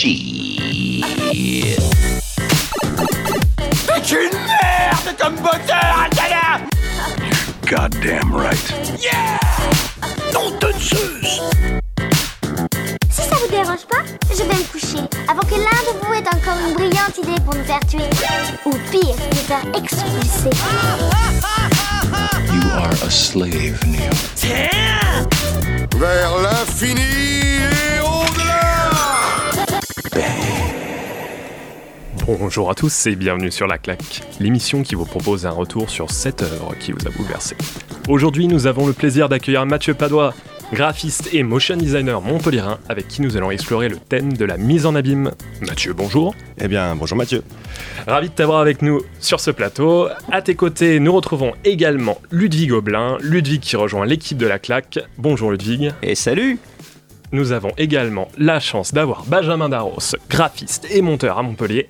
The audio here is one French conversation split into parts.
Shit. C'est une merde comme moteur, Alcala Goddamn right. Yeah Nom de Zeus Si ça vous dérange pas, je vais me coucher avant que l'un de vous ait encore une brillante idée pour nous faire tuer. Ou pire, nous faire expulser. You are a slave, Neo. Tiens Vers l'infini Bonjour à tous et bienvenue sur La Claque, l'émission qui vous propose un retour sur cette œuvre qui vous a bouleversé. Aujourd'hui, nous avons le plaisir d'accueillir Mathieu Padois, graphiste et motion designer montpellierin, avec qui nous allons explorer le thème de la mise en abîme. Mathieu, bonjour. Eh bien, bonjour Mathieu. Ravi de t'avoir avec nous sur ce plateau. À tes côtés, nous retrouvons également Ludwig Oblin, Ludwig qui rejoint l'équipe de La Claque. Bonjour Ludwig. Et salut Nous avons également la chance d'avoir Benjamin Darros, graphiste et monteur à Montpellier.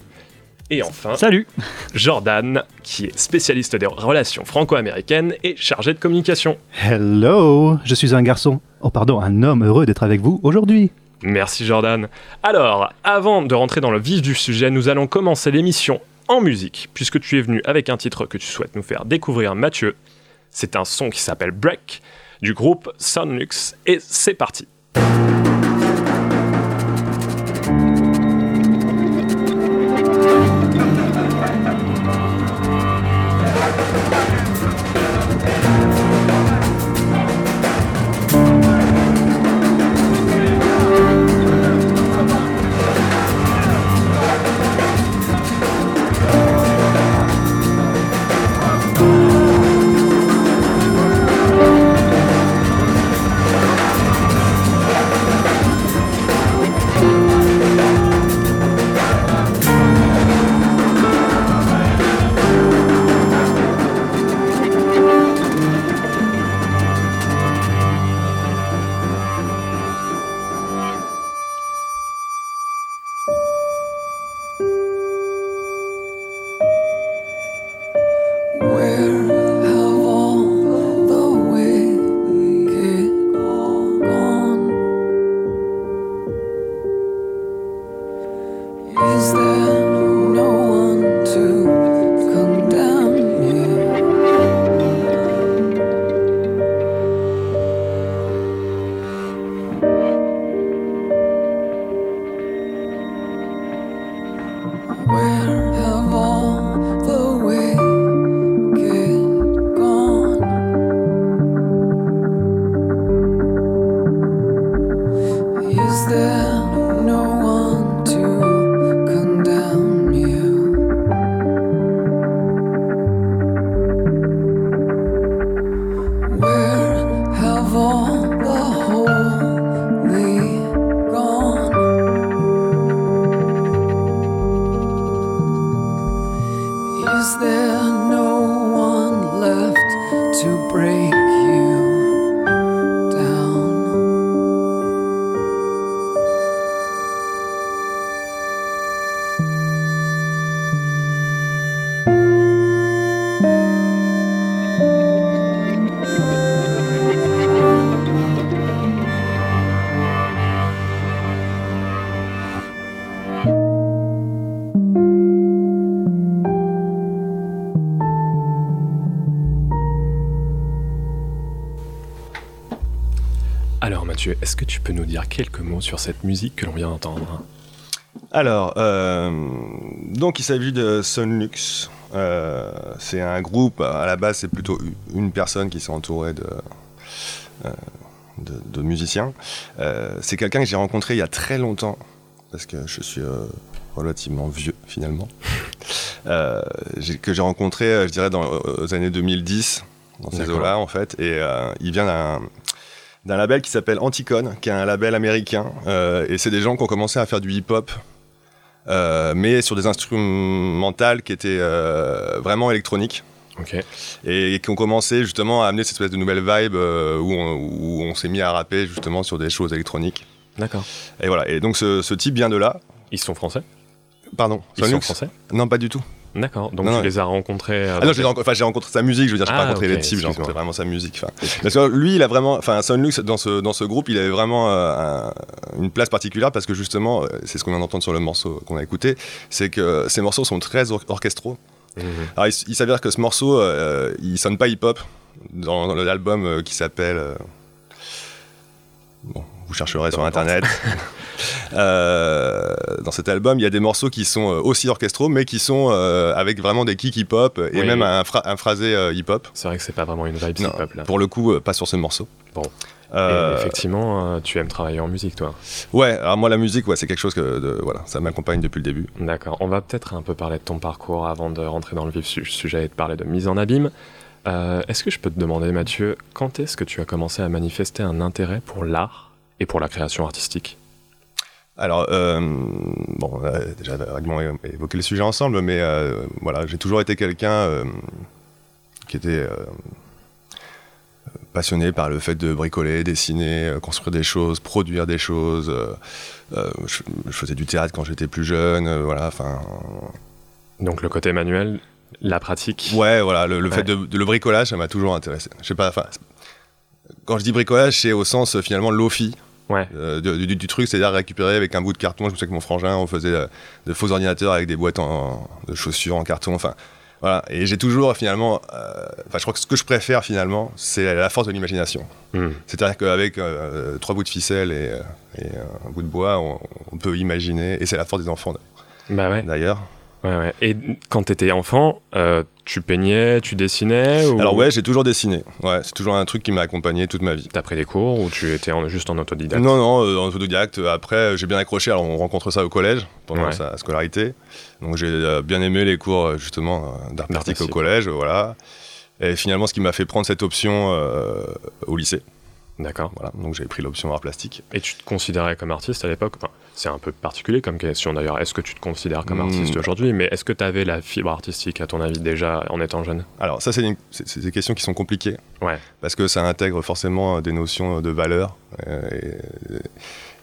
Et enfin, Salut Jordan, qui est spécialiste des relations franco-américaines et chargé de communication. Hello, je suis un garçon, oh pardon, un homme heureux d'être avec vous aujourd'hui. Merci Jordan. Alors, avant de rentrer dans le vif du sujet, nous allons commencer l'émission en musique, puisque tu es venu avec un titre que tu souhaites nous faire découvrir, Mathieu. C'est un son qui s'appelle Break du groupe Soundlux, et c'est parti. thank you tu peux nous dire quelques mots sur cette musique que l'on vient d'entendre Alors, euh, donc il s'agit de Sunlux. Euh, c'est un groupe, à la base c'est plutôt une personne qui s'est entourée de, euh, de, de musiciens. Euh, c'est quelqu'un que j'ai rencontré il y a très longtemps, parce que je suis relativement vieux finalement, que j'ai rencontré, je dirais, dans, aux années 2010, dans ces eaux-là en fait, et euh, il vient d'un d'un label qui s'appelle Anticon, qui est un label américain. Euh, et c'est des gens qui ont commencé à faire du hip-hop, euh, mais sur des instrumentales qui étaient euh, vraiment électroniques. Et, qui ont commencé justement à amener cette espèce de nouvelle vibe où on, s'est mis à rapper justement sur des choses électroniques. D'accord. Et voilà. Et donc ce, ce type vient de là. Ils sont français? Pardon. Ils sont français? Non, pas du tout. D'accord. Donc Non, tu non. les as rencontrés. euh, Ah non, j'ai rencontré, rencontré sa musique, je veux dire, j'ai Ah, pas rencontré les types, j'ai rencontré vraiment sa musique. Parce que lui, il a vraiment, enfin, Sonlux, dans ce, dans ce groupe, il avait vraiment euh, un- une place particulière parce que justement, euh, c'est ce qu'on vient d'entendre sur le morceau qu'on a écouté, c'est que ces morceaux sont très or- orchestraux. Mhm. Alors, il, s'avère que ce morceau, euh, il sonne pas hip-hop dans, dans l'album qui s'appelle. Bon, vous chercherez sur internet. Euh, dans cet album, il y a des morceaux qui sont euh, aussi orchestraux, mais qui sont euh, avec vraiment des kicks hip-hop et Oui. même un, un phrasé euh, hip-hop. C'est vrai que c'est pas vraiment une vibe hip-hop là. Pour le coup, pas sur ce morceau. Bon. Et effectivement, tu aimes travailler en musique, toi. ouais, alors moi la musique, ouais, c'est quelque chose que de- voilà, ça m'accompagne depuis le début. D'accord. On va peut-être un peu parler de ton parcours avant de rentrer dans le vif du sujet et de parler de mise en abîme. Euh, est-ce que je peux te demander, Mathieu, quand est-ce que tu as commencé à manifester un intérêt pour l'art et pour la création artistique? Alors, euh, bon, on a déjà vaguement évoqué le sujet ensemble, mais euh, voilà, j'ai toujours été quelqu'un euh, qui était euh, passionné par le fait de bricoler, dessiner, euh, construire des choses, produire des choses. euh, euh, je, je faisais du théâtre quand j'étais plus jeune, euh, voilà, enfin. Donc le côté manuel, la pratique. Ouais, voilà, le, le Ouais. fait de, de le bricolage, ça m'a toujours intéressé. Je sais pas, enfin. Quand je dis bricolage, c'est au sens euh, finalement lofi, Ouais. euh, du, du- du truc, c'est-à-dire récupérer avec un bout de carton. Je me souviens que mon frangin, on faisait euh, de faux ordinateurs avec des boîtes en, de chaussures en carton. Enfin, voilà. Et j'ai toujours finalement, euh, enfin, je crois que ce que je préfère finalement, c'est la force de l'imagination. Hmm. C'est-à-dire qu'avec trois bouts de ficelle et, et un bout de bois, on, on peut imaginer. Et c'est la force des enfants Bah ouais. d'ailleurs. Ouais, ouais. Et quand t'étais enfant, euh, tu peignais, tu dessinais ou Alors ouais, j'ai toujours dessiné. Ouais, c'est toujours un truc qui m'a accompagné toute ma vie. T'as pris des cours ou tu étais en- juste en autodidacte? Non, non, euh, en autodidacte. Après, j'ai bien accroché. Alors, on rencontre ça au collège pendant Ouais. sa scolarité. Donc, j'ai euh, bien aimé les cours justement d'art plastique au collège, voilà. Et finalement, ce qui m'a fait prendre cette option au lycée. D'accord. Voilà. Donc, j'ai pris l'option art plastique. Et tu te considérais comme artiste à l'époque? Enfin, C'est un peu particulier comme question d'ailleurs. Est-ce que tu te considères comme Hmm. artiste aujourd'hui? Mais est-ce que tu avais la fibre artistique à ton avis déjà en étant jeune? Alors, ça, c'est une- des questions qui sont compliquées Ouais. parce que ça intègre forcément euh, des notions de valeur euh,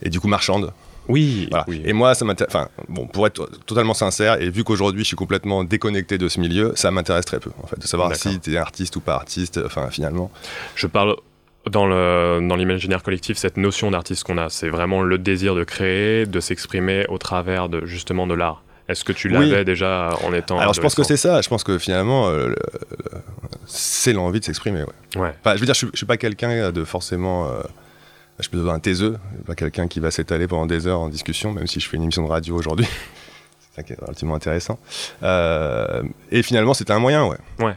et, et du coup marchande. Oui. Voilà. oui. Et moi, ça m'intéresse. Enfin, bon, pour être totalement sincère, et vu qu'aujourd'hui je suis complètement déconnecté de ce milieu, ça m'intéresse très peu, en fait, de savoir si tu es artiste ou pas artiste. Enfin, finalement. Je parle dans le dans l'imaginaire collectif cette notion d'artiste qu'on a, c'est vraiment le désir de créer, de s'exprimer au travers de justement de l'art. Est-ce que tu Oui. l'avais déjà en étant Alors, je pense que c'est ça. Je pense que finalement, euh, c'est l'envie de s'exprimer. Ouais. Ouais. Enfin, je veux dire, je, suis- je suis pas quelqu'un de forcément. euh, je suis plutôt un taiseux, pas quelqu'un qui va s'étaler pendant des heures en discussion, même si je fais une émission de radio aujourd'hui. c'est ça qui est relativement intéressant. Euh, et finalement, c'était un moyen, ouais.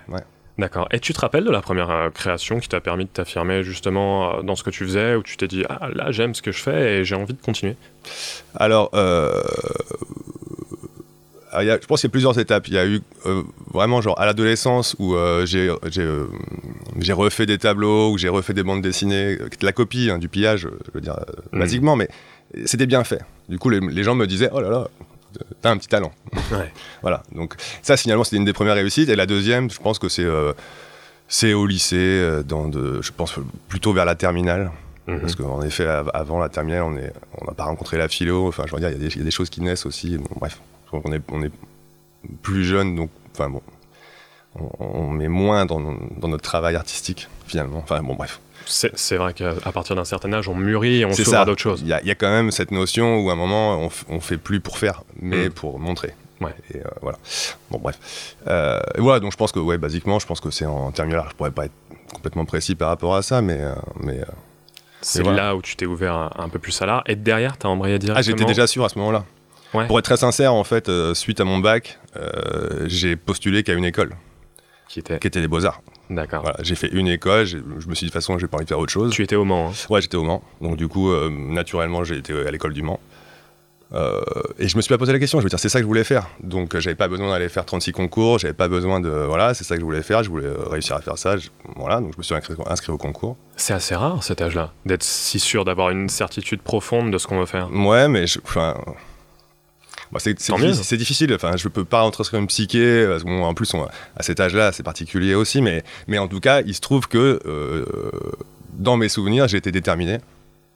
D'accord. Et tu te rappelles de la première euh, création qui t'a permis de t'affirmer justement euh, dans ce que tu faisais, où tu t'es dit ah là j'aime ce que je fais et j'ai envie de continuer? Alors, euh, ah, il y a- je pense qu'il y a plusieurs étapes. Il y a eu euh, vraiment genre à l'adolescence où euh, j'ai j'ai, euh, j'ai refait des tableaux, où j'ai refait des bandes dessinées, de la copie, hein, du pillage, je veux dire, Mhm. basiquement, mais c'était bien fait. Du coup, les, les gens me disaient, oh là là, t'as un petit talent. Ouais. Voilà, donc ça finalement c'était une des premières réussites. Et la deuxième, je pense que c'est euh, c'est au lycée, euh, dans de, je pense plutôt vers la terminale. Mhm. Parce qu'en effet, av- avant la terminale, on on n'a pas rencontré la philo. Enfin, je veux dire, il y, a des- il y a des choses qui naissent aussi. Bon, bref, qu'on est, on est plus jeune, donc, enfin bon, on, on met moins dans, dans notre travail artistique, finalement. Enfin, bon, bref. C'est vrai qu'à partir d'un certain âge, on mûrit et on s'ouvre à d'autres choses. Il y, a- il y a quand même cette notion où à un moment, on, on fait plus pour faire, mais Mm. pour montrer. Ouais. Et euh, voilà. Bon, bref. Euh, et voilà, donc je pense que, ouais, basiquement, je pense que c'est en terminale. Je pourrais pas être complètement précis par rapport à ça, mais. euh, mais C'est voilà. là où tu t'es ouvert un, un peu plus à l'art. Et derrière, t'as embrayé directement. Ah, j'étais déjà sûr à ce moment-là. Ouais. Pour être très sincère, en fait, suite à mon bac, j'ai postulé qu'à une école, Qui était. qui était les Beaux-Arts. D'accord. Voilà, j'ai fait une école, je me suis dit, de toute façon, j'ai pas envie de faire autre chose. Tu étais au Mans. hein. Ouais, j'étais au Mans. Donc, du coup, euh, naturellement, j'ai été à l'école du Mans. Euh, et je me suis pas posé la question, je veux dire, c'est ça que je voulais faire. Donc, euh, j'avais pas besoin d'aller faire 36 concours, j'avais pas besoin de. Voilà, c'est ça que je voulais faire, je voulais euh, réussir à faire ça. je- voilà, donc je me suis inscrit, inscrit au concours. C'est assez rare cet âge-là, d'être si sûr d'avoir une certitude profonde de ce qu'on veut faire. Ouais, mais je- enfin. Bah, c'est difficile, difficile. Enfin, je peux pas rentrer sur une psyché. Parce que, bon, en plus, on- à cet âge-là, c'est particulier aussi. Mais, mais en tout cas, il se trouve que euh, dans mes souvenirs, j'ai été déterminé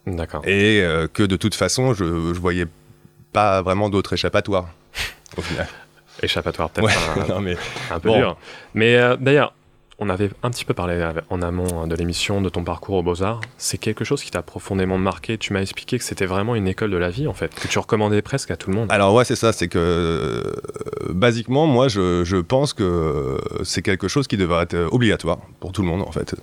D'accord. et euh, que de toute façon, je, je voyais pas vraiment d'autre échappatoire. Au final. Échappatoire peut-être Ouais, un, non, mais un peu bon. dur. Mais euh, d'ailleurs, on avait un petit peu parlé en amont de l'émission de ton parcours aux Beaux-Arts. C'est quelque chose qui t'a profondément marqué. Tu m'as expliqué que c'était vraiment une école de la vie, en fait, que tu recommandais presque à tout le monde. Alors ouais, c'est ça, c'est que euh, basiquement, moi, je, pense que c'est quelque chose qui devrait être obligatoire pour tout le monde, en fait.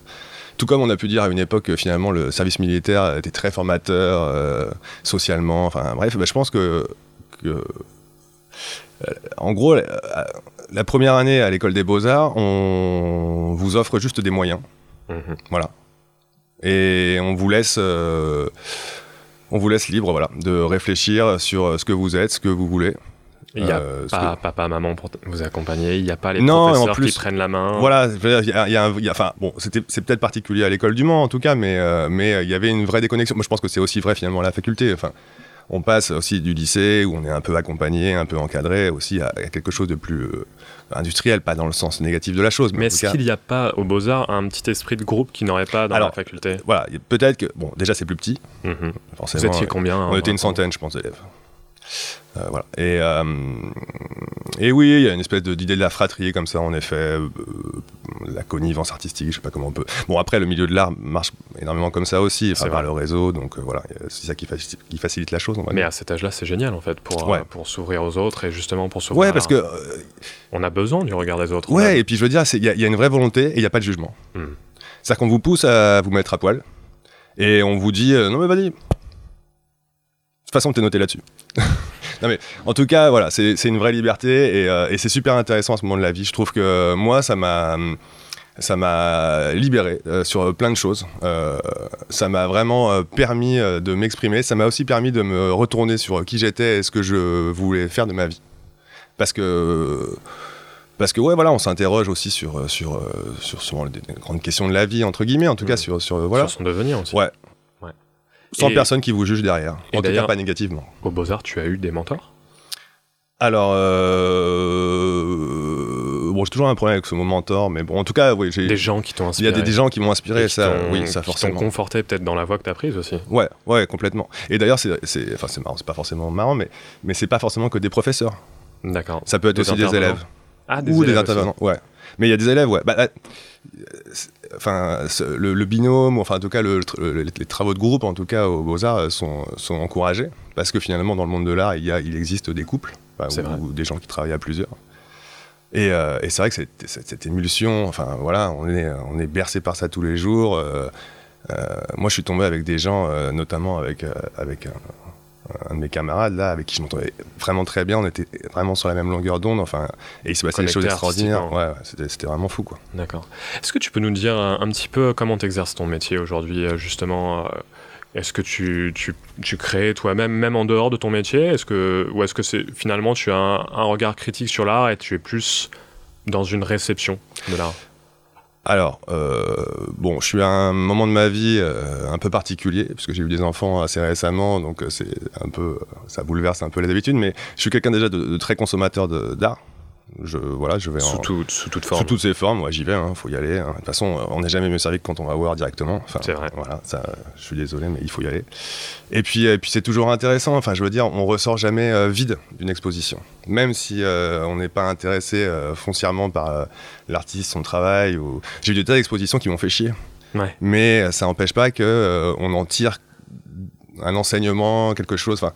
Tout comme on a pu dire à une époque que finalement le service militaire était très formateur euh, socialement, enfin bref, bah, je pense que, euh, en gros, la, première année à l'école des beaux-arts, on vous offre juste des moyens. Mhm. Voilà. Et on vous laisse, euh, on vous laisse libre, voilà, de réfléchir sur ce que vous êtes, ce que vous voulez. Il n'y a Euh, pas papa, maman pour vous accompagner. Il n'y a pas les Non, en plus- qui prennent la main. Voilà, je veux dire, il y a, il y a un- il y a- enfin bon, c'est peut-être particulier à l'école du Mans en tout cas, mais euh, mais il y avait une vraie déconnexion. Moi, je pense que c'est aussi vrai finalement à la faculté. Enfin, on passe aussi du lycée où on est un peu accompagné, un peu encadré, aussi à, à quelque chose de plus euh, industriel, pas dans le sens négatif de la chose, mais, est-ce qu'il n'y a pas aux Beaux-Arts un petit esprit de groupe qui n'aurait pas dans Alors, la faculté? voilà, peut-être que bon, déjà c'est plus petit, Mhm. forcément. Vous étiez combien On était une centaine, je pense, d'élèves. Euh, voilà. Et, euh, et oui, il y a une espèce d'idée de la fratrie comme ça, en effet, euh, la connivence artistique, je sais pas comment on peut. Bon, après, le milieu de l'art marche énormément comme ça aussi, enfin, par le réseau, donc voilà, c'est ça qui, faci- qui facilite la chose, on va Mais dire. à cet âge-là, c'est génial en fait pour, Ouais. pour s'ouvrir aux autres et justement pour s'ouvrir. Ouais, parce que. on a besoin du regard des autres. a- ouais, et puis je veux dire, il y, a- il y a une vraie volonté et il n'y a pas de jugement. Hmm. C'est-à-dire qu'on vous pousse à vous mettre à poil et on vous dit non, mais vas-y. De toute façon, t'es noté là-dessus. non, mais en tout cas, voilà, c'est une vraie liberté et, euh, et c'est super intéressant à ce moment de la vie. Je trouve que moi, ça m'a. Ça m'a libéré euh, sur plein de choses. Euh, ça m'a vraiment euh, permis de m'exprimer. Ça m'a aussi permis de me retourner sur qui j'étais et ce que je voulais faire de ma vie. Parce que parce que ouais voilà on s'interroge aussi sur sur sur souvent les, grandes questions de la vie entre guillemets en tout cas Mhm. sur sur voilà Sur son devenir aussi. Ouais. Sans Et- personne qui vous juge derrière Et en tout cas pas négativement Aux Beaux-Arts, tu as eu des mentors? Alors euh, bon j'ai toujours un problème avec ce mot mentor mais bon en tout cas oui j'ai Des gens qui t'ont il y inspiré a des, des gens qui m'ont inspiré qui ça oui ça qui forcément conforté peut-être dans la voie que tu as prise aussi. ouais ouais complètement et d'ailleurs c'est enfin c'est marrant c'est pas forcément marrant mais mais c'est pas forcément que des professeurs D'accord. ça peut être Des aussi des élèves Ah, ou des élèves aussi. intervenants, ouais. Mais il y a des élèves, ouais. Bah, enfin, le, le binôme, enfin, en tout cas, le- le- les travaux de groupe, en tout cas, aux Beaux-Arts, euh, sont, sont encouragés. Parce que finalement, dans le monde de l'art, il, y a, il existe des couples, enfin, ou, ou des gens qui travaillent à plusieurs. Et, euh, et c'est vrai que cette, cette- cette émulsion, enfin, voilà, on est, on est bercé par ça tous les jours. euh, moi, je suis tombé avec des gens, notamment avec, avec un, un de mes camarades, là, avec qui je m'entendais vraiment très bien. On était vraiment sur la même longueur d'onde, enfin, et il se passait des choses extraordinaires. Ouais, c'était vraiment fou, quoi. D'accord. Est-ce que tu peux nous dire un, un petit peu comment tu exerces ton métier aujourd'hui, euh, justement euh, Est-ce que tu, tu, tu crées toi-même, même en dehors de ton métier? Est-ce que, Ou est-ce que c'est, finalement tu as un, un regard critique sur l'art et tu es plus dans une réception de l'art? Alors, euh, bon, je suis à un moment de ma vie euh, un peu particulier, puisque j'ai eu des enfants assez récemment, donc euh, c'est un peu, ça bouleverse un peu les habitudes, mais je suis quelqu'un déjà de, très consommateur d'art. Je, voilà, je vais sous, en- tout- sous toute forme Sous toutes ses formes, ouais, j'y vais, hein, faut y aller. hein. De toute façon, euh, on n'est jamais mieux servi que quand on va voir directement. Enfin, C'est vrai. Voilà, ça, euh, je suis désolé, mais il faut y aller. Et puis, et puis c'est toujours intéressant. Enfin, je veux dire, on ressort jamais euh, vide d'une exposition, même si euh, on n'est pas intéressé euh, foncièrement par euh, l'artiste, son travail. Ou... J'ai eu des tas d'expositions qui m'ont fait chier, Ouais. mais ça n'empêche pas que euh, on en tire un enseignement, quelque chose. Enfin,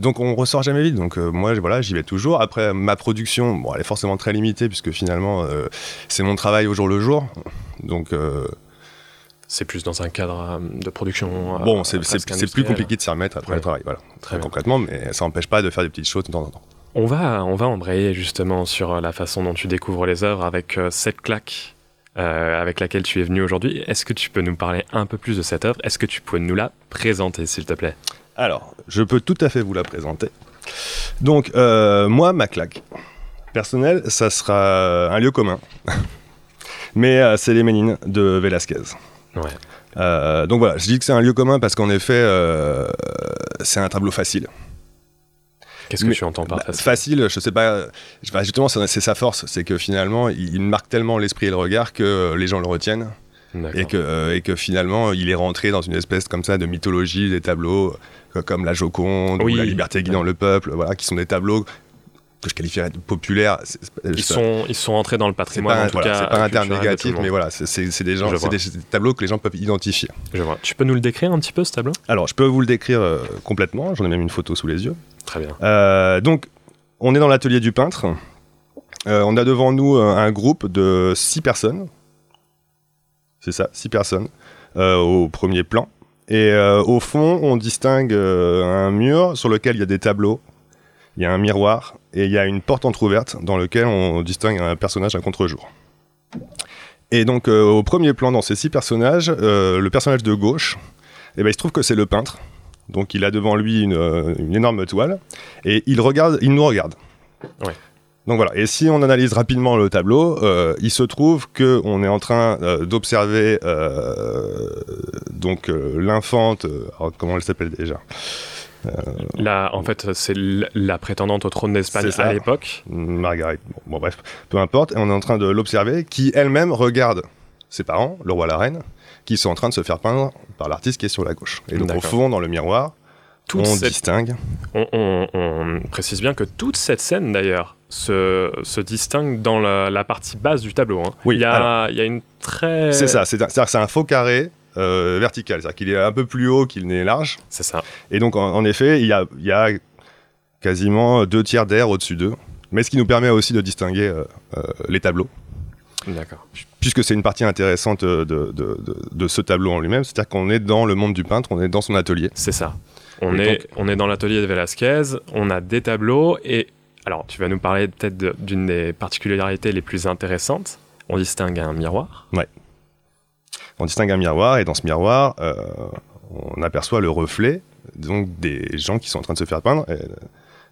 donc on ressort jamais vite. Donc euh, moi, voilà, j'y vais toujours. Après, ma production, bon, elle est forcément très limitée puisque finalement, euh, c'est mon travail au jour le jour. Donc euh, C'est plus dans un cadre de production. bon, c'est plus compliqué de s'y remettre après Ouais. le travail. Voilà, Très concrètement, mais ça n'empêche pas de faire des petites choses de temps en temps. On va, on va embrayer justement sur la façon dont tu découvres les œuvres avec cette claque euh, avec laquelle tu es venu aujourd'hui. Est-ce que tu peux nous parler un peu plus de cette œuvre? Est-ce que tu peux nous la présenter, s'il te plaît? Alors, je peux tout à fait vous la présenter. Donc, euh, moi, ma claque personnelle, ça sera un lieu commun. Mais euh, c'est les Ménines de Velasquez. Ouais. Euh, donc voilà, je dis que c'est un lieu commun parce qu'en effet, euh, c'est un tableau facile. Qu'est-ce que Mais- tu entends par Bah, facile? facile, je sais pas. bah, justement, c'est sa force, c'est que finalement, il, il marque tellement l'esprit et le regard que euh, les gens le retiennent. Et que, euh, et que finalement, il est rentré dans une espèce comme ça de mythologie des tableaux euh, comme la Joconde Oui. ou la Liberté guidant le peuple, voilà, qui sont des tableaux que je qualifierais de populaires. Ils sont, ils sont entrés dans le patrimoine, pas, en tout voilà, cas. c'est pas un terme négatif, mais voilà, c'est- des gens, tableaux que les gens peuvent identifier. Je vois. Tu peux nous le décrire un petit peu, ce tableau? Alors, je peux vous le décrire euh, complètement. J'en ai même une photo sous les yeux. Très bien. Donc, on est dans l'atelier du peintre. On a devant nous un groupe de six personnes. C'est ça, six personnes euh, au premier plan. Et euh, au fond, on distingue euh, un mur sur lequel il y a des tableaux. Il y a un miroir et il y a une porte entr'ouverte dans lequel on distingue un personnage à contre-jour. Et donc, au premier plan, dans ces six personnages, le personnage de gauche, eh ben, il se trouve que c'est le peintre. Donc, il a devant lui une, énorme toile et il regarde, il nous regarde. Donc voilà. Et si on analyse rapidement le tableau, euh, il se trouve que on est en train euh, d'observer euh, donc euh, l'infante. alors, comment elle s'appelle déjà Là, en fait, c'est la prétendante au trône d'Espagne à l'époque. Margaret. Bon, bon, bref, peu importe. Et on est en train de l'observer, qui elle-même regarde ses parents, le roi, la reine, qui sont en train de se faire peindre par l'artiste qui est sur la gauche. Et donc au fond, dans le miroir, Toute on cette- distingue. on, on- on précise bien que toute cette scène, d'ailleurs, se, se distingue dans la, la partie basse du tableau. hein. Oui, il, y a, alors- il y a une très. C'est ça. C'est un, faux carré. euh, vertical, c'est-à-dire qu'il est un peu plus haut qu'il n'est large, C'est ça. et donc en, en effet, il y a, il y a quasiment deux tiers d'air au-dessus d'eux, mais ce qui nous permet aussi de distinguer euh, euh, les tableaux. D'accord. puisque c'est une partie intéressante de, de- de- de ce tableau en lui-même, c'est-à-dire qu'on est dans le monde du peintre, on est dans son atelier. C'est ça. On Et est, donc- on est dans l'atelier de Velázquez, on a des tableaux et. Alors, tu vas nous parler peut-être d'une des particularités les plus intéressantes. On distingue un miroir. On distingue un miroir, et dans ce miroir, euh, on aperçoit le reflet donc, des gens qui sont en train de se faire peindre euh,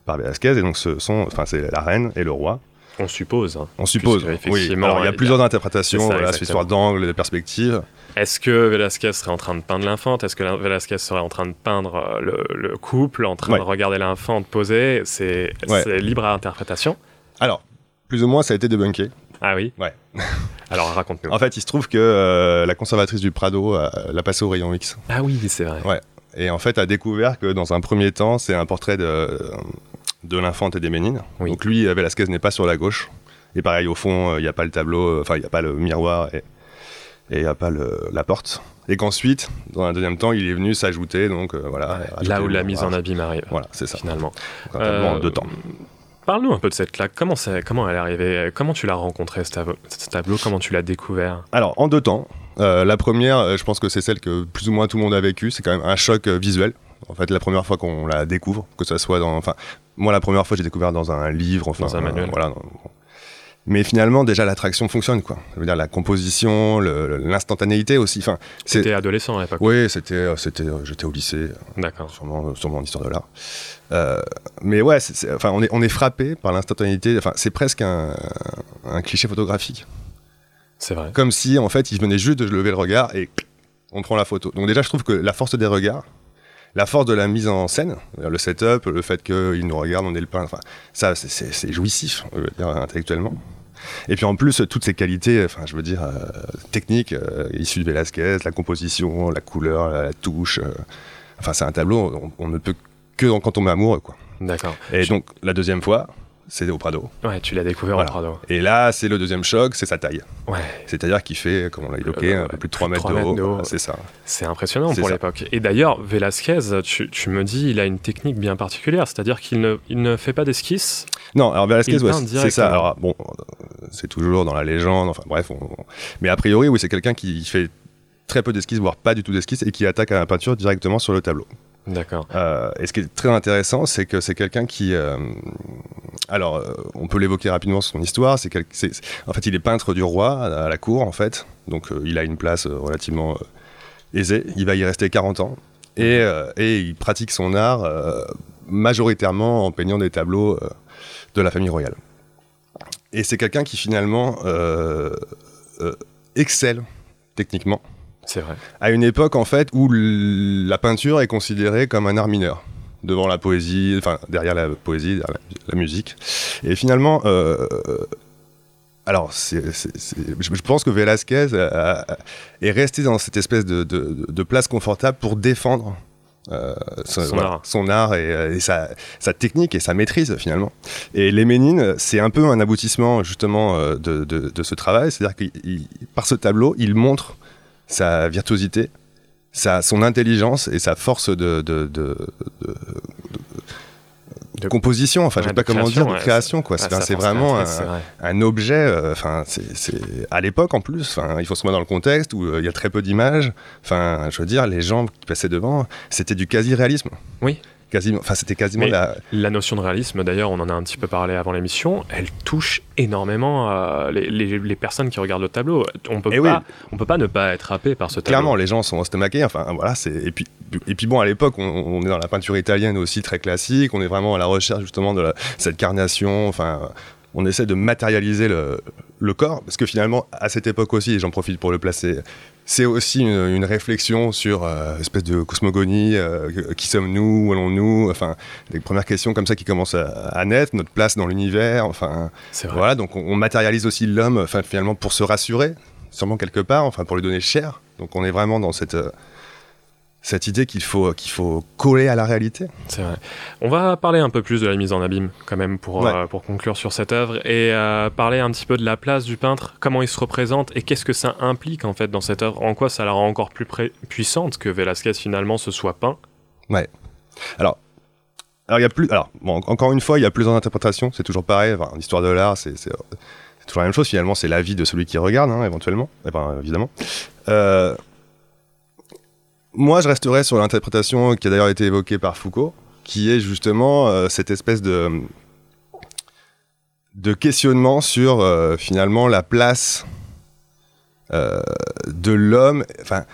par Velázquez, et donc ce sont, c'est la reine et le roi. On suppose. hein. On suppose. Oui. effectivement, Alors, il y a il y a- plusieurs interprétations, ça, voilà, cette histoire d'angle, de perspective. Est-ce que Velázquez serait en train de peindre l'infante? Est-ce que la- Velázquez serait en train de peindre euh, le, le couple, en train Ouais. de regarder l'infante poser? C'est Ouais. c'est libre à interprétation. Alors, plus ou moins, ça a été débunké. Ah oui? Ouais. Alors raconte-nous. En fait, il se trouve que euh, la conservatrice du Prado euh, l'a passé au rayon X. Ah oui, c'est vrai. Ouais. Et en fait, a découvert que dans un premier temps, c'est un portrait de, de l'infante et des Ménines. Oui. Donc lui, euh, Velasquez n'est pas sur la gauche. Et pareil, au fond, il n'y a pas le tableau, euh, enfin, il n'y a pas le miroir et il n'y a pas le- la porte. Et qu'ensuite, dans un deuxième temps, il est venu s'ajouter, donc euh, voilà. Là où la mise en abîme arrive, Voilà, c'est ça. finalement. Donc, un tableau en Euh, deux temps. Parle-nous un peu de cette claque. Comment, c'est- comment elle est arrivée? Comment tu l'as rencontré, ce tableau, ce tableau? Comment tu l'as découvert? Alors, en deux temps. Euh, la première, euh, je pense que c'est celle que plus ou moins tout le monde a vécu. C'est quand même un choc euh, visuel. En fait, la première fois qu'on la découvre, que ça soit dans. Enfin, moi, la première fois, j'ai découvert dans un livre, enfin, Dans un manuel. voilà. dans- Mais finalement, déjà, l'attraction fonctionne, quoi. Ça veut dire la composition, l'instantanéité aussi. Enfin. C'était adolescent à l'époque. Oui, c'était, euh, c'était, euh, j'étais au lycée, euh, D'accord. sûrement, sûrement en histoire de l'art. Euh, mais ouais, enfin, on est, on est frappé par l'instantanéité. Enfin, c'est presque un, un cliché photographique C'est vrai. comme si en fait il venait juste de lever le regard et on prend la photo. Donc déjà je trouve que la force des regards, la force de la mise en scène, le setup, le fait qu'il nous regarde, on est le pain, enfin ça c'est- jouissif je veux dire, intellectuellement. Et puis en plus toutes ces qualités, enfin je veux dire euh, techniques euh, issues de Velasquez, la composition, la couleur, la, la touche, euh, enfin c'est un tableau, on, on ne peut que quand on est amoureux quoi. D'accord. Et donc la deuxième fois, c'est au Prado. Ouais, tu l'as découvert Voilà. au Prado. Et là c'est le deuxième choc, c'est sa taille. Ouais, C'est-à-dire qu'il fait, comme on l'a évoqué, Euh, un peu plus de 3 plus de mètres 3 de haut. de haut. Voilà, C'est ça. c'est impressionnant pour l'époque. Et d'ailleurs, Velázquez, tu, tu me dis, il a une technique bien particulière, c'est-à-dire qu'il ne, il ne fait pas d'esquisse. Non, alors Velasquez, ouais, c'est- ça. Alors, bon, c'est toujours dans la légende, enfin bref. on- on- Mais a priori, oui, c'est quelqu'un qui fait très peu d'esquisses, voire pas du tout d'esquisses, et qui attaque à la peinture directement sur le tableau. D'accord. Euh, et ce qui est très intéressant, c'est que c'est quelqu'un qui. euh, alors, euh, on peut l'évoquer rapidement son histoire. C'est quel- c'est- c'est- en fait, il est peintre du roi à, à la cour, en fait. Donc, euh, il a une place relativement aisée. Il va y rester 40 ans. Et, et il pratique son art majoritairement en peignant des tableaux de la famille royale. Et c'est quelqu'un qui, finalement, excelle techniquement C'est vrai. à une époque en fait où la peinture est considérée comme un art mineur devant la poésie, enfin derrière la poésie, derrière la, la musique. Et finalement, euh, alors je, je pense que Velázquez a- a- est resté dans cette espèce de, de- de place confortable pour défendre euh, son, art. son art et, euh, et sa, sa technique et sa maîtrise finalement. Et les Ménines, c'est un peu un aboutissement justement euh, de, de- de ce travail, c'est-à-dire que par ce tableau, il montre sa virtuosité, sa, son intelligence et sa force de, de, de- de- de De- composition, enfin je Ouais, sais pas comment dire, de ouais, création quoi. Ah, C'est vraiment un, vrai. un objet, euh, enfin c'est- à l'époque en plus, enfin il faut se mettre dans le contexte où euh, il y a très peu d'images. Enfin je veux dire, les gens qui passaient devant, c'était du quasi-réalisme. Oui. Quasiment, enfin c'était quasiment Mais- la, La notion de réalisme, d'ailleurs, on en a un petit peu parlé avant l'émission, elle touche énormément euh, les, les- les personnes qui regardent le tableau. On peut, Eh pas, oui. on peut pas ne pas être happé par ce tableau. Clairement, les gens sont estomaqués. Enfin, voilà, c'est et puis et puis bon, à l'époque, on, on est dans la peinture italienne aussi très classique. On est vraiment à la recherche justement de la- cette carnation. Enfin, on essaie de matérialiser le, le corps parce que finalement, à cette époque aussi, et j'en profite pour le placer. C'est aussi une, une réflexion sur euh, espèce de cosmogonie, euh, qui sommes-nous, où allons-nous, enfin, les premières questions comme ça qui commencent à, à naître, notre place dans l'univers, enfin, voilà, donc on, on matérialise aussi l'homme, enfin finalement pour se rassurer, sûrement quelque part, enfin pour lui donner cher. Donc on est vraiment dans cette euh, cette idée qu'il faut qu'il faut coller à la réalité. C'est vrai. On va parler un peu plus de la mise en abîme, quand même, pour, Ouais. euh, pour conclure sur cette œuvre, et euh, parler un petit peu de la place du peintre, comment il se représente, et qu'est-ce que ça implique, en fait, dans cette œuvre, en quoi ça la rend encore plus puissante que Velasquez, finalement, se soit peint. Alors alors il y a plus alors bon, en- encore une fois, il y a plusieurs interprétations, c'est toujours pareil, enfin, l'histoire de l'art, c'est toujours la même chose finalement, c'est l'avis de celui qui regarde hein, éventuellement, Eh ben, évidemment. Euh, moi, je resterai sur l'interprétation qui a d'ailleurs été évoquée par Foucault, qui est justement euh, cette espèce de de questionnement sur euh, finalement la place euh, de l'homme, enfin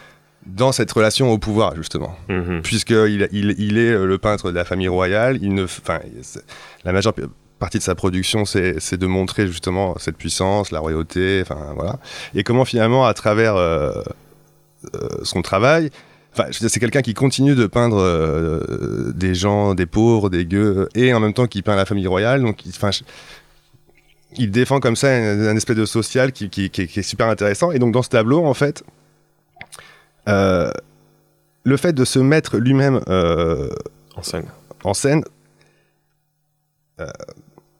dans cette relation au pouvoir justement Mhm. puisqu'il il, il est le peintre de la famille royale, il ne, la majeure partie de sa production, c'est c'est de montrer justement cette puissance, la royauté, enfin voilà, et comment finalement à travers euh, euh, son travail, enfin, c'est quelqu'un qui continue de peindre euh, des gens, des pauvres, des gueux, et en même temps qui peint la famille royale, donc il- enfin. je- il défend comme ça un, un espèce de social qui, qui- qui est- qui est super intéressant. Et donc dans ce tableau, en fait, euh, le fait de se mettre lui-même euh, En scène. en scène,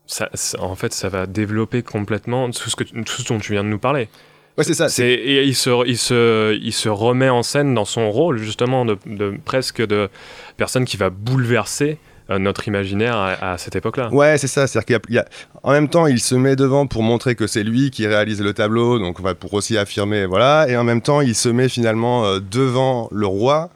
Ça, ça- en fait, ça va développer complètement tout ce, que, tu- tout ce dont tu viens de nous parler. Ouais, c'est ça. C'est, et il se, il, se, il se remet en scène dans son rôle, justement, de, de- presque de personne qui va bouleverser euh, notre imaginaire à, à cette époque-là. Ouais, c'est ça. C'est-à-dire qu'il y a- il y a- en même temps, il se met devant pour montrer que c'est lui qui réalise le tableau, donc pour aussi affirmer, voilà. Et en même temps, il se met finalement euh, devant le roi.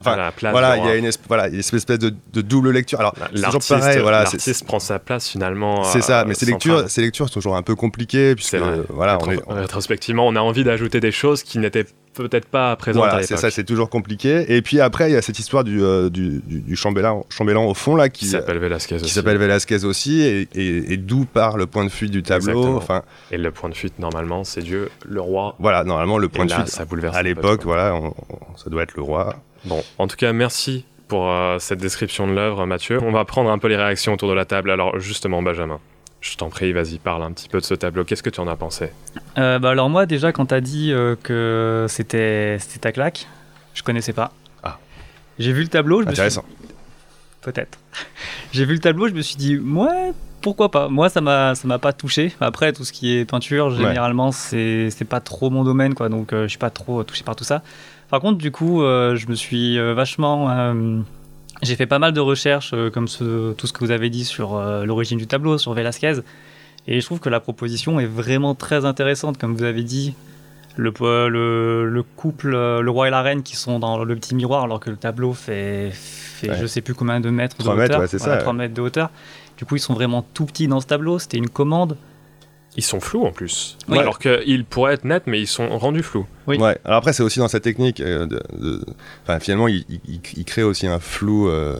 Enfin, à la place voilà, il y a une, esp- voilà, une espèce de, de double lecture. Alors, L'artiste, voilà. prend sa place finalement. C'est euh, ça, mais ces lectures, ces lectures sont toujours un peu compliquées, puisque euh, voilà, on est, Rétro- Rétrospectivement, on a envie d'ajouter des choses qui n'étaient peut-être pas présentes Voilà, c'est ça, c'est toujours compliqué. Et puis après, il y a cette histoire du, euh, du, du, du chambellan, chambellan au fond, là, qui s'appelle Velasquez qui aussi. s'appelle Velasquez aussi, et, et- et d'où part le point de fuite du tableau. Enfin, Et le point de fuite, normalement, c'est Dieu, le roi. voilà, normalement, le point Et de là, fuite, ça bouleverse à l'époque, voilà, on- on- ça doit être le roi. Bon, en tout cas, merci pour euh, cette description de l'œuvre, Mathieu. On va prendre un peu les réactions autour de la table. Alors, justement, Benjamin, je t'en prie, vas-y, parle un petit peu de ce tableau. Qu'est-ce que tu en as pensé? Euh, bah alors moi déjà quand t'as dit euh, que c'était c'était ta claque, je connaissais pas. Ah. J'ai vu le tableau, je me suis Intéressant. peut-être. J'ai vu le tableau, je me suis dit ouais pourquoi pas? Moi ça m'a ça m'a pas touché. Après tout ce qui est peinture généralement c'est c'est pas trop mon domaine quoi donc euh, je suis pas trop touché par tout ça. Par contre du coup euh, je me suis euh, vachement euh, j'ai fait pas mal de recherches comme ce- tout ce que vous avez dit sur l'origine du tableau sur Velasquez et je trouve que la proposition est vraiment très intéressante comme vous avez dit. Le, po- le, le couple, le roi et la reine qui sont dans le petit miroir alors que le tableau fait, fait Ouais. je sais plus combien de mètres Trois de mètres, hauteur. ouais, c'est Voilà, ça, 3 ouais. mètres de hauteur. Du coup, ils sont vraiment tout petits dans ce tableau. C'était une commande. Ils sont flous en plus. Oui. Alors qu'ils pourraient être nets, mais ils sont rendus flous. Oui. Ouais. Alors après, c'est aussi dans sa technique. euh, de, de- Enfin, finalement, il, il- il crée aussi un flou euh,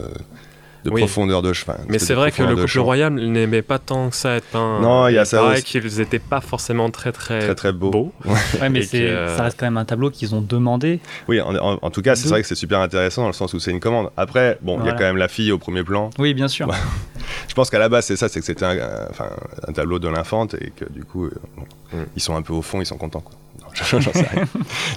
de Oui. profondeur de chemin. Mais c'est vrai que le couple royal n'aimait pas tant que ça être peint. Non, il y a ça aussi. qu'ils étaient pas forcément très très, Très très beau. beaux. Ouais, mais euh, ça reste quand même un tableau qu'ils ont demandé. Oui, en, en- en tout cas, c'est vrai que c'est super intéressant dans le sens où c'est une commande. Après, bon, il y a quand même la fille au premier plan. Oui, bien sûr. Ouais. Je pense qu'à la base, c'est ça, c'est que c'était un, un- enfin, un tableau de l'infante et que du coup, euh, bon, Mm. ils sont un peu au fond, ils sont contents. Quoi. j'en sais rien.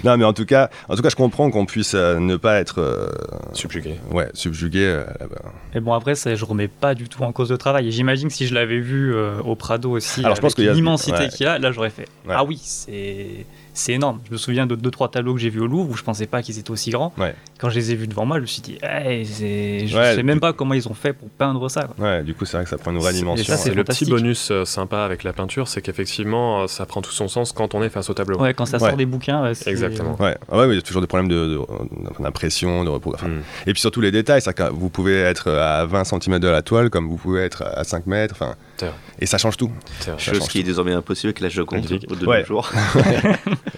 non, mais en tout cas, en tout cas, je comprends qu'on puisse euh, ne pas être euh, Subjugué. ouais, subjugué. euh, là-bas. Et bon, après, ça, je remets pas du tout en cause le travail. Et j'imagine que si je l'avais vu euh, au Prado aussi, Alors, je pense avec qu'il y a- l'immensité ouais. qu'il y a, là, j'aurais fait. Ouais. Ah oui, c'est. C'est énorme. Je me souviens de deux trois tableaux que j'ai vus au Louvre où je pensais pas qu'ils étaient aussi grands. Ouais. Quand je les ai vus devant moi, je me suis dit, hey, c'est- je Ouais, sais même pas comment ils ont fait pour peindre ça. quoi. Ouais, du coup, c'est vrai que ça prend une vraie C'est- dimension. et ça, C'est ouais. le petit bonus euh, sympa avec la peinture, c'est qu'effectivement, euh, ça prend tout son sens quand on est face au tableau. Ouais, quand ça Ouais. sort des bouquins, ouais, c'est- Exactement. Ouais, ah ouais, mais il y a toujours des problèmes de- de- d'impression, de, repos. enfin, Mm. Et puis surtout les détails, que vous pouvez être à 20 cm de la toile comme vous pouvez être à 5 mètres, enfin, C'est. Et ça change tout. C'est Chose change qui est désormais impossible avec la Joconde Magnifique. de Ouais.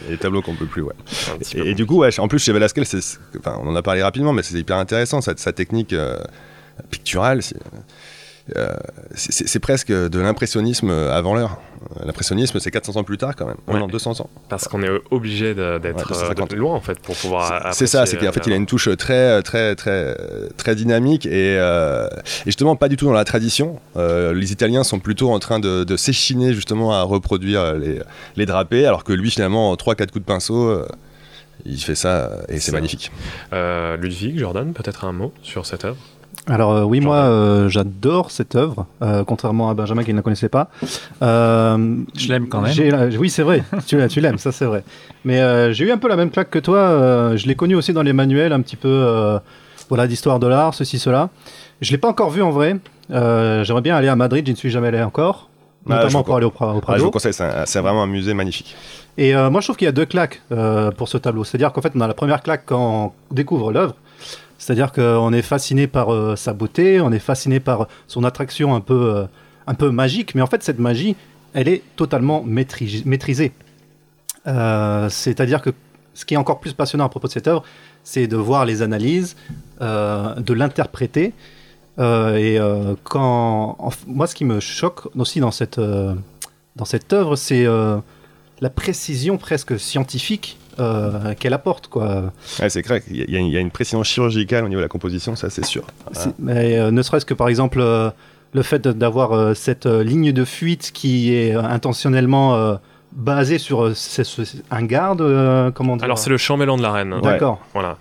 Et les tableaux qu'on peut plus, ouais. Et, et du coup, ouais, en plus chez Velasquez, enfin, on en a parlé rapidement, mais c'est hyper intéressant, sa, sa technique euh, picturale. c'est- euh, c'est presque de l'impressionnisme avant l'heure. Euh, L'impressionnisme, c'est 400 ans plus tard quand même. Ouais. Non, 200 ans. Parce qu'on est obligé d'être Ouais, euh, 250. de- loin en fait pour pouvoir. C'est ça, c'est qu'en fait, il a une touche très, très, très, très dynamique et, euh, et justement pas du tout dans la tradition. Euh, les Italiens sont plutôt en train de, de s'échiner justement à reproduire les, les drapés, alors que lui, finalement, en 3-4 coups de pinceau, il fait ça et C'est magnifique. euh, Ludwig, Jordan, peut-être un mot sur cette œuvre? Alors euh, oui, moi euh, j'adore cette œuvre, euh, contrairement à Benjamin qui ne la connaissait pas. Je l'aime quand même. Oui, c'est vrai, tu, l'aimes, ça c'est vrai. Mais j'ai eu un peu la même claque que toi, je l'ai connu aussi dans les manuels, un petit peu voilà, d'histoire de l'art, ceci, cela. Je l'ai pas encore vu en vrai, j'aimerais bien aller à Madrid, je ne suis jamais allé encore, Ah, je notamment pour aller au, au Ah, je Prado. vous conseille, c'est vraiment un musée magnifique. Et moi, je trouve qu'il y a deux claques pour ce tableau. C'est-à-dire qu'en fait, on a la première claque quand on découvre l'œuvre. C'est-à-dire qu'on est fasciné par euh, sa beauté, on est fasciné par son attraction un peu, euh, un peu magique. Mais en fait, cette magie, elle est totalement maîtris- maîtrisée. Euh, C'est-à-dire que ce qui est encore plus passionnant à propos de cette œuvre, c'est de voir les analyses, de l'interpréter. Et quand, moi, ce qui me choque aussi dans cette, dans cette œuvre, c'est la précision presque scientifique euh, qu'elle apporte. Quoi. Ouais, c'est clair qu'il y, a- il y a une- il y a une précision chirurgicale au niveau de la composition, ça c'est sûr. C'est- Mais, euh, ne serait-ce que par exemple euh, le fait d'avoir euh, cette euh, ligne de fuite qui est euh, intentionnellement euh, basée sur euh, un garde. euh, comment dire Alors c'est le chambellan de la reine. D'accord. Voilà.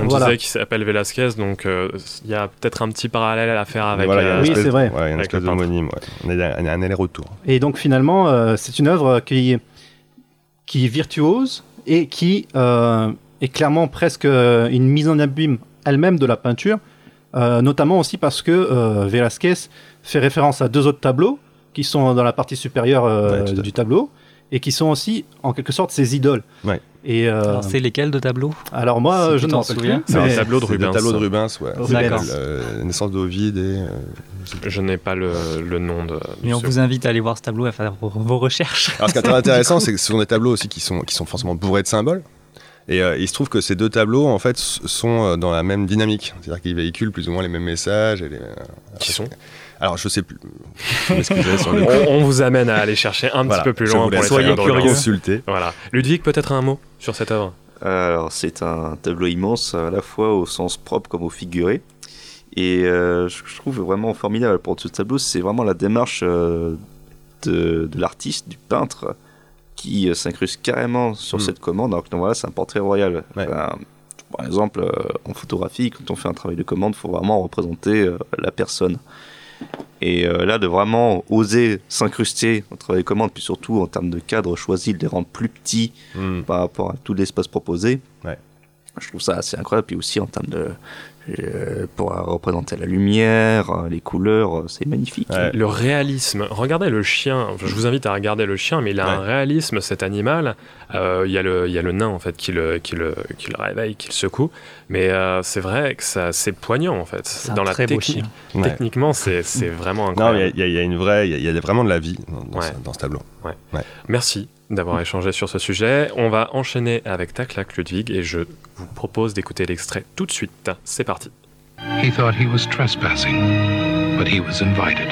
On Voilà. disait qu'il s'appelle Velasquez, donc euh, il y a peut-être un petit parallèle à faire avec. Voilà, euh, une Oui, c'est vrai. ouais, il y a une Avec peintre. d'homonyme. ouais. On a un, un aller-retour. Et donc finalement, euh, c'est une œuvre qui, qui est virtuose et qui euh, est clairement presque euh, une mise en abîme elle-même de la peinture, euh, notamment aussi parce que euh, Velázquez fait référence à deux autres tableaux qui sont dans la partie supérieure Ouais, du tableau et qui sont aussi en quelque sorte ses idoles. Ouais. Et euh, Alors, c'est lesquels de tableaux alors moi, si je ne t'en m'en souviens. C'est un tableau de Rubens. tableau de Rubens, ouais. D'accord. Euh, la naissance d'Ovide et. euh, Je n'ai pas le, le nom de. Mais on vous invite à aller voir ce tableau et à faire vos, recherches. Alors, ce qui est très intéressant, c'est que ce sont des tableaux aussi qui sont, qui sont forcément bourrés de symboles. Et euh, il se trouve que ces deux tableaux, en fait, sont euh, dans la même dynamique. C'est-à-dire qu'ils véhiculent plus ou moins les mêmes messages. Et les- Qui sont? Alors, je sais plus. Sur on, on vous amène à aller chercher un Voilà, petit peu plus loin pour Soyez curieux. consulter. Voilà. Ludwig, peut-être un mot sur cette œuvre? Alors, c'est un tableau immense, à la fois au sens propre comme au figuré. Et euh, je je trouve vraiment formidable pour ce tableau, c'est vraiment la démarche euh, de, de l'artiste, du peintre, qui euh, s'incruste carrément sur Mm. cette commande. Alors que donc, voilà, c'est un portrait royal. Ouais. Enfin, par exemple, euh, en photographie, quand on fait un travail de commande, il faut vraiment représenter euh, la personne. Et euh, là, de vraiment oser s'incruster au travail de commande, puis surtout en termes de cadre choisi, de les rendre plus petits Hmm. par rapport à tout l'espace proposé. Ouais. Je trouve ça assez incroyable. Puis aussi en termes de. Euh, pour représenter la lumière, euh, les couleurs, euh, c'est magnifique. Ouais. Le réalisme. Regardez le chien. Enfin, je vous invite à regarder le chien, mais il a un réalisme, cet animal. Euh, Il y, a le- il y a le nain, en fait, qui le, qui le, qui le réveille, qui le secoue. Mais euh, c'est vrai que ça, c'est poignant, en fait. Un Dans la très beau technique. chien. Techniquement, c'est c'est vraiment incroyable. il y, a- il y a une vraie. Il y a- il y, a vraiment de la vie dans, dans Ouais. ce, dans ce tableau. Merci d'avoir échangé sur ce sujet. On va enchaîner avec ta claque, Ludwig, et je vous propose d'écouter l'extrait tout de suite. C'est parti. He thought he was trespassing, but he was invited.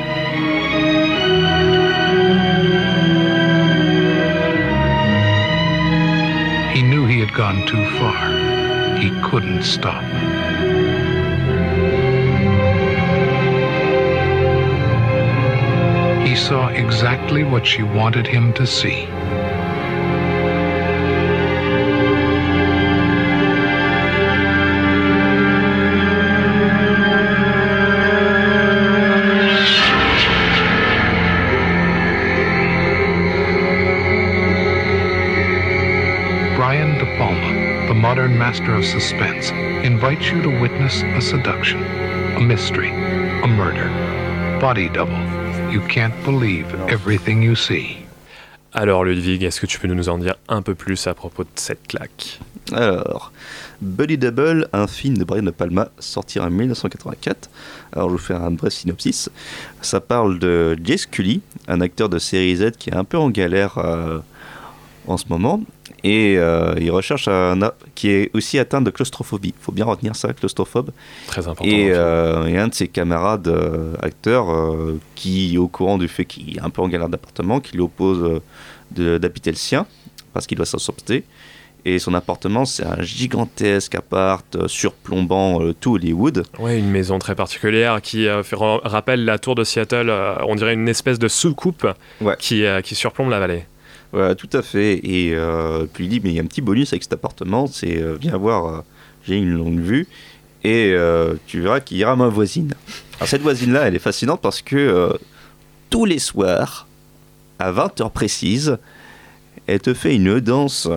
He knew he had gone too far. He couldn't stop. He saw exactly what she wanted him to see. Modern master of suspense, invites you to witness a seduction, a mystery, a murder. Body double. You can't believe everything you see. Alors Ludwig, est-ce que tu peux nous en dire un peu plus à propos de cette claque? Alors, Buddy Double, un film de Brian De Palma, sorti en 1984. Alors, je vais vous faire un bref synopsis. Ça parle de Jay Scully, un acteur de série Z qui est un peu en galère euh, en ce moment. Et euh, il recherche un qui est aussi atteint de claustrophobie. Il faut bien retenir ça, claustrophobe. Très important. Et, euh, et un de ses camarades euh, acteurs qui, au courant du fait qu'il est un peu en galère d'appartement, qui lui oppose d'habiter le sien parce qu'il doit s'en sortir. Et son appartement, c'est un gigantesque appart surplombant tout Hollywood. Ouais, une maison très particulière qui fait- ra- rappelle la tour de Seattle. on dirait une espèce de soucoupe Ouais. qui, qui surplombe la vallée. Voilà, tout à fait. Et euh, puis il dit, mais il y a un petit bonus avec cet appartement, c'est euh, viens voir, euh, j'ai une longue vue, et tu verras qu'il y aura ma voisine. Alors cette voisine-là, elle est fascinante parce que tous les soirs, à 20h précises, elle te fait une danse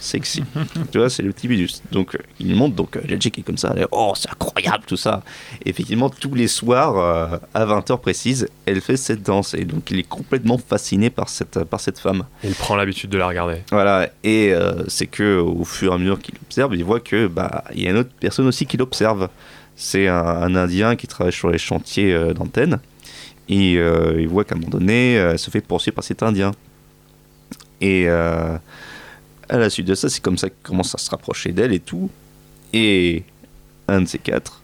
sexy. tu vois, c'est le petit bonus. Donc il monte, donc euh, Jake est comme ça, elle est, oh c'est incroyable tout ça. Et effectivement, tous les soirs, euh, à 20h précises, elle fait cette danse. Et donc il est complètement fasciné par cette, par cette femme. Il prend l'habitude de la regarder. Voilà, et euh, c'est que au fur et à mesure qu'il observe, il voit que bah il y a une autre personne aussi qui l'observe. C'est un, un Indien qui travaille sur les chantiers euh, d'antenne. Et il voit qu'à un moment donné, elle se fait poursuivre par cet Indien. Et à la suite de ça, c'est comme ça qu'il commence à se rapprocher d'elle et tout. Et un de ces quatre,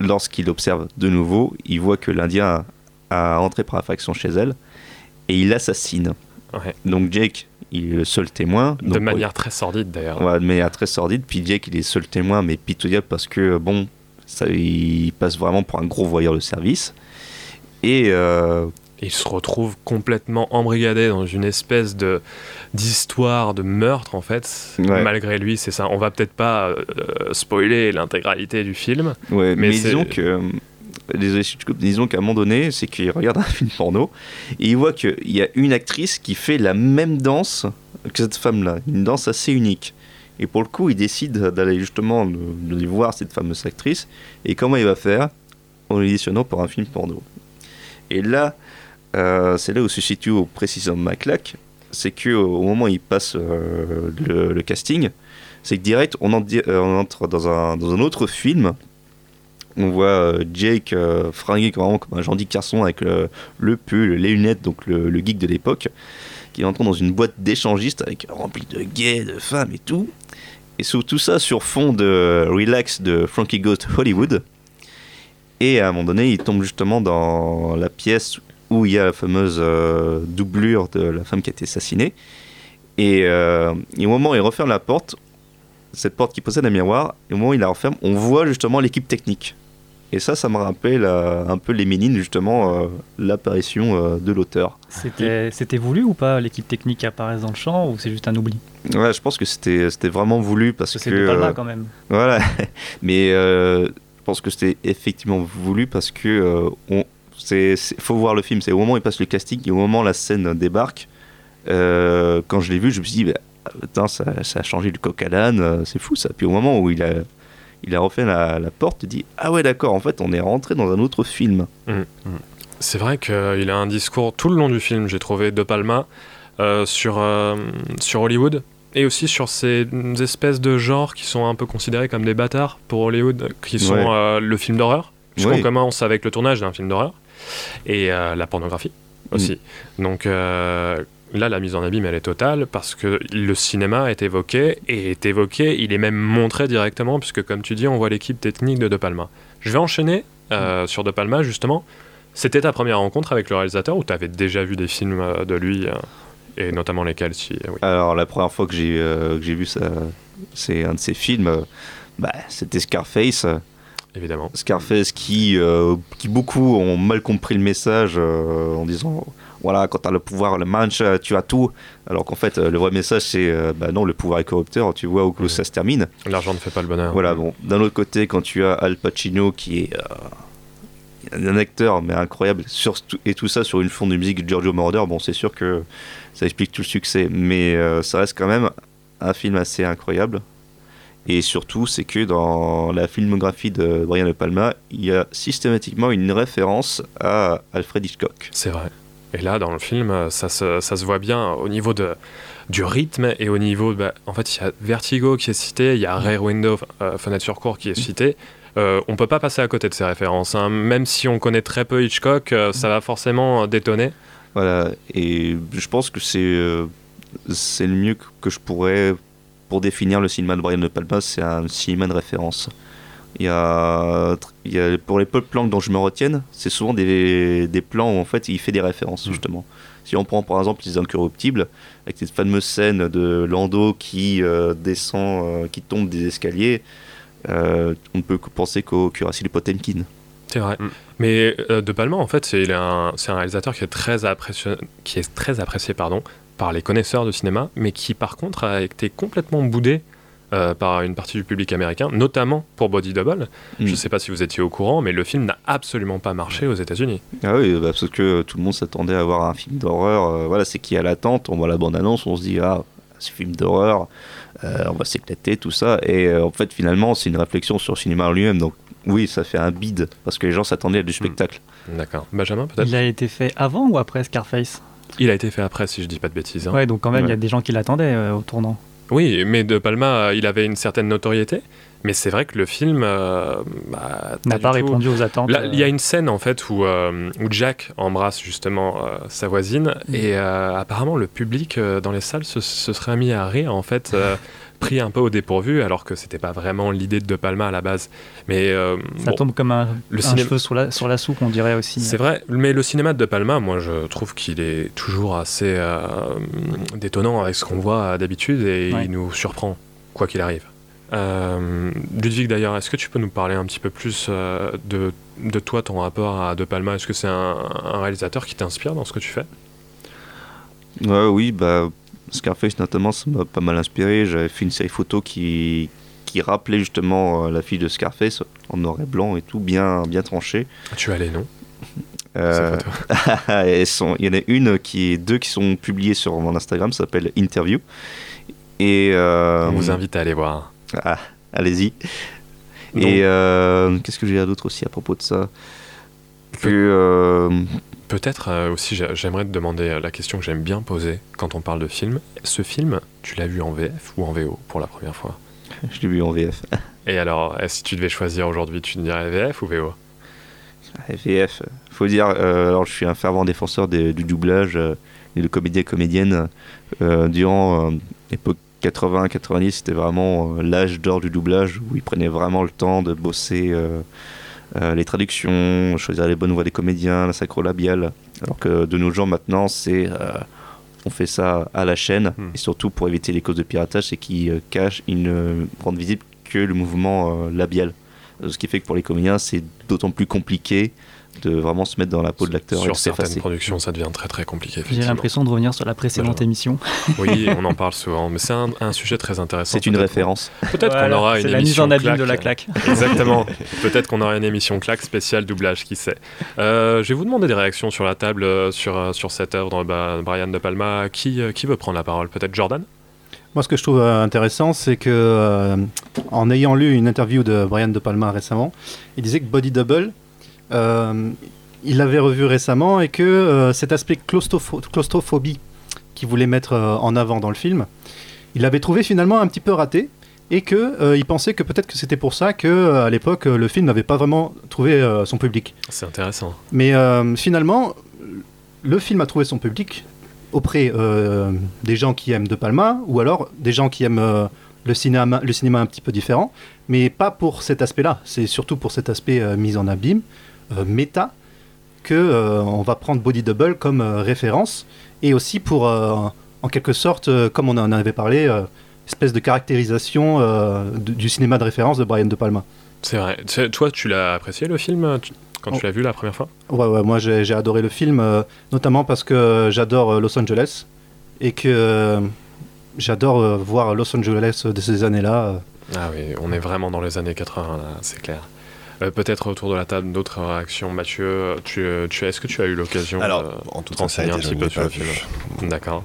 lorsqu'il observe de nouveau, il voit que l'Indien a, a entré par la faction chez elle et il l'assassine. Ouais. Donc Jake, il est le seul témoin. De Donc, manière très sordide d'ailleurs. Ouais, de manière très sordide. Puis Jake, il est seul témoin, mais pitoyable parce que, bon, ça, il passe vraiment pour un gros voyeur de service. Et euh, Et il se retrouve complètement embrigadé dans une espèce de d'histoire de meurtre en fait. Ouais. Malgré lui, c'est ça. On va peut-être pas euh, spoiler l'intégralité du film. Ouais, mais, disons que. disons qu'à un moment donné, c'est qu'il regarde un film porno et il voit qu'il y a une actrice qui fait la même danse que cette femme-là, une danse assez unique. Et pour le coup, il décide d'aller justement d'aller voir cette fameuse actrice. Et comment il va faire En l'auditionnant pour un film porno. Et là, euh, c'est là où se situe précisément ma claque. C'est qu'au moment où il passe euh, le, casting, c'est que direct, euh, on entre dans un, dans un autre film. On voit Jake fringué vraiment comme un gentil garçon avec le, le pull, les lunettes, donc le, geek de l'époque, qui entre dans une boîte d'échangistes avec rempli de gays, de femmes et tout. Et sous tout ça sur fond de relax de Frankie Goes to Hollywood. Et à un moment donné, il tombe justement dans la pièce où il y a la fameuse euh, doublure de la femme qui a été assassinée. Et, euh, et au moment où il referme la porte, cette porte qui possède un miroir, et au moment où il la referme, on voit justement l'équipe technique. Et ça, ça me rappelle euh, un peu les Ménines, justement, l'apparition de l'auteur. C'était c'était voulu ou pas l'équipe technique qui apparaisse dans le champ ou c'est juste un oubli? Ouais, je pense que c'était c'était vraiment voulu parce que. C'est de Palma euh, quand même. Voilà, mais je pense que c'était effectivement voulu parce que on, c'est, faut voir le film. C'est au moment où il passe le casting et au moment où la scène débarque. euh, quand je l'ai vu, je me suis dit, bah, putain, ça, ça a changé du coq à l'âne, euh, c'est fou ça. Puis au moment où il a, il a refait la, la porte, tu dis, ah ouais, d'accord, en fait, on est rentré dans un autre film. C'est vrai qu'il a un discours tout le long du film, j'ai trouvé, de Palma, euh, sur, euh, sur Hollywood et aussi sur ces espèces de genres qui sont un peu considérés comme des bâtards pour Hollywood, qui sont Ouais. euh, le film d'horreur, puisqu'on Oui. commence avec le tournage d'un film d'horreur, et euh, la pornographie aussi. Donc euh, là, la mise en abîme, elle est totale, parce que le cinéma est évoqué, et est évoqué, il est même montré directement, puisque comme tu dis, on voit l'équipe technique de De Palma. Je vais enchaîner euh, sur De Palma, justement. C'était ta première rencontre avec le réalisateur ou tu avais déjà vu des films euh, de lui euh, et notamment lesquels si oui. Alors, la première fois que j'ai, vu ça, c'est un de ses films, bah, c'était Scarface. Évidemment. Scarface qui, euh, qui beaucoup ont mal compris le message euh, en disant voilà, quand tu as le pouvoir, le manche, tu as tout. Alors qu'en fait, euh, le vrai message, c'est euh, bah non, le pouvoir est corrupteur, tu vois où ça se termine. L'argent ne fait pas le bonheur. Voilà, bon. D'un autre côté, quand tu as Al Pacino qui est euh, un acteur, mais incroyable, sur, et tout ça sur une fond de musique de Giorgio Moroder, bon, c'est sûr que ça explique tout le succès. Mais euh, ça reste quand même un film assez incroyable. Et surtout, c'est que dans la filmographie de Brian De Palma, il y a systématiquement une référence à Alfred Hitchcock. C'est vrai. Et là, dans le film, euh, ça se, ça se voit bien au niveau de, du rythme et au niveau. bah, en fait, il y a Vertigo qui est cité, il y a Rare Window, euh, Fenêtre sur cours qui est cité. Euh, on peut pas passer à côté de ces références. hein. Même si on connaît très peu Hitchcock, euh, ça va forcément détonner. Voilà, et je pense que c'est euh, c'est le mieux que je pourrais pour définir le cinéma de Brian De Palma, c'est un cinéma de référence. Il y a, il y a pour les peu de plans dont je me retienne, c'est souvent des, des plans où en fait il fait des références justement. Si on prend par exemple les Incorruptibles, avec cette fameuse scène de Lando qui euh, descend, euh, qui tombe des escaliers, euh, on ne peut que penser qu'au cuirassé de Potemkin. C'est vrai. Mais euh, De Palma, en fait, c'est un, c'est un réalisateur qui est très apprécié, qui est très apprécié pardon, par les connaisseurs de cinéma, mais qui, par contre, a été complètement boudé euh, par une partie du public américain, notamment pour Body Double. Je ne sais pas si vous étiez au courant, mais le film n'a absolument pas marché aux États-Unis. Ah oui, bah, parce que tout le monde s'attendait à voir un film d'horreur. euh, voilà, c'est qui à l'attente. On voit la bande-annonce, on se dit ah, c'est film d'horreur, euh, on va s'éclater, tout ça. Et euh, en fait, finalement, c'est une réflexion sur le cinéma en lui-même. Donc oui, ça fait un bide parce que les gens s'attendaient à du spectacle. D'accord. Benjamin, peut-être? Il a été fait avant ou après Scarface? Il a été fait après, si je dis pas de bêtises. hein. Ouais, donc quand même, il y a des gens qui l'attendaient euh, au tournant. Oui, mais De Palma, euh, il avait une certaine notoriété. Mais c'est vrai que le film euh, bah, N'a pas tout- répondu aux attentes. Là, euh. il y a une scène en fait où, euh, où Jack embrasse justement euh, sa voisine Mm. et euh, apparemment le public euh, dans les salles se, se serait mis à rire en fait, euh, pris un peu au dépourvu alors que c'était pas vraiment l'idée de De Palma à la base. Mais euh, Ça bon, tombe comme un, le un cinéma- cheveu sur la, sur la soupe, on dirait aussi. c'est vrai, mais le cinéma de De Palma, moi je trouve qu'il est toujours assez euh, détonnant avec ce qu'on voit d'habitude et Ouais. il nous surprend, quoi qu'il arrive. Euh, Ludwig d'ailleurs, est-ce que tu peux nous parler un petit peu plus euh, de, de toi, ton rapport à De Palma? Est-ce que c'est un, un réalisateur qui t'inspire dans ce que tu fais? Ouais, oui, bah, Scarface notamment, ça m'a pas mal inspiré. J'avais fait une série photo qui, qui rappelait justement euh, la fille de Scarface en noir et blanc et tout, bien, bien tranché. Tu as les noms Euh, Il y en a une qui est deux qui sont publiées sur mon Instagram, ça s'appelle Interview. Et euh, On vous invite à aller voir. Ah, allez-y. Et euh, qu'est-ce que j'ai d'autre aussi à propos de ça? Que Peut-être euh, aussi, j'ai- j'aimerais te demander euh, la question que j'aime bien poser quand on parle de film. Ce film, tu l'as vu en VF ou en VO pour la première fois? Je l'ai vu en VF. Et alors, que tu devais choisir aujourd'hui, tu dirais VF ou VO VF, faut dire, euh, alors je suis un fervent défenseur des- du doublage euh, et de comédiennes. Euh, durant l'époque 80-90, c'était vraiment l'âge d'or du doublage où ils prenaient vraiment le temps de bosser euh, euh, les traductions, choisir les bonnes voix des comédiens, la sacro-labiale. Alors que de nos jours maintenant, c'est euh, on fait ça à la chaîne et surtout pour éviter les causes de piratage, c'est qu'ils euh, cachent, ils ne rendent visible que le mouvement euh, labial. Euh, Ce qui fait que pour les comédiens, c'est d'autant plus compliqué de vraiment se mettre dans la peau de l'acteur Sur de certaines productions, ça devient très très compliqué. J'ai l'impression de revenir sur la précédente émission. Oui, on en parle souvent, mais c'est un, un sujet très intéressant. C'est une référence. Peut-être Voilà, qu'on aura une c'est la mise émission en abîme de la claque. Exactement. Peut-être qu'on aura une émission claque spéciale doublage, qui sait. Euh, je vais vous demander des réactions sur la table euh, sur, euh, sur cette œuvre. Bah, Brian De Palma, qui, qui veut prendre la parole? Peut-être Jordan? Moi, ce que je trouve intéressant, c'est que, euh, en ayant lu une interview de Brian De Palma récemment, il disait que Body Double, il l'avait revu récemment et que euh, cet aspect claustropho- claustrophobie qu'il voulait mettre euh, en avant dans le film, il l'avait trouvé finalement un petit peu raté et que euh, il pensait que peut-être que c'était pour ça que euh, à l'époque euh, le film n'avait pas vraiment trouvé euh, son public. C'est intéressant. Mais euh, finalement, le film a trouvé son public auprès euh, des gens qui aiment De Palma, ou alors des gens qui aiment euh, le, cinéma, le cinéma un petit peu différent, mais pas pour cet aspect-là. C'est surtout pour cet aspect euh, mise en abîme, euh, méta, que euh, on va prendre Body Double comme euh, référence, et aussi pour, euh, en quelque sorte, euh, comme on en avait parlé, euh, espèce de caractérisation euh, de- du cinéma de référence de Brian De Palma. C'est vrai. Toi, tu l'as apprécié le film tu- quand tu Oh. l'as vu la première fois? Ouais, ouais, moi j'ai adoré le film, euh, notamment parce que j'adore euh, Los Angeles et que euh, j'adore euh, voir Los Angeles de ces années-là. euh. Ah oui, on est vraiment dans les années 80, là, c'est clair. Euh, Peut-être autour de la table d'autres réactions. Mathieu, tu, tu, est-ce que tu as eu l'occasion Alors, de en toute te renseigner un sincérité, petit je peu sur le film D'accord.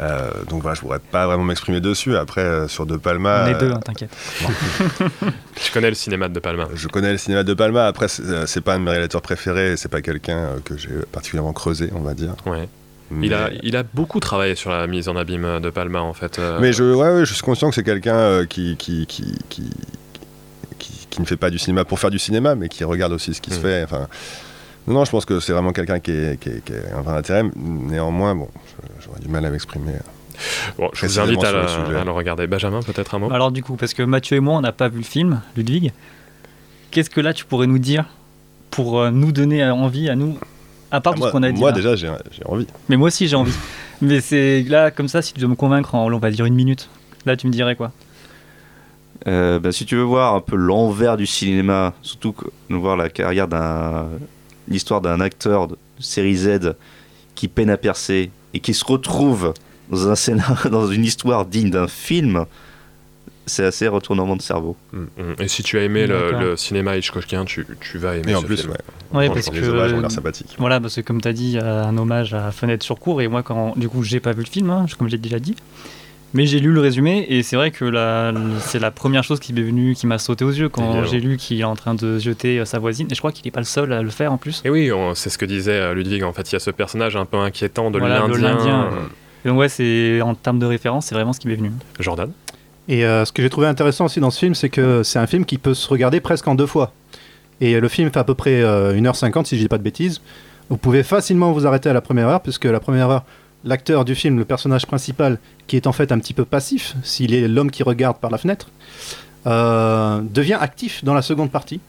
Euh, donc voilà, je pourrais pas vraiment m'exprimer dessus. Après, euh, sur De Palma. On est deux, hein, t'inquiète. Tu connais le cinéma de De Palma? Je connais le cinéma de Palma. Après, c'est pas un de mes réalisateurs préférés. C'est pas quelqu'un que j'ai particulièrement creusé, on va dire. Ouais. Mais, Il a, il a beaucoup travaillé sur la mise en abîme de Palma en fait. euh, mais je, ouais, ouais, je suis conscient que c'est quelqu'un euh, qui, qui, qui, qui, qui- ne fait pas du cinéma pour faire du cinéma, mais qui regarde aussi ce qui se Mm. fait. Enfin, non, je pense que c'est vraiment quelqu'un qui, est- qui, est- un vrai intérêt. Néanmoins, bon, j'aurais du mal à m'exprimer. Bon, je vous invite à, le à regarder. Benjamin, peut-être un mot? Alors du coup, parce que Mathieu et moi, on n'a pas vu le film, Ludwig, qu'est-ce que là tu pourrais nous dire pour euh, nous donner envie à nous, à part Ah, tout moi, ce qu'on a dit moi, là déjà, j'ai j'ai envie. Mais moi aussi j'ai envie. Mais c'est là, comme ça, si tu dois me convaincre en, on va dire une minute, là tu me dirais quoi? Euh, bah, si tu veux voir un peu l'envers du cinéma, surtout que, nous voir la carrière d'un, l'histoire d'un acteur de série Z qui peine à percer et qui se retrouve dans un scénario, dans une histoire digne d'un film, c'est assez retournement de cerveau. Mm, mm. Et si tu as aimé le, cinéma Hitchcockien, tu, tu vas aimer Et en ce plus, film. ouais. Ouais, parce que sympathiques. voilà, parce que comme tu as dit, un hommage à Fenêtre sur cour et moi quand du coup j'ai pas vu le film, hein, comme j'ai déjà dit, mais j'ai lu le résumé et c'est vrai que c'est la première chose qui m'est venue, qui m'a sauté aux yeux quand j'ai lu qu'il est en train de jeter euh, sa voisine et je crois qu'il est pas le seul à le faire en plus. Et oui, c'est ce que disait euh, Ludwig. En fait, il y a ce personnage un peu inquiétant de Voilà, l'Indien. euh, donc ouais, c'est en termes de référence, c'est vraiment ce qui m'est venu. Jordan? Et euh, ce que j'ai trouvé intéressant aussi dans ce film, c'est que c'est un film qui peut se regarder presque en deux fois. Et le film fait à peu près euh, 1h50, si je dis pas de bêtises. Vous pouvez facilement vous arrêter à la première heure, puisque la première heure, l'acteur du film, le personnage principal, qui est en fait un petit peu passif, s'il est l'homme qui regarde par la fenêtre, euh, devient actif dans la seconde partie.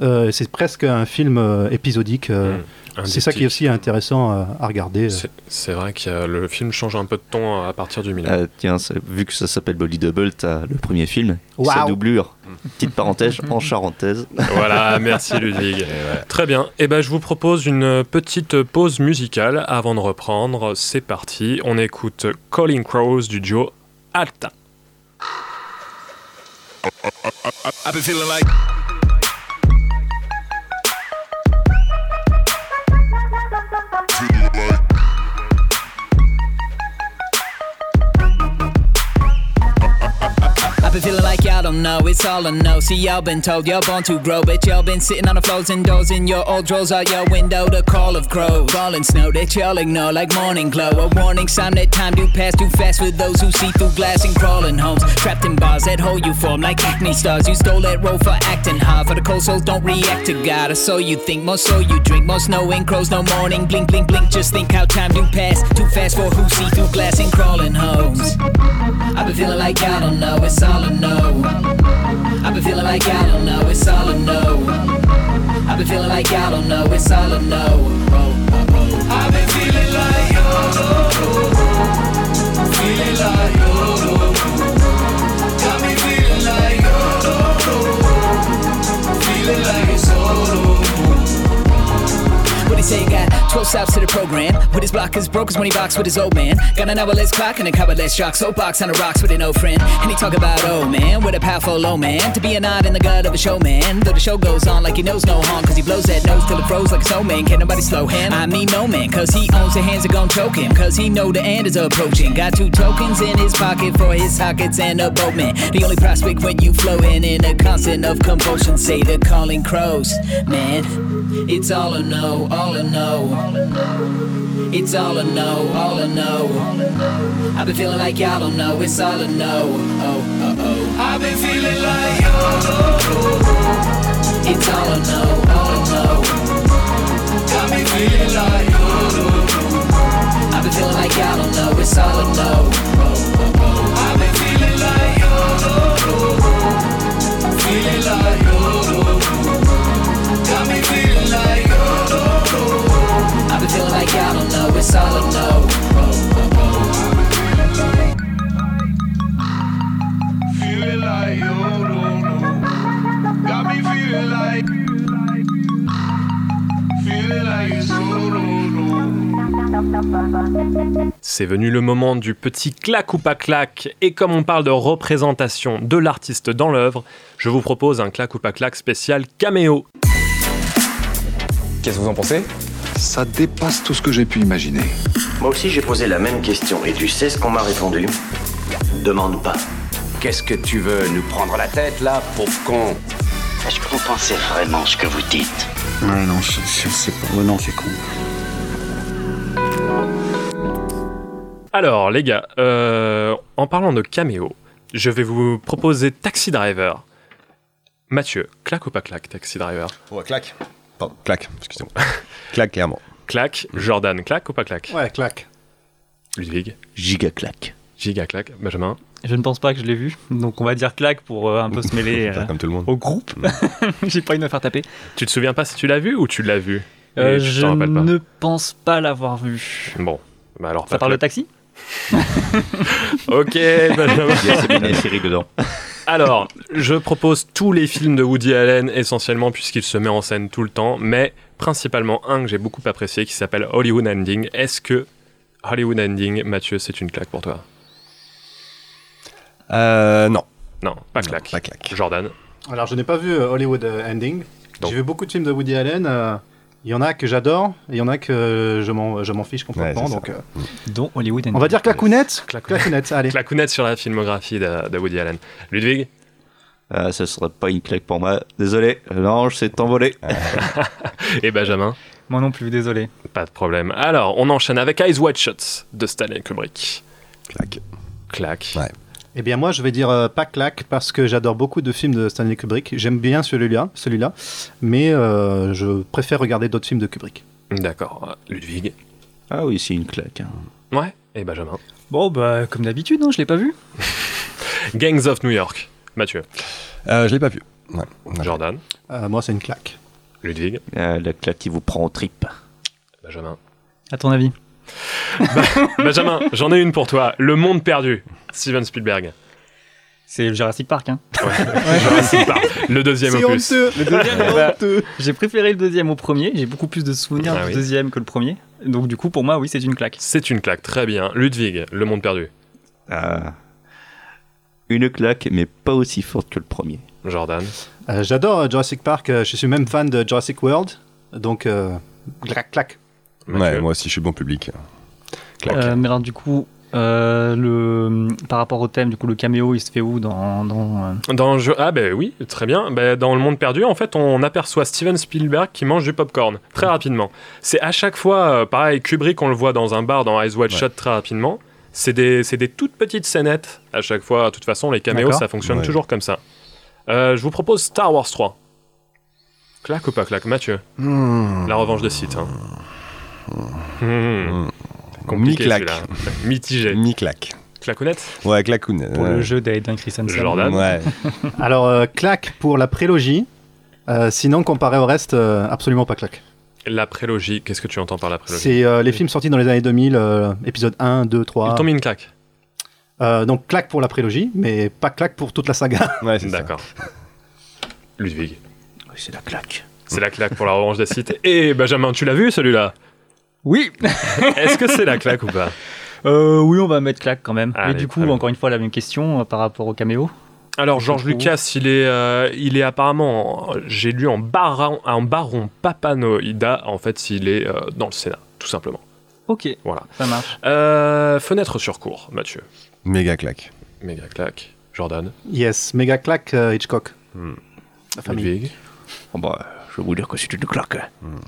Euh, c'est presque un film euh, épisodique. euh, Mm. Un c'est ça qui est aussi intéressant euh, à regarder. C'est- vrai que le film change un peu de ton à partir du milieu. Ah, tiens, vu que ça s'appelle Body Double, t'as le premier film, sa Waouh. doublure. Petite parenthèse en charentaise. Voilà, merci Ludwig. Très bien. Et ben, je vous propose une petite pause musicale avant de reprendre. C'est parti. On écoute Calling Crows du duo Alta. I've been feeling like. I've been feeling like y'all don't know, it's all a no. See, y'all been told y'all born to grow, but y'all been sitting on the floors indoors in your old drawers out your window. The call of crows, falling snow that y'all ignore like morning glow. A warning sign that time do pass too fast for those who see through glass and crawling homes. Trapped in bars that hold you form like acne stars. You stole that role for acting hard. For the cold souls don't react to God, or so you think. More so you drink, more snow and crows, no morning. Blink, blink, blink. Just think how time do pass too fast for who see through glass and crawling homes. I've been feeling like y'all don't know, it's all a no. I've been feeling like y'all don't know, it's all a no. I've been feeling like y'all don't know, it's all a no. Oh, oh, oh. I've been feeling like yo, feeling like yo, got me feeling like yo, feeling like it's all What he say? he Got 12 stops to the program. With his blockers, broke his money box with his old man. Got an hourless clock and a coverless shock. Soapbox on the rocks with an old friend. And he talk about, oh man, with a powerful low man. To be a nod in the gut of a showman. Though the show goes on like he knows no harm. Cause he blows that nose till it froze like a snowman. Can't nobody slow him. I mean, no man. Cause he owns the hands that gon' choke him. Cause he know the end is approaching. Got two tokens in his pocket for his sockets and a boatman. The only prospect when you floating in a constant of compulsion. Say the calling crows. Man, it's all a no, all a no. It's all I know, all I know. I've been feeling like y'all don't know, it's all I know. Oh, oh, oh. I've been feeling like yo. It's all a no, all a no. Got me feeling like yo. I've been feeling like y'all don't know, it's all a no. Oh, oh, oh. I've been feeling like yo. Feeling like it's all a no. Feeling like yo, no, no. Got me feeling like. Feeling like it's so, no, no. C'est venu le moment du petit clac ou pas clac, et comme on parle de représentation de l'artiste dans l'œuvre, je vous propose un clac ou pas clac spécial caméo. Qu'est-ce que vous en pensez? Ça dépasse tout ce que j'ai pu imaginer. Moi aussi, j'ai posé la même question et tu sais ce qu'on m'a répondu? Demande pas. Qu'est-ce que tu veux Nous prendre la tête, là, pauvre con? Est-ce que vous pensez vraiment ce que vous dites? Ouais, non, je, je sais pas. Ouais, non, c'est con. Alors, les gars, euh, en parlant de caméo, je vais vous proposer Taxi Driver. Mathieu, claque ou pas claque, Taxi Driver? Ouais, claque. Pardon, claque, excusez-moi. claque, clairement. Claque. Jordan, claque ou pas claque? Ouais, claque. Ludwig Giga claque. Giga claque. Benjamin Je ne pense pas que je l'ai vu, donc on va dire claque pour euh, un peu se mêler euh, Comme tout le monde. au groupe. J'ai pas envie de me faire taper. Tu te souviens pas si tu l'as vu ou tu l'as vu? Euh, Et tu je t'en rappelles pas? ne pense pas l'avoir vu. Bon, bah alors Ça pas parle de claque. taxi? Ok, Benjamin. Il y a Sabine et Cyril dedans. Alors, je propose tous les films de Woody Allen essentiellement puisqu'il se met en scène tout le temps, mais principalement un que j'ai beaucoup apprécié qui s'appelle Hollywood Ending. Est-ce que Hollywood Ending, Mathieu, c'est une claque pour toi? Euh, non. Non, pas claque. Pas claque. Jordan? Alors, je n'ai pas vu euh, Hollywood euh, Ending. J'ai vu beaucoup de films de Woody Allen. euh, Il y en a que j'adore, et il y en a que je m'en, je m'en fiche complètement. Ouais, donc, euh, Dont Hollywood on va dire clacounette. Clacounette. Clacounette, allez. Clacounette sur la filmographie de, de Woody Allen. Ludwig Ah, ça serait pas une claque pour moi. Désolé, l'ange s'est envolé. et Benjamin Moi non plus, désolé. Pas de problème. Alors, on enchaîne avec Eyes Wide Shut de Stanley Kubrick. Claque. Claque. Ouais. Eh bien, moi, je vais dire euh, pas claque parce que j'adore beaucoup de films de Stanley Kubrick. J'aime bien celui-là, celui-là, mais euh, je préfère regarder d'autres films de Kubrick. D'accord. Ludwig Ah oui, c'est une claque. hein. Ouais. Et Benjamin Bon, bah, comme d'habitude, hein, je l'ai pas vu. Gangs of New York. Mathieu Euh, je l'ai pas vu. Ouais. Ouais. Jordan Euh, moi, c'est une claque. Ludwig la claque qui vous prend en trip. Benjamin À ton avis? Benjamin, j'en ai une pour toi. Le Monde Perdu. Steven Spielberg. C'est le Jurassic Park, hein. Jurassic Park. Le deuxième C'est opus. honteux. Le deuxième est honteux. J'ai préféré le deuxième au premier. J'ai beaucoup plus de souvenirs Ah du oui. deuxième que le premier. Donc, du coup, pour moi, oui, c'est une claque. C'est une claque, très bien. Ludwig, Le Monde Perdu. Ah. Une claque, mais pas aussi forte que le premier. Jordan. Euh, j'adore euh, Jurassic Park. euh, je suis même fan de Jurassic World. Donc, euh, clac, clac. Ouais, moi aussi, je suis bon public. Claque. Euh, mais alors, du coup, euh, le, par rapport au thème, du coup, le caméo, il se fait où dans, dans, euh, Dans le jeu... Ah ben oui, très bien. Ben, dans Le Monde Perdu, en fait, on aperçoit Steven Spielberg qui mange du popcorn très rapidement. C'est à chaque fois, euh, pareil, Kubrick, on le voit dans un bar dans Eyes Wide Ouais. Shut très rapidement. C'est des, c'est des toutes petites scénettes à chaque fois. De toute façon, les caméos, ça fonctionne Ouais. toujours comme ça. Euh, je vous propose Star Wars 3. Claque ou pas claque, Mathieu? Hmm. La revanche de Sith. Hein. Hmm. Compliqué, Mi-claque. celui-là. Mitigé. Mi-claque. Claquonnette Ouais, clacoune. pour ouais. le jeu d'Aiden Christensen. Jordan. Ouais. Alors, euh, claque pour la prélogie. Euh, sinon, comparé au reste, euh, absolument pas claque. La prélogie, qu'est-ce que tu entends par la prélogie C'est euh, les films sortis dans les années 2000, euh, épisode 1, 2, 3. Il tombe une claque. Euh, donc, claque pour la prélogie, mais pas claque pour toute la saga. Ouais, c'est ça. D'accord. Ludwig. Oui, c'est la claque. C'est la claque pour la revanche des sites. Et Benjamin, tu l'as vu celui-là? Oui Est-ce que c'est la claque ou pas euh, Oui, on va mettre claque quand même. Allez, Mais du coup, encore une fois, la même question euh, par rapport au caméo. Alors, Georges. Lucas, il est, euh, il est apparemment, j'ai lu en baron, en baron Papanoïda, en fait, il est euh, dans le Sénat, tout simplement. Ok, Voilà. ça marche. Euh, fenêtre sur cours, Mathieu. Méga claque. Méga claque. Jordan. Yes, méga claque euh, Hitchcock. Hmm. La famille. Ludwig. Oh bah, je vais vous dire que c'est une claque.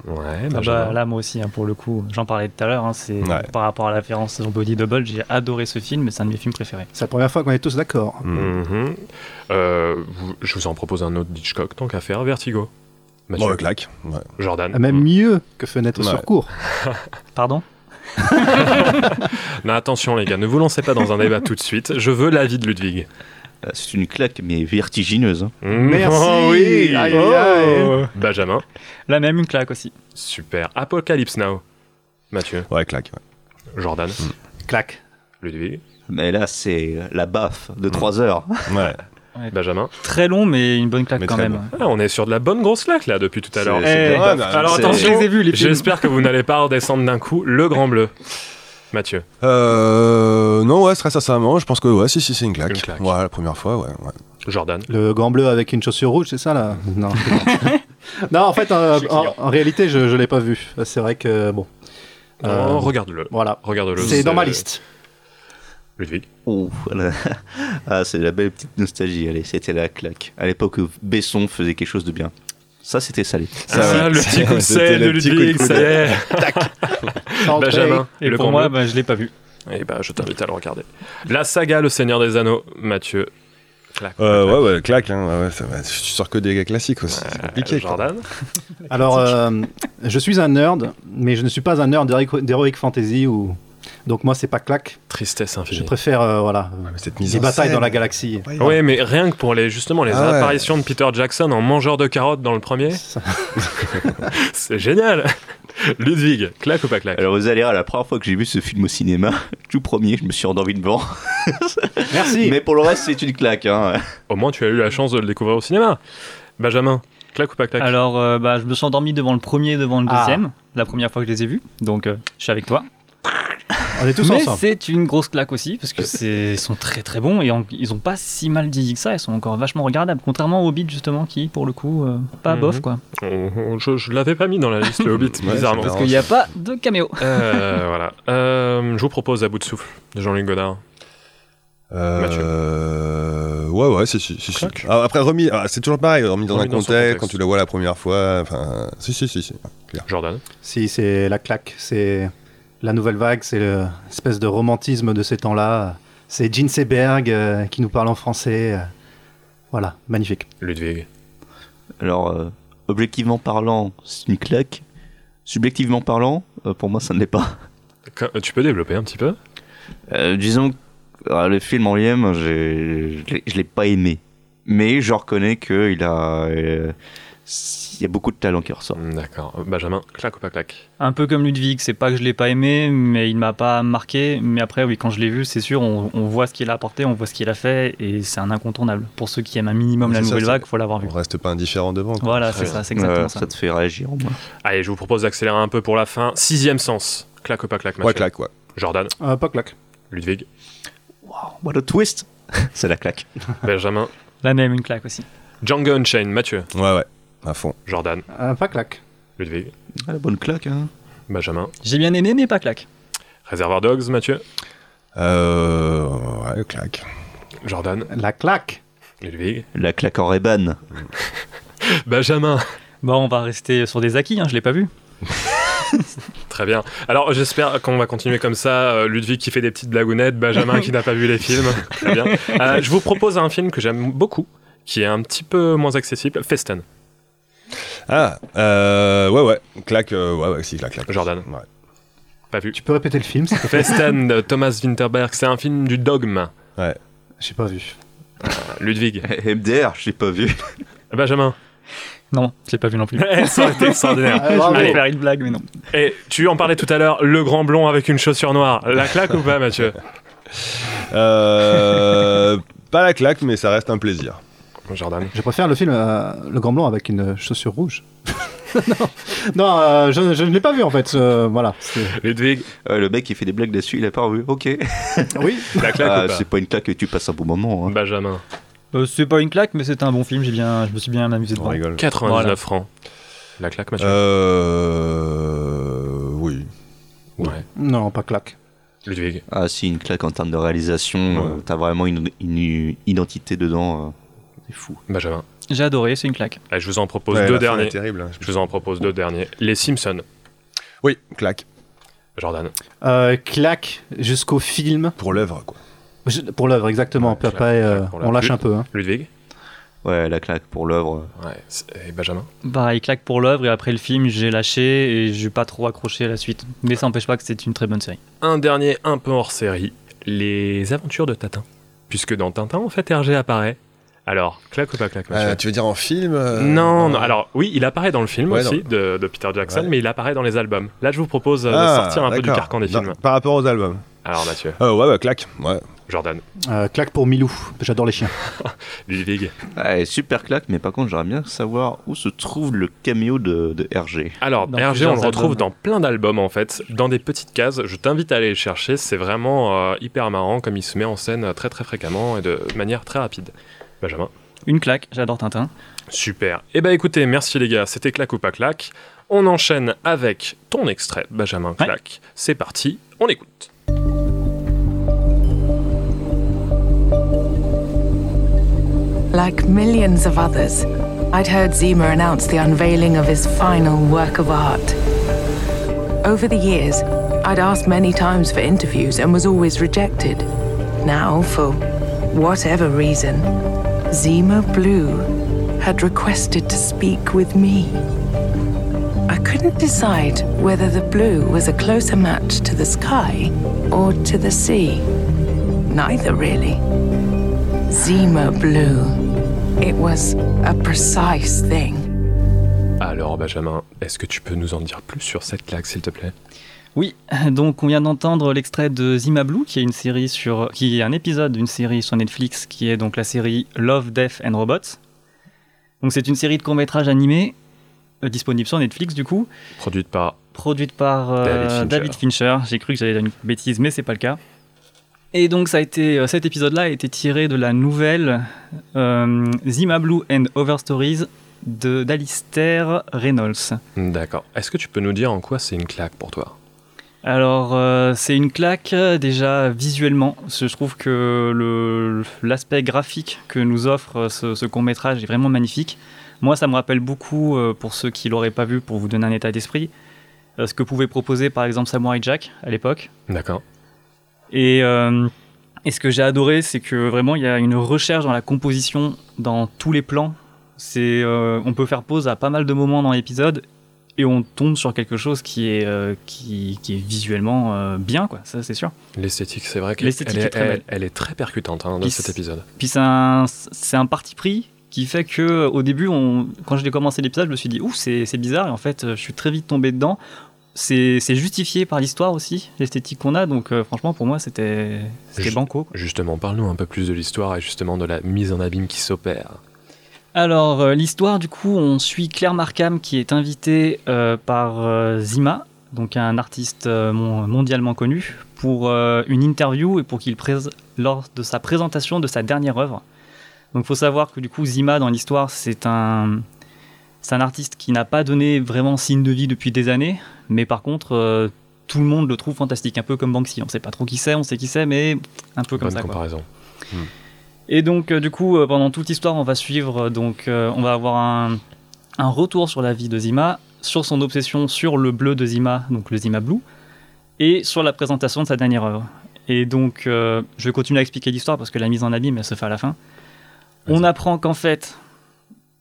Ouais, Ah bah, là, moi aussi, hein, pour le coup, j'en parlais tout à l'heure. hein, c'est Ouais. par rapport à la référence Body Double, j'ai adoré ce film, c'est un de mes films préférés. C'est la première fois qu'on est tous d'accord. Mhm. Euh, je vous en propose un autre d'Hitchcock, tant qu'à faire, Vertigo. Mathieu. Bon, claque. Ouais. Jordan. Ah, Même mieux que Fenêtre Ouais. sur cours. Pardon Non, attention les gars, ne vous lancez pas dans un débat tout de suite. Je veux l'avis de Ludwig. Euh, C'est une claque, mais vertigineuse. hein. Merci. Oh oui. Aïe, aïe, aïe. Oh. Benjamin. La même, une claque aussi. Super. Apocalypse Now. Mathieu. Ouais, claque. ouais. Jordan. Claque. Ludwig. Mais là, c'est la baffe de 3 heures. Ouais. Benjamin. Très long, mais une bonne claque Mais quand même. bon. Ah, on est sur de la bonne grosse claque là depuis tout à l'heure. Eh, bah, Alors attention, j'espère que vous n'allez pas redescendre d'un coup le grand bleu. Mathieu. Euh, non, ouais, très sincèrement, je pense que ouais, si, si, c'est une claque. Une claque. Ouais, la première fois, ouais. ouais. Jordan. Le gant bleu avec une chaussure rouge, c'est ça là? Non. Non, en fait, euh, en, réalité, je ne l'ai pas vu. C'est vrai que, bon. Euh, Oh, regarde-le. Voilà. Regarde-le. C'est dans ma liste. Ludwig. Oh, voilà. Ah, c'est la belle petite nostalgie. Allez, c'était la claque. À l'époque où Besson faisait quelque chose de bien. Ça, c'était salé. Ah, le petit coup de sel de Ludwig, ça y est. Benjamin. Et le pour moi, bah, je l'ai pas vu. Et bah, je t'invite à le regarder. La saga Le Seigneur des Anneaux, Mathieu. Clac. Euh, ouais, ouais, claque. Hein, ouais, ça. Tu sors que des classiques aussi. c'est compliqué. quoi. Jordan. Alors, euh, je suis un nerd, mais je ne suis pas un nerd d'Heroic d'Heroic Fantasy ou. Donc moi, c'est pas claque. Tristesse infinie. Je préfère, euh, voilà, cette mise les en batailles scène. dans la galaxie. Oui, mais rien que pour les justement les Ah ouais. apparitions de Peter Jackson en mangeur de carottes dans le premier, c'est génial. Ludwig, claque ou pas claque? Alors, vous allez rire, la première fois que j'ai vu ce film au cinéma, tout premier, je me suis endormi devant. Merci. Mais pour le reste, c'est une claque. Hein. Au moins, tu as eu la chance de le découvrir au cinéma. Benjamin, claque ou pas claque? Alors, euh, bah, je me suis endormi devant le premier, devant le Ah. deuxième, la première fois que je les ai vus. Donc, euh, je suis avec toi. On est tous Mais ensemble. c'est une grosse claque aussi parce que c'est ils sont très très bons et en- ils ont pas si mal vieilli que ça. Ils sont encore vachement regardables. Contrairement au Hobbit justement qui, pour le coup, euh, pas Mhm. bof quoi. On- on- Je, je l'avais pas mis dans la liste, le Hobbit, Ouais, bizarrement. c'est Parce qu'il n'y a pas de caméo. Euh, voilà. Euh, je vous propose à bout de souffle de Jean-Luc Godard. Euh, ouais, ouais, si, si, si, si. Ah, après, remis, ah, c'est toujours pareil, remis dans Remis un dans contexte, contexte. quand tu le vois la première fois, enfin, si, si, si. Jordan. Si, c'est la claque. C'est la nouvelle vague. C'est l'espèce de romantisme de ces temps-là. C'est Gene Seberg euh, qui nous parle en français. euh, Voilà, magnifique. Ludwig. Alors, euh, objectivement parlant, c'est une claque. Subjectivement parlant, euh, pour moi, ça ne l'est pas. Quand- Tu peux développer un petit peu? Euh, disons que euh, le film en lui-même, je l'ai- je l'ai pas aimé. Mais je reconnais qu'il a. il y a beaucoup de talent qui ressort. D'accord. Benjamin, claque ou pas claque Un peu comme Ludwig, c'est pas que je l'ai pas aimé, mais il m'a pas marqué. Mais après, oui, quand je l'ai vu, c'est sûr, on, on voit ce qu'il a apporté, on voit ce qu'il a fait, et c'est un incontournable. Pour ceux qui aiment un minimum la ça, nouvelle vague, faut l'avoir vu. On reste pas indifférent devant. quoi. Voilà, c'est ça, c'est exactement Euh, ça. ça te fait réagir au moins. Allez, je vous propose d'accélérer un peu pour la fin. Sixième sens. Claque ou pas claque, Mathieu Ouais, claque, ouais. Jordan. Euh, pas claque. Ludwig. What a twist C'est la claque. Benjamin. La même, une claque aussi. Django Unchained. Mathieu. Ouais, ouais, à fond. Jordan. Euh, pas claque. Ludwig. Ah, la bonne claque, hein. Benjamin. J'ai bien aimé, mais pas claque. Réservoir Dogs. Mathieu. Euh, ouais, claque. Jordan. La claque. Ludwig. La claque en Reban. Benjamin. Bon, on va rester sur des acquis, hein, je l'ai pas vu. Très bien. Alors j'espère qu'on va continuer comme ça. Euh, Ludwig qui fait des petites blagounettes, Benjamin qui n'a pas vu les films. Très bien. Euh, je vous propose un film que j'aime beaucoup, qui est un petit peu moins accessible, Festen. Ah, euh, ouais, ouais, claque, euh, ouais, ouais, si, claque, claque. Jordan. Ouais. Pas vu. Tu peux répéter le film s'il te plaît? Festen de Thomas Winterberg, c'est un film du dogme. Ouais. J'ai pas vu. Ludwig. MDR, je l'ai pas vu. Benjamin. Non, je l'ai pas vu non plus. Ça aurait été extraordinaire. Ah, bravo. J'allais faire une blague, mais non. Et tu en parlais tout à l'heure, le grand blond avec une chaussure noire. La claque ou pas, Mathieu? Euh, pas la claque, mais ça reste un plaisir. Jordan. Je préfère le film euh, Le Grand Blanc avec une chaussure rouge. non, non euh, je, je ne l'ai pas vu en fait. euh, voilà. Ludwig. Euh, le mec qui fait des blagues dessus, il a pas revu. Ok. Oui. La claque Ah, c'est pas une claque que tu passes un bon moment. hein. Benjamin. Euh, c'est pas une claque, mais c'est un bon film. J'ai bien, je me suis bien amusé On devant. rigole. 99 Voilà. francs. La claque, Mathieu. Euh, oui. Ouais. Non, pas claque. Ludwig. Ah si, une claque en termes de réalisation, euh, t'as vraiment une, une identité dedans. C'est fou. Benjamin. J'ai adoré, c'est une claque. Allez, je vous en propose Ouais, deux la fin derniers. est terrible. hein. Je vous en propose deux derniers. Les Simpsons. Oui, claque. Jordan. Euh, claque jusqu'au film. Pour l'œuvre, quoi. Je- Pour l'œuvre, exactement. Ouais, après, euh, on lâche un peu. hein. Ludwig. Ouais, la claque pour l'œuvre. Ouais. Et Benjamin. Pareil, claque pour l'œuvre, et après le film, j'ai lâché et j'ai pas trop accroché à la suite. Mais ça n'empêche pas que c'est une très bonne série. Un dernier un peu hors série. Les aventures de Tintin. Puisque dans Tintin, en fait, Hergé apparaît. Alors, claque ou pas claque, Mathieu Euh, tu veux dire en film euh, Non, non, alors oui, il apparaît dans le film Ouais, aussi de, de Peter Jackson, Ouais. mais il apparaît dans les albums. Là, je vous propose euh, Ah, de sortir un peu du carcan des Non, films. Par rapport aux albums. Alors, Mathieu, Euh, ouais, ouais, claque. Ouais. Jordan, Euh, claque pour Milou. J'adore les chiens. Ludwig. Ouais, super claque, mais par contre, j'aimerais bien savoir où se trouve le caméo de, de RG. Alors, Dans Hergé, on le retrouve albums. dans plein d'albums en fait, dans des petites cases. Je t'invite à aller le chercher, c'est vraiment euh, hyper marrant comme il se met en scène très très fréquemment et de manière très rapide. Benjamin. Une claque, j'adore Tintin. Super. Eh ben écoutez, merci les gars, c'était claque ou pas claque. On enchaîne avec ton extrait, Benjamin Claque. C'est parti, on écoute. Like millions of others, I'd heard Zima announce the unveiling of his final work of art. Over the years, I'd asked many times for interviews and was always rejected. Now, for whatever reason, Zima Blue had requested to speak with me. I couldn't decide whether the blue was a closer match to the sky or to the sea. Neither, really. Zima Blue. It was a precise thing. Alors Benjamin, est-ce que tu peux nous en dire plus sur cette claque s'il te plaît Oui, donc on vient d'entendre l'extrait de Zima Blue, qui est une série sur, qui est un épisode d'une série sur Netflix, qui est donc la série Love, Death and Robots. Donc c'est une série de courts métrages animés euh, disponible sur Netflix du coup. Produite par Produite par euh, David Fincher. David Fincher. J'ai cru que j'allais dire une bêtise, mais c'est pas le cas. Et donc ça a été, euh, cet épisode-là a été tiré de la nouvelle euh, Zima Blue and Other Stories de d'Alistair Reynolds. D'accord. Est-ce que tu peux nous dire en quoi c'est une claque pour toi? Alors, euh, c'est une claque euh, déjà visuellement. Je trouve que l'aspect graphique que nous offre euh, ce, ce court métrage est vraiment magnifique. Moi, ça me rappelle beaucoup, euh, pour ceux qui l'auraient pas vu, pour vous donner un état d'esprit, euh, ce que pouvait proposer par exemple Samurai Jack à l'époque. D'accord. Et, et ce que j'ai adoré, c'est que vraiment il y a une recherche dans la composition, dans tous les plans. C'est, on peut faire pause à pas mal de moments dans l'épisode et on tombe sur quelque chose qui est, euh, qui, qui est visuellement euh, bien, quoi. Ça, c'est sûr. L'esthétique, c'est vrai qu'elle est très elle- est très percutante hein, dans Puis cet épisode. Puis c'est un, parti pris qui fait que au début, on, quand j'ai commencé l'épisode, je me suis dit, ouh, c'est bizarre. Et en fait, je suis très vite tombé dedans. C'est c'est justifié par l'histoire aussi, l'esthétique qu'on a. Donc, euh, franchement, pour moi, c'était banco. quoi. Justement, parle-nous un peu plus de l'histoire et justement de la mise en abîme qui s'opère. Alors, euh, l'histoire, du coup, on suit Claire Markham qui est invitée euh, par euh, Zima, donc un artiste euh, mon- mondialement connu, pour euh, une interview et pour qu'il prés- lors de sa présentation de sa dernière œuvre. Donc, il faut savoir que du coup, Zima, dans l'histoire, c'est un, c'est un artiste qui n'a pas donné vraiment signe de vie depuis des années, mais par contre, euh, tout le monde le trouve fantastique, un peu comme Banksy. On ne sait pas trop qui c'est, on sait qui c'est, mais un peu comme Bonne ça. quoi. comparaison. Et donc, euh, du coup, euh, pendant toute l'histoire, on va suivre, euh, donc, on va avoir un, un retour sur la vie de Zima, sur son obsession sur le bleu de Zima, donc le Zima Blue, et sur la présentation de sa dernière œuvre. Et donc, euh, je vais continuer à expliquer l'histoire parce que la mise en abîme, elle se fait à la fin. On apprend qu'en fait,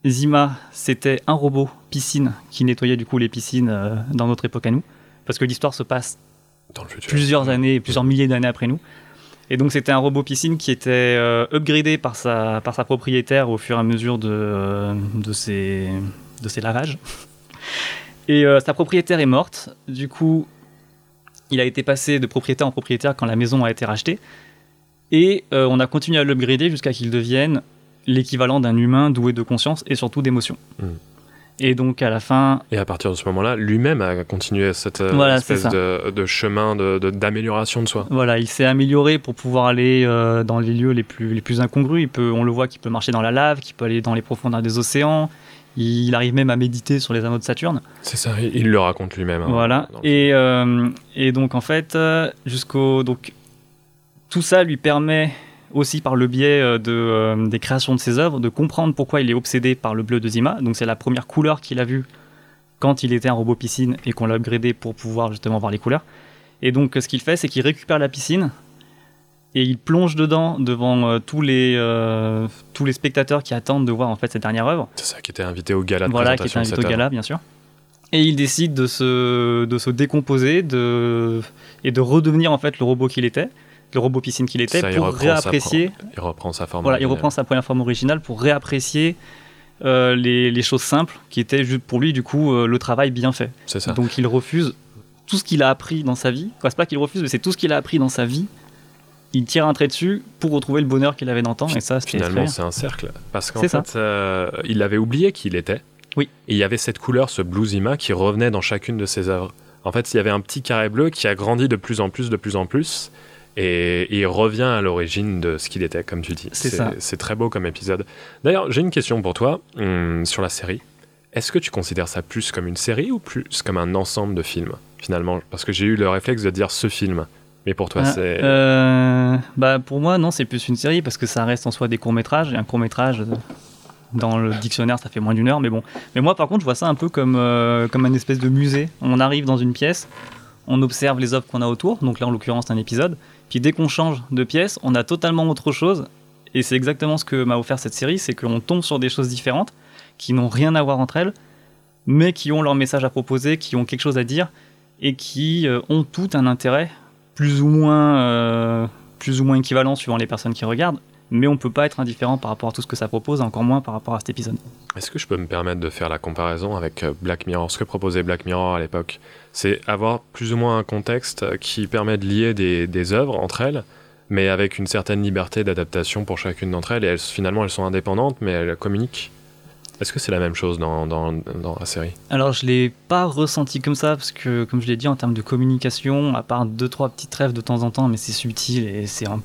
Zima, c'était un robot piscine qui nettoyait du coup les piscines euh, dans notre époque à nous, parce que l'histoire se passe Dans le futur. plusieurs années, plusieurs milliers d'années après nous. Et donc c'était un robot piscine qui était euh, upgradé par sa, propriétaire au fur et à mesure de, euh, ses, lavages. Et euh, sa propriétaire est morte. Du coup, il a été passé de propriétaire en propriétaire quand la maison a été rachetée. Et on a continué à l'upgrader jusqu'à qu'il devienne l'équivalent d'un humain doué de conscience et surtout d'émotion. Hmm. Et donc à la fin, Et à partir de ce moment-là, lui-même a continué cette euh, Voilà, espèce de, de chemin de- de- d'amélioration de, soi. Voilà, il s'est amélioré pour pouvoir aller euh, dans les lieux les plus, les plus incongrus. Il peut, on le voit qu'il peut marcher dans la lave, qu'il peut aller dans les profondeurs des océans. Il arrive même à méditer sur les anneaux de Saturne. C'est ça, il il le raconte lui-même. hein. Voilà. Et, euh, et donc en fait, jusqu'au donc tout ça lui permet aussi par le biais euh, de, euh, des créations de ses œuvres de comprendre pourquoi il est obsédé par le bleu de Zima. Donc c'est la première couleur qu'il a vue quand il était un robot piscine et qu'on l'a upgradé pour pouvoir justement voir les couleurs. Et donc ce qu'il fait, c'est qu'il récupère la piscine et il plonge dedans devant euh, tous les euh, tous les spectateurs qui attendent de voir en fait cette dernière œuvre. C'est ça qui était invité au gala de Voilà, qui était invité au gala, bien sûr. Et il décide de se, de se décomposer de, et de redevenir en fait le robot qu'il était, le robot piscine qu'il était, Ça, il pour réapprécier. il reprend sa forme Voilà, il originale. reprend sa première forme originale pour réapprécier euh, les, les choses simples qui étaient juste pour lui du coup euh, le travail bien fait. C'est ça. Donc il refuse tout ce qu'il a appris dans sa vie. Quoi, C'est pas qu'il refuse, mais c'est tout ce qu'il a appris dans sa vie. Il tire un trait dessus pour retrouver le bonheur qu'il avait d'antan. Et ça, Finalement, c'est un cercle. Parce qu'en fait, euh, il avait oublié qui il était. Oui. Et il y avait cette couleur, ce blue Zima, qui revenait dans chacune de ses œuvres. En fait, il y avait un petit carré bleu qui a grandi de plus en plus, de plus en plus. Et, et il revient à l'origine de ce qu'il était, comme tu dis. C'est ça. C'est très beau comme épisode. D'ailleurs, j'ai une question pour toi hum, sur la série. Est-ce que tu considères ça plus comme une série ou plus comme un ensemble de films, finalement? Parce que j'ai eu le réflexe de dire ce film. Mais pour toi, Ah, c'est. euh, bah pour moi, non, c'est plus une série parce que ça reste en soi des courts-métrages. Et un court-métrage, dans le dictionnaire, ça fait moins d'une heure, mais bon. Mais moi, par contre, je vois ça un peu comme, euh, comme un espèce de musée. On arrive dans une pièce, on observe les œuvres qu'on a autour. Donc là, en l'occurrence, un épisode. Puis dès qu'on change de pièce, on a totalement autre chose. Et c'est exactement ce que m'a offert cette série c'est qu'on tombe sur des choses différentes qui n'ont rien à voir entre elles, mais qui ont leur message à proposer, qui ont quelque chose à dire et qui euh, ont tout un intérêt plus ou moins euh, plus ou moins équivalent suivant les personnes qui regardent mais on peut pas être indifférent par rapport à tout ce que ça propose encore moins par rapport à cet épisode Est-ce que je peux me permettre de faire la comparaison avec euh, Black Mirror Ce que proposait Black Mirror à l'époque, c'est avoir plus ou moins un contexte qui permet de lier des, des œuvres entre elles, mais avec une certaine liberté d'adaptation pour chacune d'entre elles. Et elles, finalement, elles sont indépendantes, mais elles communiquent. Est-ce que c'est la même chose dans, dans, dans la série? Alors je l'ai pas ressenti comme ça parce que comme je l'ai dit en termes de communication à part deux trois petites rêves de temps en temps mais c'est subtil et c'est un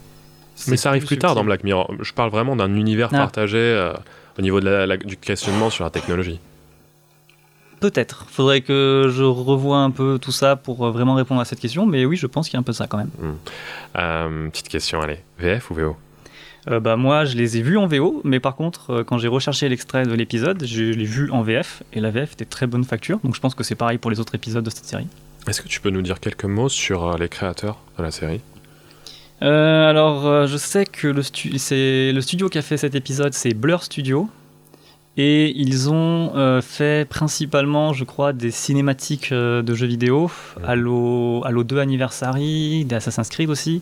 Mais ça arrive plus tard dans Black Mirror. Je parle vraiment d'un univers Ah. partagé euh, au niveau de la- la- du questionnement sur la technologie. Peut-être. Faudrait que je revoie un peu tout ça pour euh, vraiment répondre à cette question, mais oui, je pense qu'il y a un peu de ça quand même. Euh, petite question, allez. VF ou VO Euh, bah moi, je les ai vus en VO, mais par contre, euh, quand j'ai recherché l'extrait de l'épisode, je l'ai vu en VF, et la VF était très bonne facture, donc je pense que c'est pareil pour les autres épisodes de cette série. Est-ce que tu peux nous dire quelques mots sur les créateurs de la série? Euh, alors, euh, je sais que le, stu- c'est le studio qui a fait cet épisode, c'est Blur Studio. Et ils ont euh, fait principalement, je crois, des cinématiques euh, de jeux vidéo, Halo, Halo 2 Anniversary, des Assassin's Creed aussi.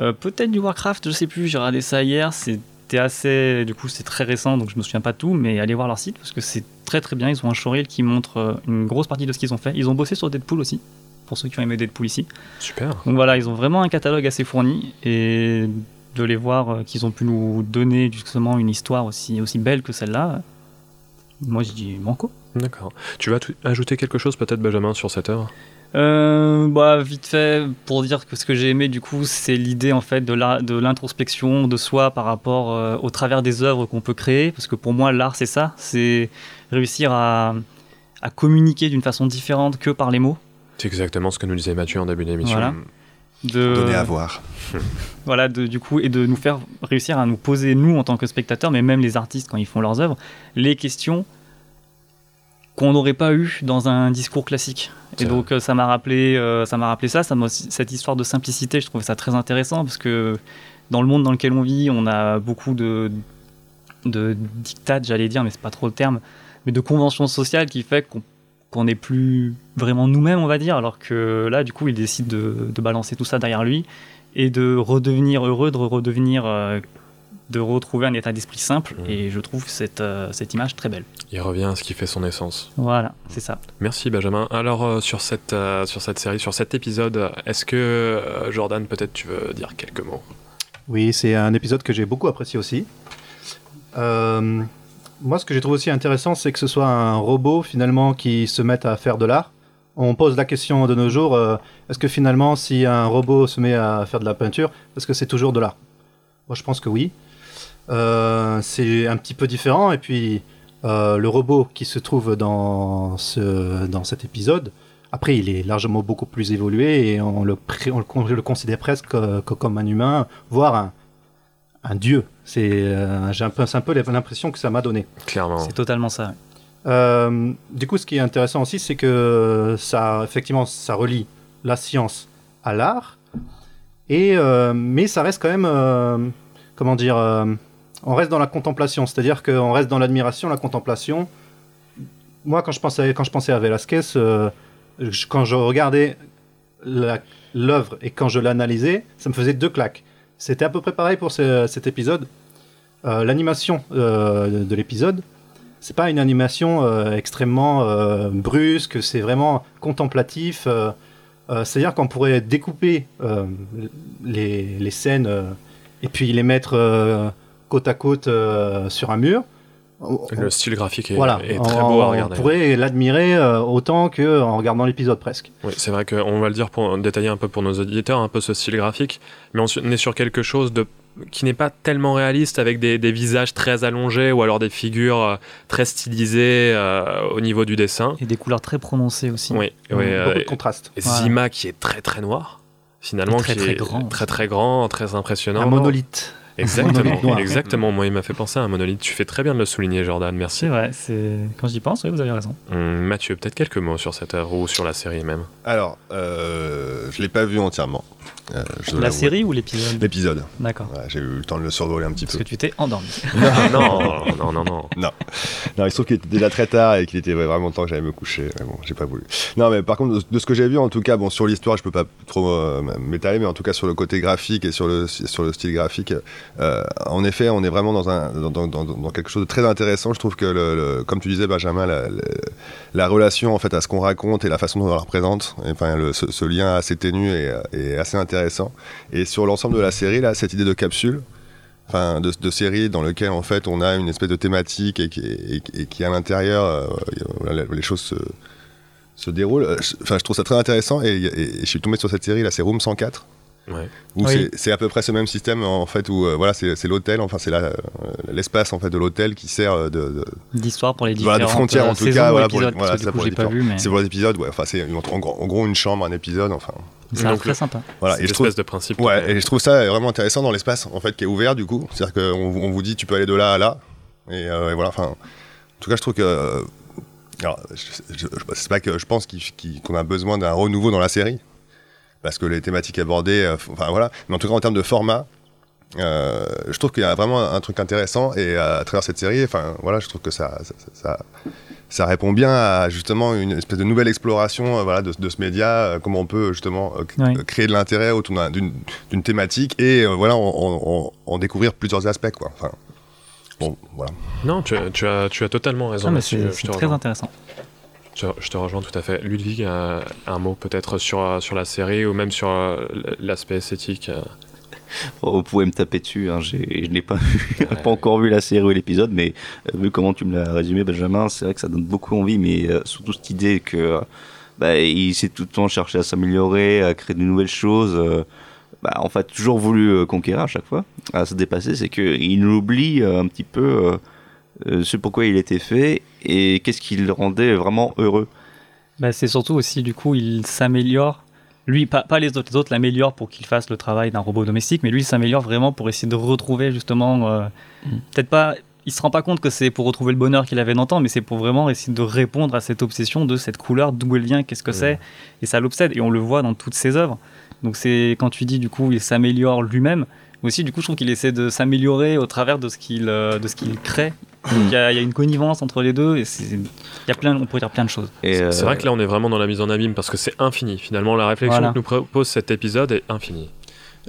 Euh, Peut-être du Warcraft, je sais plus, j'ai regardé ça hier, c'était assez. Du coup, c'est très récent, donc je me souviens pas tout, mais allez voir leur site parce que c'est très très bien. Ils ont un showreel qui montre une grosse partie de ce qu'ils ont fait. Ils ont bossé sur Deadpool aussi, pour ceux qui ont aimé Deadpool ici. Super. Donc voilà, ils ont vraiment un catalogue assez fourni et de les voir euh, qu'ils ont pu nous donner justement une histoire aussi, aussi belle que celle-là, moi je dis banco. D'accord. Tu vas ajouter quelque chose peut-être, Benjamin, sur cette œuvre? Euh, bah, vite fait, pour dire que ce que j'ai aimé, du coup, c'est l'idée en fait de l'introspection de soi par rapport euh, au travers des œuvres qu'on peut créer. Parce que pour moi, l'art, c'est ça c'est réussir à, à communiquer d'une façon différente que par les mots. C'est exactement ce que nous disait Mathieu en début d'émission. Voilà. De... Donner à voir. Voilà, de- du coup, et de nous faire réussir à nous poser, nous, en tant que spectateurs, mais même les artistes, quand ils font leurs œuvres, les questions qu'on n'aurait pas eu dans un discours classique. Et donc, euh, ça m'a rappelé, euh, ça m'a rappelé ça, ça cette histoire de simplicité, je trouvais ça très intéressant, parce que dans le monde dans lequel on vit, on a beaucoup de, de dictats, j'allais dire, mais c'est pas trop le terme, mais de conventions sociales qui fait qu'on qu'on n'est plus vraiment nous-mêmes, on va dire, alors que là, du coup, il décide de, de balancer tout ça derrière lui et de redevenir heureux, de redevenir, euh, de retrouver un état d'esprit simple. Et je trouve cette, euh, cette image très belle. Il revient à ce qui fait son essence. Voilà, c'est ça. Merci Benjamin. Alors euh, sur cette sur cette série, sur cet épisode, est-ce que Jordan peut-être tu veux dire quelques mots? Oui, c'est un épisode que j'ai beaucoup apprécié aussi. Euh, moi, ce que j'ai trouvé aussi intéressant, c'est que ce soit un robot finalement qui se mette à faire de l'art. On pose la question de nos jours euh, est-ce que finalement, si un robot se met à faire de la peinture, est-ce que c'est toujours de l'art? Moi, je pense que oui. Euh, c'est un petit peu différent. Et puis, euh, le robot qui se trouve dans, ce, dans cet épisode, après, il est largement beaucoup plus évolué et on le, on le, con- le considère presque que comme un humain, voire un, un dieu. C'est euh, j'ai un peu, c'est un peu l'impression que ça m'a donné. Clairement. C'est totalement ça. Euh, du coup, ce qui est intéressant aussi, c'est que ça, effectivement, ça relie la science à l'art, et euh, mais ça reste quand même, euh, comment dire, euh, on reste dans la contemplation, c'est-à-dire qu'on reste dans l'admiration, la contemplation. Moi, quand je pensais, quand je pensais à Velasquez, euh, je- quand je regardais l'œuvre et quand je l'analysais, ça me faisait deux claques. C'était à peu près pareil pour ce- cet épisode. Euh, L'animation euh, de l'épisode, c'est pas une animation euh, extrêmement brusque, c'est vraiment contemplatif. C'est-à-dire qu'on pourrait découper les, scènes et puis les mettre côte à côte sur un mur. Le style graphique est, voilà, est très on, beau à on regarder. pourrait l'admirer euh, autant que en regardant l'épisode presque. Oui, c'est vrai qu'on va le dire pour détailler un peu pour nos auditeurs, un peu ce style graphique, mais on on est sur quelque chose de qui n'est pas tellement réaliste avec des, des visages très allongés ou alors des figures euh, très stylisées euh, au niveau du dessin. Et des couleurs très prononcées aussi. Oui, oui, beaucoup euh, de contraste. et. Zima qui est très très noir, finalement, Et très, qui très est grand très très grand, très impressionnant. Un monolithe. Exactement, noir. exactement. Moi, il m'a fait penser à un monolithe. Tu fais très bien de le souligner, Jordan. Merci. C'est vrai, c'est quand j'y pense, oui, vous avez raison. Hum, Mathieu, peut-être quelques mots sur cette œuvre ou sur la série même. Alors, euh, je l'ai pas vu entièrement. Euh, La série ou l'épisode L'épisode. D'accord. Ouais, J'ai eu le temps de le survoler un petit Parce peu. que tu t'es endormi. non, non, non, non. Non. Non, il se trouve qu'il était déjà très tard et qu'il était vraiment temps que j'allais me coucher. Mais bon, j'ai pas voulu. Non, mais par contre, de, de ce que j'ai vu, en tout cas, bon, sur l'histoire, je peux pas trop euh, m'étaler, mais en tout cas, sur le côté graphique et sur le, sur le style graphique, euh, en effet, on est vraiment dans, un, dans, dans- dans- dans quelque chose de très intéressant. Je trouve que, le, le- comme tu disais, Benjamin, la, la- la relation en fait à ce qu'on raconte et la façon dont on la représente, et, enfin, le- ce, ce lien assez ténu est, est assez intéressant. Et sur l'ensemble de la série, là, cette idée de capsule, enfin de, série dans lequel en fait on a une espèce de thématique et qui, à l'intérieur euh, les choses se, déroulent. Euh, Enfin, je trouve ça très intéressant et, et- et je suis tombé sur cette série là, c'est Room 104. Ouais. Où Oui. c'est- c'est à peu près ce même système en fait où euh, voilà c'est c'est l'hôtel enfin c'est euh, l'espace en fait de l'hôtel qui sert euh, de, D'histoire pour les différentes voilà, de frontières en euh, tout saisons cas voilà, pour, les- épisodes, voilà, ça coup, pour les différents- vu, mais c'est pour les épisodes ouais enfin c'est en, gros- en gros une chambre un épisode enfin Donc, très sympa. voilà, C'est et je trouve, l'espèce de principe. ouais, et je trouve ça vraiment intéressant dans l'espace en fait qui est ouvert du coup. C'est-à-dire qu'on on vous dit tu peux aller de là à là. Et, euh, et voilà, enfin. En tout cas, je trouve que. euh, alors, je, je- je- c'est pas que je pense qu'on a besoin d'un renouveau dans la série. Parce que les thématiques abordées, euh, enfin voilà. Mais en tout cas, en termes de format, euh, je trouve qu'il y a vraiment un truc intéressant. Et à travers cette série, enfin voilà, je trouve que ça, ça, ça- ça répond bien à justement une espèce de nouvelle exploration euh, voilà, de, de ce média, euh, comment on peut justement euh, Oui. euh, créer de l'intérêt autour d'un- d'une thématique et euh, voilà, en, en- en- en découvrir plusieurs aspects. Quoi. Enfin, bon, voilà. Non, tu, tu as, tu as totalement raison. Ah, c'est très rejoins. intéressant. Je, te rejoins tout à fait. Ludwig, un mot peut-être sur, sur la série ou même sur euh, l'aspect esthétique. euh. Oh, vous pouvez me taper dessus, hein, je n'ai pas, vu- pas encore vu la série ou l'épisode, mais euh, vu comment tu me l'as résumé, Benjamin, c'est vrai que ça donne beaucoup envie, mais euh, surtout cette idée que euh, bah, il s'est tout le temps cherché à s'améliorer, à créer de nouvelles choses. bah, en fait, toujours voulu conquérir à chaque fois, à se dépasser, c'est qu'il oublie un petit peu ce pourquoi il était fait et qu'est-ce qui le rendait vraiment heureux. Bah, c'est surtout aussi, du coup, il s'améliore. Lui, pas, pas les autres, les autres l'améliorent pour qu'il fasse le travail d'un robot domestique, mais lui, il s'améliore vraiment pour essayer de retrouver justement. euh, Peut-être pas. Il se rend pas compte que c'est pour retrouver le bonheur qu'il avait d'antan, mais c'est pour vraiment essayer de répondre à cette obsession de cette couleur, d'où elle vient, qu'est-ce que c'est, et ça l'obsède, et on le voit dans toutes ses œuvres. Donc c'est quand tu dis du coup il s'améliore lui-même, aussi du coup je trouve qu'il essaie de s'améliorer au travers de ce qu'il euh, de ce qu'il crée. Donc, Il y, a il y a une connivence entre les deux et y a plein, on pourrait dire plein de choses. C'est euh, c'est vrai que là, on est vraiment dans la mise en abîme parce que c'est infini. Finalement, la réflexion Voilà. que nous propose cet épisode est infinie.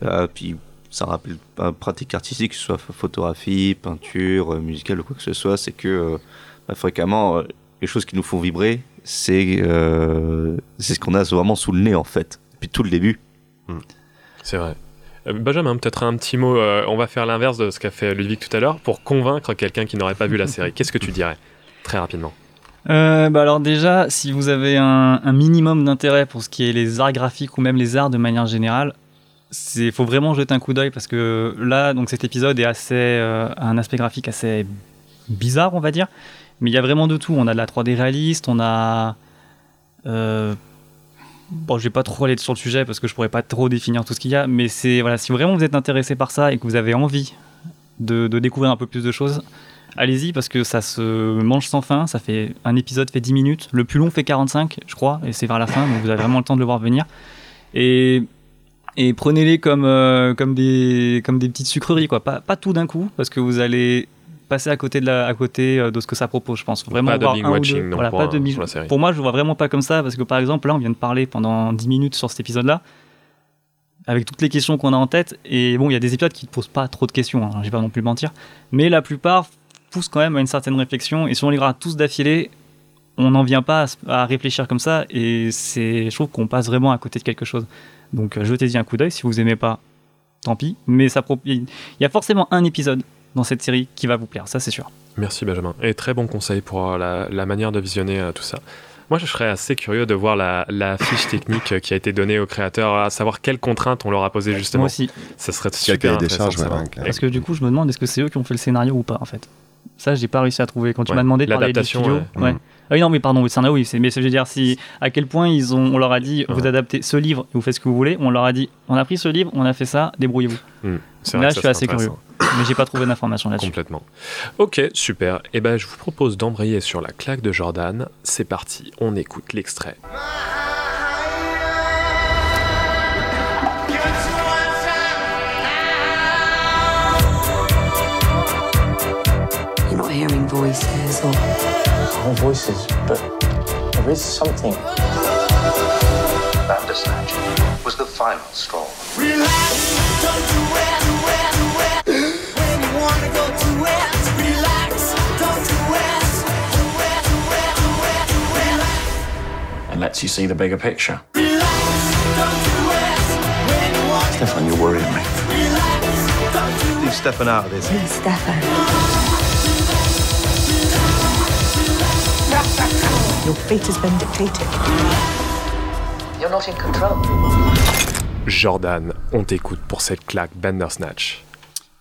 Euh, puis ça rappelle pas pratique artistique, que ce soit ph- photographie, peinture, euh, musicale ou quoi que ce soit, c'est que euh, bah, fréquemment, euh, les choses qui nous font vibrer, c'est euh, c'est ce qu'on a vraiment sous le nez en fait. Depuis tout le début. C'est vrai. Euh, Benjamin, peut-être un petit mot. euh, on va faire l'inverse de ce qu'a fait Ludwig tout à l'heure pour convaincre quelqu'un qui n'aurait pas vu la série. Qu'est-ce que tu dirais Très rapidement. Euh, bah alors déjà, si vous avez un, un minimum d'intérêt pour ce qui est les arts graphiques ou même les arts de manière générale, il faut vraiment jeter un coup d'œil parce que là, donc cet épisode est assez, euh, a un aspect graphique assez bizarre, on va dire. Mais il y a vraiment de tout. On a de la 3D réaliste, on a... euh, bon, je vais pas trop aller sur le sujet parce que je pourrais pas trop définir tout ce qu'il y a, mais c'est voilà, si vraiment vous êtes intéressé par ça et que vous avez envie de, découvrir un peu plus de choses, allez-y parce que ça se mange sans fin. Ça fait un épisode fait 10 minutes, le plus long fait 45, je crois, et c'est vers la fin, donc vous avez vraiment le temps de le voir venir. Et et prenez-les comme euh, comme des comme des petites sucreries quoi, pas pas tout d'un coup parce que vous allez passer à côté de la à côté euh, de ce que ça propose, je pense. Vraiment Pas de ou watching, non, Voilà, pour pas de sur la. Pour moi, je vois vraiment pas comme ça parce que par exemple là, on vient de parler pendant 10 minutes sur cet épisode-là avec toutes les questions qu'on a en tête. Et bon, il y a des épisodes qui ne posent pas trop de questions, hein, je vais pas non plus mentir. Mais la plupart poussent quand même à une certaine réflexion. Et si on les regarde tous d'affilée, on n'en vient pas à, réfléchir comme ça. Et c'est, je trouve qu'on passe vraiment à côté de quelque chose. Donc euh, jetez-y un coup d'œil. Si vous aimez pas, tant pis. Mais ça il y a forcément un épisode dans cette série qui va vous plaire, ça c'est sûr. Merci Benjamin. Et très bon conseil pour euh, la, la manière de visionner euh, tout ça. Moi, je serais assez curieux de voir la, la fiche technique euh, qui a été donnée aux créateurs, à savoir quelles contraintes on leur a posées justement. Moi aussi. Ça serait super des intéressant charges, ouais. Parce que du coup, je me demande est-ce que c'est eux qui ont fait le scénario ou pas en fait? Ça, j'ai pas réussi à trouver. Quand tu Ouais. m'as demandé de parler ouais. ouais. Ah oui, non, mais pardon, scénario, oui. c'est- Mais je veux dire, si à quel point ils ont, on leur a dit, vous adaptez ce livre, et vous faites ce que vous voulez. On leur a dit, on a pris ce livre, on a fait ça, débrouillez-vous. Hmm. C'est Là, je suis assez curieux, mais j'ai pas trouvé d'informations là-dessus. Complètement. Ok, super. Et ben, je vous propose d'embrayer sur la claque de Jordan. C'est parti, on écoute l'extrait. You're not hearing voices or. No voices, but there is something. Bandersnatch was the final straw. and lets you see the bigger picture. Stefan, you're worrying me. Leave Stefan out of this. Stefan. Your fate has been dictated. You're not in control. Jordan, on t'écoute pour cette claque Bandersnatch.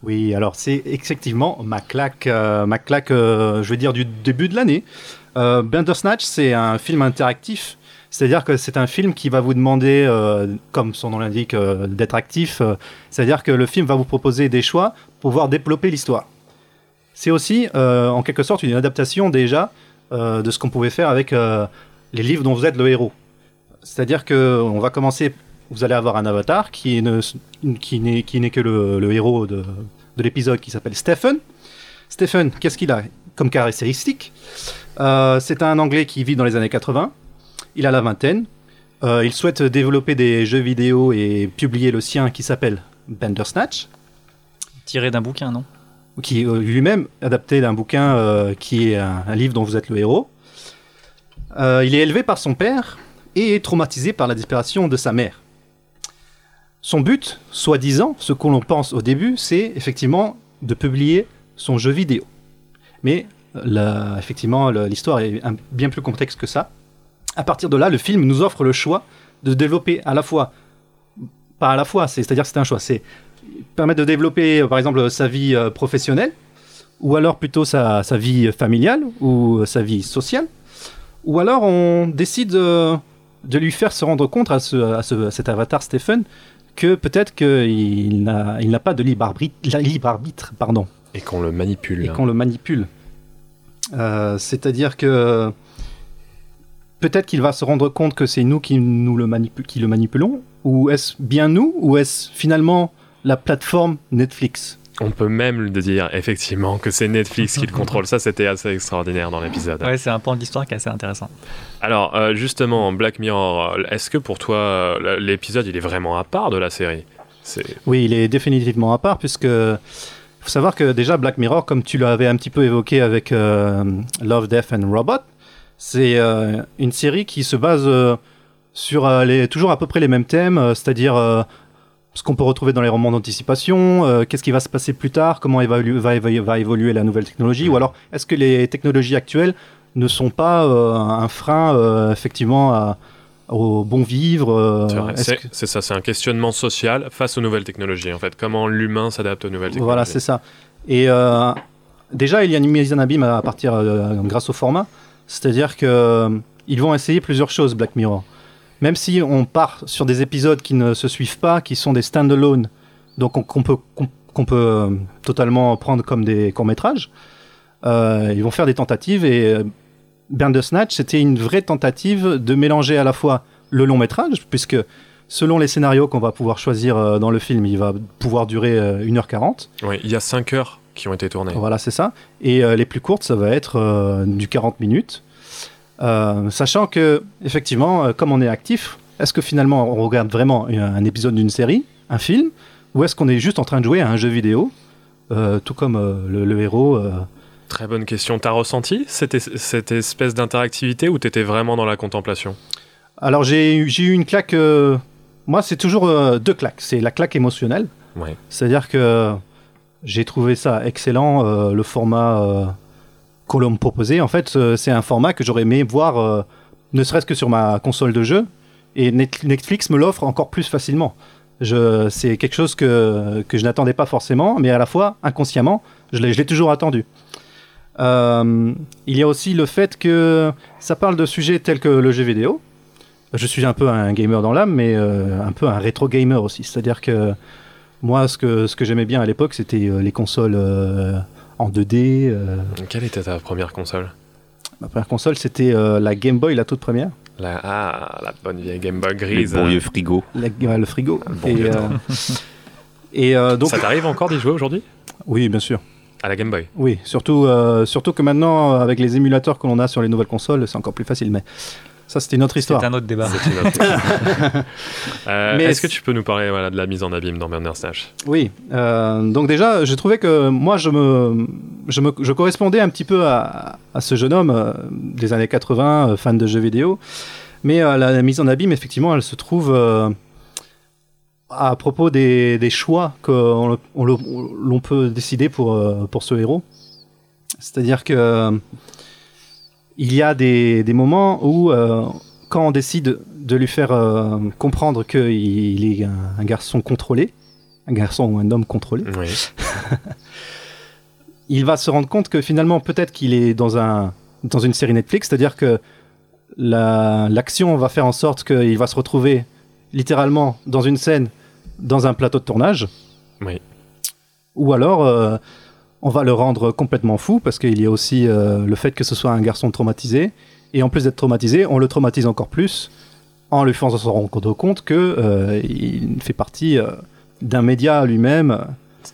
Oui, alors c'est effectivement ma claque, euh, ma claque euh, je veux dire, du début de l'année. Euh, Bandersnatch, c'est un film interactif. C'est-à-dire que c'est un film qui va vous demander, euh, comme son nom l'indique, euh, d'être actif. C'est-à-dire que le film va vous proposer des choix pour pouvoir développer l'histoire. C'est aussi, euh, en quelque sorte, une adaptation déjà euh, de ce qu'on pouvait faire avec euh, les livres dont vous êtes le héros. C'est-à-dire que on va commencer, vous allez avoir un avatar qui ne- qui n'est qui n'est que le, héros de, de l'épisode qui s'appelle Stephen. Stephen, qu'est-ce qu'il a comme caractéristique? Euh, C'est un Anglais qui vit dans les années 80. Il a la vingtaine. Il souhaite développer des jeux vidéo et publier le sien qui s'appelle Bandersnatch Tiré d'un bouquin, non? Qui euh, lui-même adapté d'un bouquin euh, qui est un, livre dont vous êtes le héros. Euh, il est élevé par son père et est traumatisé par la disparition de sa mère. Son but, soi-disant, ce qu'on l'on pense au début, c'est effectivement de publier son jeu vidéo. Mais effectivement, l'histoire est bien plus complexe que ça. À partir de là, le film nous offre le choix de développer à la fois, pas à la fois, c'est- c'est-à-dire que c'est un choix, c'est permettre de développer, euh, par exemple, sa vie euh, professionnelle, ou alors plutôt sa, sa vie familiale, ou euh, sa vie sociale, ou alors on décide de lui faire se rendre compte à, ce, à ce- à cet avatar Stephen que peut-être qu'il n'a il n'a pas de libre arbitre, libre arbitre pardon, Et qu'on le manipule. et qu'on le manipule. Euh, C'est-à-dire que peut-être qu'il va se rendre compte que c'est nous qui, nous le, manipu- qui le manipulons, ou est-ce bien nous, ou est-ce finalement la plateforme Netflix? On peut même le dire effectivement que c'est Netflix qui le contrôle. Ça, c'était assez extraordinaire dans l'épisode. Ouais, c'est un pan de l'histoire qui est assez intéressant. Alors, euh, justement, Black Mirror, euh, est-ce que pour toi, euh, l'épisode, il est vraiment à part de la série? Oui, il est définitivement à part, puisque faut savoir que déjà Black Mirror, comme tu l'avais un petit peu évoqué avec euh, Love, Death and Robot, c'est euh, une série qui se base euh, sur euh, les, toujours à peu près les mêmes thèmes, c'est-à-dire ce qu'on peut retrouver dans les romans d'anticipation, qu'est-ce qui va se passer plus tard, comment va, évoluer la nouvelle technologie, ou alors est-ce que les technologies actuelles ne sont pas un frein effectivement à- au bon vivre euh, c'est que- ça, c'est un questionnement social face aux nouvelles technologies. En fait, comment l'humain s'adapte aux nouvelles technologies. Voilà, c'est ça. Et euh, déjà, il y a une mise en abîme à partir euh, grâce au format. C'est-à-dire que euh, ils vont essayer plusieurs choses, Black Mirror. Même si on part sur des épisodes qui ne se suivent pas, qui sont des stand-alone, donc on- qu'on peut, peut euh, totalement prendre comme des courts-métrages, euh, ils vont faire des tentatives et euh, Bandersnatch, c'était une vraie tentative de mélanger à la fois le long métrage, puisque selon les scénarios qu'on va pouvoir choisir dans le film, il va pouvoir durer euh, 1h40. Oui, il y a 5 heures qui ont été tournées. Voilà, c'est ça. Et euh, les plus courtes, ça va être euh, du 40 minutes. Euh, sachant que, effectivement, comme on est actif, est-ce que finalement on regarde vraiment un, épisode d'une série, un film, ou est-ce qu'on est juste en train de jouer à un jeu vidéo, euh, tout comme euh, le, le héros euh, Très bonne question. T'as ressenti cette, es- cette espèce d'interactivité ou t'étais vraiment dans la contemplation? Alors j'ai eu- une claque. moi, c'est toujours deux claques. C'est la claque émotionnelle. Ouais. C'est-à-dire que j'ai trouvé ça excellent. euh, le format euh, qu'on me proposait, en fait, c'est un format que j'aurais aimé voir, euh, ne serait-ce que sur ma console de jeu. Et Net- Netflix me l'offre encore plus facilement. C'est quelque chose que, que je n'attendais pas forcément, mais à la fois, inconsciemment, je l'ai, toujours attendu. Euh, il y a aussi le fait que ça parle de sujets tels que le jeu vidéo. Je suis un peu un gamer dans l'âme, mais un peu un rétro gamer aussi. C'est-à-dire que moi, ce que, ce que j'aimais bien à l'époque, c'était euh, les consoles euh, en 2D. euh. Quelle était ta première console? Ma première console, c'était euh, la Game Boy, la toute première. la, Ah, la bonne vieille Game Boy grise. bon hein. vieux frigo. La- ouais, le frigo. bon et vieux euh, temps. et, euh, donc, Ça t'arrive encore d'y jouer aujourd'hui? Oui, bien sûr. À la Game Boy? Oui, surtout, euh, surtout que maintenant, avec les émulateurs que l'on a sur les nouvelles consoles, c'est encore plus facile. Mais ça, c'était une autre histoire. C'est un autre débat. Autre- Euh, Mais Est-ce que tu peux nous parler voilà, de la mise en abîme dans Bandersnatch Oui, euh, donc déjà, j'ai trouvé que moi, je me, je me, je correspondais un petit peu à, à ce jeune homme euh, des années 80, euh, fan de jeux vidéo. Mais euh, la, mise en abîme, effectivement, elle se trouve euh, à propos des, des choix qu'on on l'on peut décider pour, euh, pour ce héros. C'est-à-dire que euh, il y a des, des moments où, euh, quand on décide de lui faire euh, comprendre qu'il il est un, un garçon contrôlé, un garçon ou un homme contrôlé, Oui. il va se rendre compte que finalement, peut-être qu'il est dans, un, dans une série Netflix, c'est-à-dire que la- l'action va faire en sorte qu'il va se retrouver littéralement dans une scène, dans un plateau de tournage. Oui. Ou alors, euh, on va le rendre complètement fou, parce qu'il y a aussi euh, le fait que ce soit un garçon traumatisé. Et en plus d'être traumatisé, on le traumatise encore plus en lui faisant se rendre compte que euh, il fait partie euh, d'un média lui-même.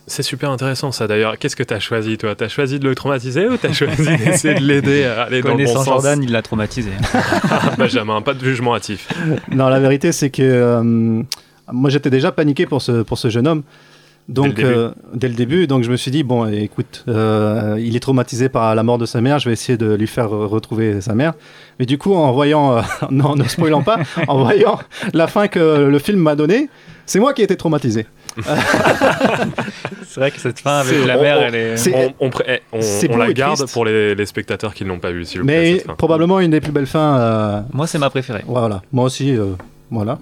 C'est super intéressant ça d'ailleurs. Qu'est-ce que t'as choisi toi? T'as choisi de le traumatiser ou t'as choisi d'essayer de l'aider à aller dans le bon Connaissant sens? Jordan, il l'a traumatisé. Benjamin, pas de jugement hâtif. non, la vérité, c'est que euh, moi, j'étais déjà paniqué pour ce, pour ce jeune homme. Donc, Dès le début. euh, dès le début, donc je me suis dit, bon, écoute, euh, il est traumatisé par la mort de sa mère, je vais essayer de lui faire euh, retrouver sa mère. Mais du coup, en voyant, euh, non, ne spoilant pas, en voyant la fin que le film m'a donnée, c'est moi qui ai été traumatisé. C'est vrai que cette fin avec la on- mère, on- elle est. On, eh, la garde triste. pour les, les spectateurs qui ne l'ont pas vu, s'il vous plaît. Mais probablement une des plus belles fins. euh, Moi, c'est ma préférée. Voilà, moi aussi, euh, voilà.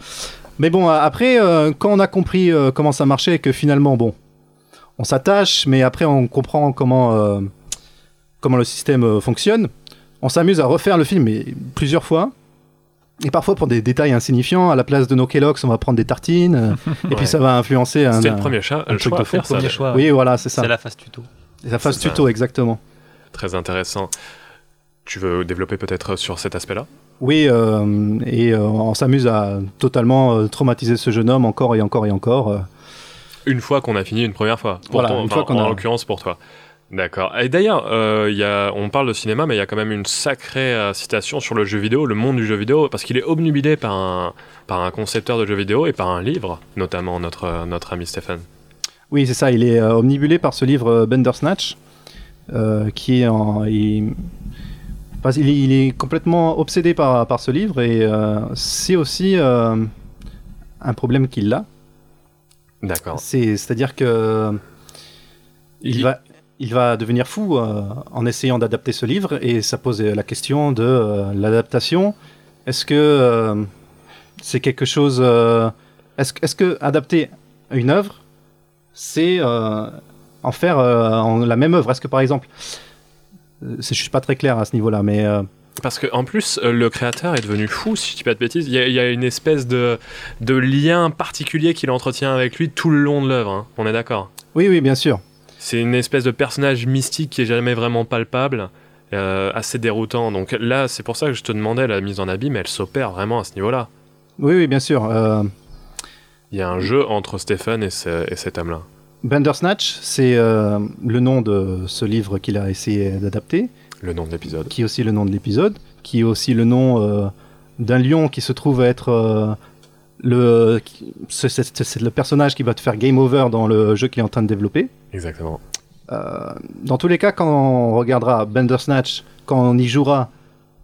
Mais bon, euh, après, euh, quand on a compris euh, comment ça marchait et que finalement, bon, on s'attache, mais après on comprend comment, euh, comment le système euh, fonctionne, on s'amuse à refaire le film mais plusieurs fois. Et parfois pour des détails insignifiants, à la place de nos Kellogg's, on va prendre des tartines, euh, et Ouais. puis ça va influencer un, C'était le premier cha- un le truc choix de faire, ça, choix. Oui, voilà, c'est ça. C'est la phase tuto. C'est la phase ça. tuto, exactement. Très intéressant. Tu veux développer peut-être sur cet aspect-là? Oui, euh, et euh, on s'amuse à totalement euh, traumatiser ce jeune homme encore et encore et encore. Une fois qu'on a fini une première fois. Pour Voilà, ton- une enfin, fois qu'on en l'occurrence pour toi. D'accord. Et d'ailleurs, euh, on parle de cinéma, mais il y a quand même une sacrée euh, citation sur le jeu vidéo, le monde du jeu vidéo, parce qu'il est obnubilé par un, par un concepteur de jeux vidéo et par un livre, notamment notre, euh, notre ami Stéphane. Oui, c'est ça. Il est omnibulé par ce livre Bandersnatch, qui est en. Il... parce- il est, il est complètement obsédé par, par ce livre et euh, c'est aussi euh, un problème qu'il a. D'accord. C'est, c'est-à-dire que il, Il- va, il va devenir fou euh, en essayant d'adapter ce livre et ça pose la question de l'adaptation. Est-ce que c'est quelque chose Est-ce, est-ce que adapter une œuvre, c'est en faire en la même œuvre? Est-ce que par exemple, je suis pas très clair à ce niveau-là, mais euh, Parce qu'en plus, euh, le créateur est devenu fou, si je dis pas de bêtises. Il y, a- il y a une espèce de, de lien particulier qu'il entretient avec lui tout le long de l'œuvre. hein. On est d'accord? Oui, oui, bien sûr. C'est une espèce de personnage mystique qui est jamais vraiment palpable, euh, assez déroutant. Donc là, c'est pour ça que je te demandais la mise en abîme, elle s'opère vraiment à ce niveau-là. Oui, oui, bien sûr. Euh, Il y a un jeu entre Stéphane et, ce- et cet homme-là. Bandersnatch, c'est euh, le nom de ce livre qu'il a essayé d'adapter. Le nom de l'épisode. qui est aussi le nom de l'épisode, qui est aussi le nom euh, d'un lion qui se trouve être euh, le, c'est, le personnage qui va te faire game over dans le jeu qu'il est en train de développer. Exactement. Dans tous les cas, quand on regardera Bandersnatch, quand on y jouera,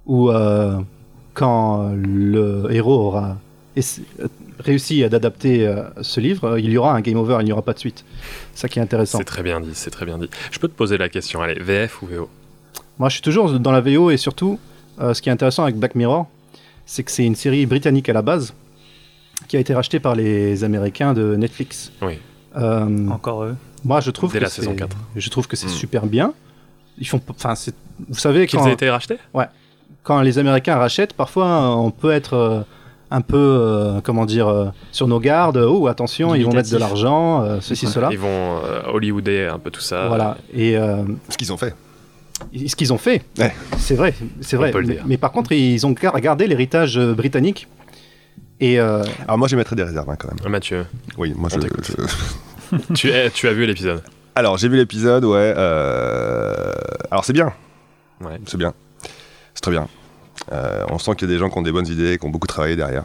ou quand le héros aura réussi d'adapter euh, ce livre, euh, il y aura un game over, il n'y aura pas de suite. Ça qui est intéressant. C'est très bien dit, c'est très bien dit. Je peux te poser la question, allez, VF ou VO Moi, je suis toujours dans la VO et surtout, euh, ce qui est intéressant avec Black Mirror, c'est que c'est une série britannique à la base qui a été rachetée par les Américains de Netflix. Oui. Euh, Encore eux? Moi, je trouve Dès que la saison c'est- 4. Je trouve que c'est Mm. super bien. Ils font, enfin, vous savez Qu'ils quand aient été rachetés? Ouais. Quand les Américains rachètent, parfois on peut être euh, un peu, euh, comment dire, euh, sur nos gardes. Oh, attention, ils vont mettre de l'argent, euh, ceci, cela. Ils vont euh, Hollywooder un peu tout ça. Voilà. Et euh, ce qu'ils ont fait. Ce qu'ils ont fait. C'est vrai, c'est vrai. On peut le Mais, dire. mais par contre, ils ont gar- gardé l'héritage britannique. Et euh, Alors moi, je mettrais des réserves hein, quand même. Mathieu. Oui, moi je. je- tu, as- tu as vu l'épisode Alors j'ai vu l'épisode, ouais. euh, Alors c'est bien. Ouais. C'est bien. C'est très bien. Euh, on sent qu'il y a des gens qui ont des bonnes idées, qui ont beaucoup travaillé derrière.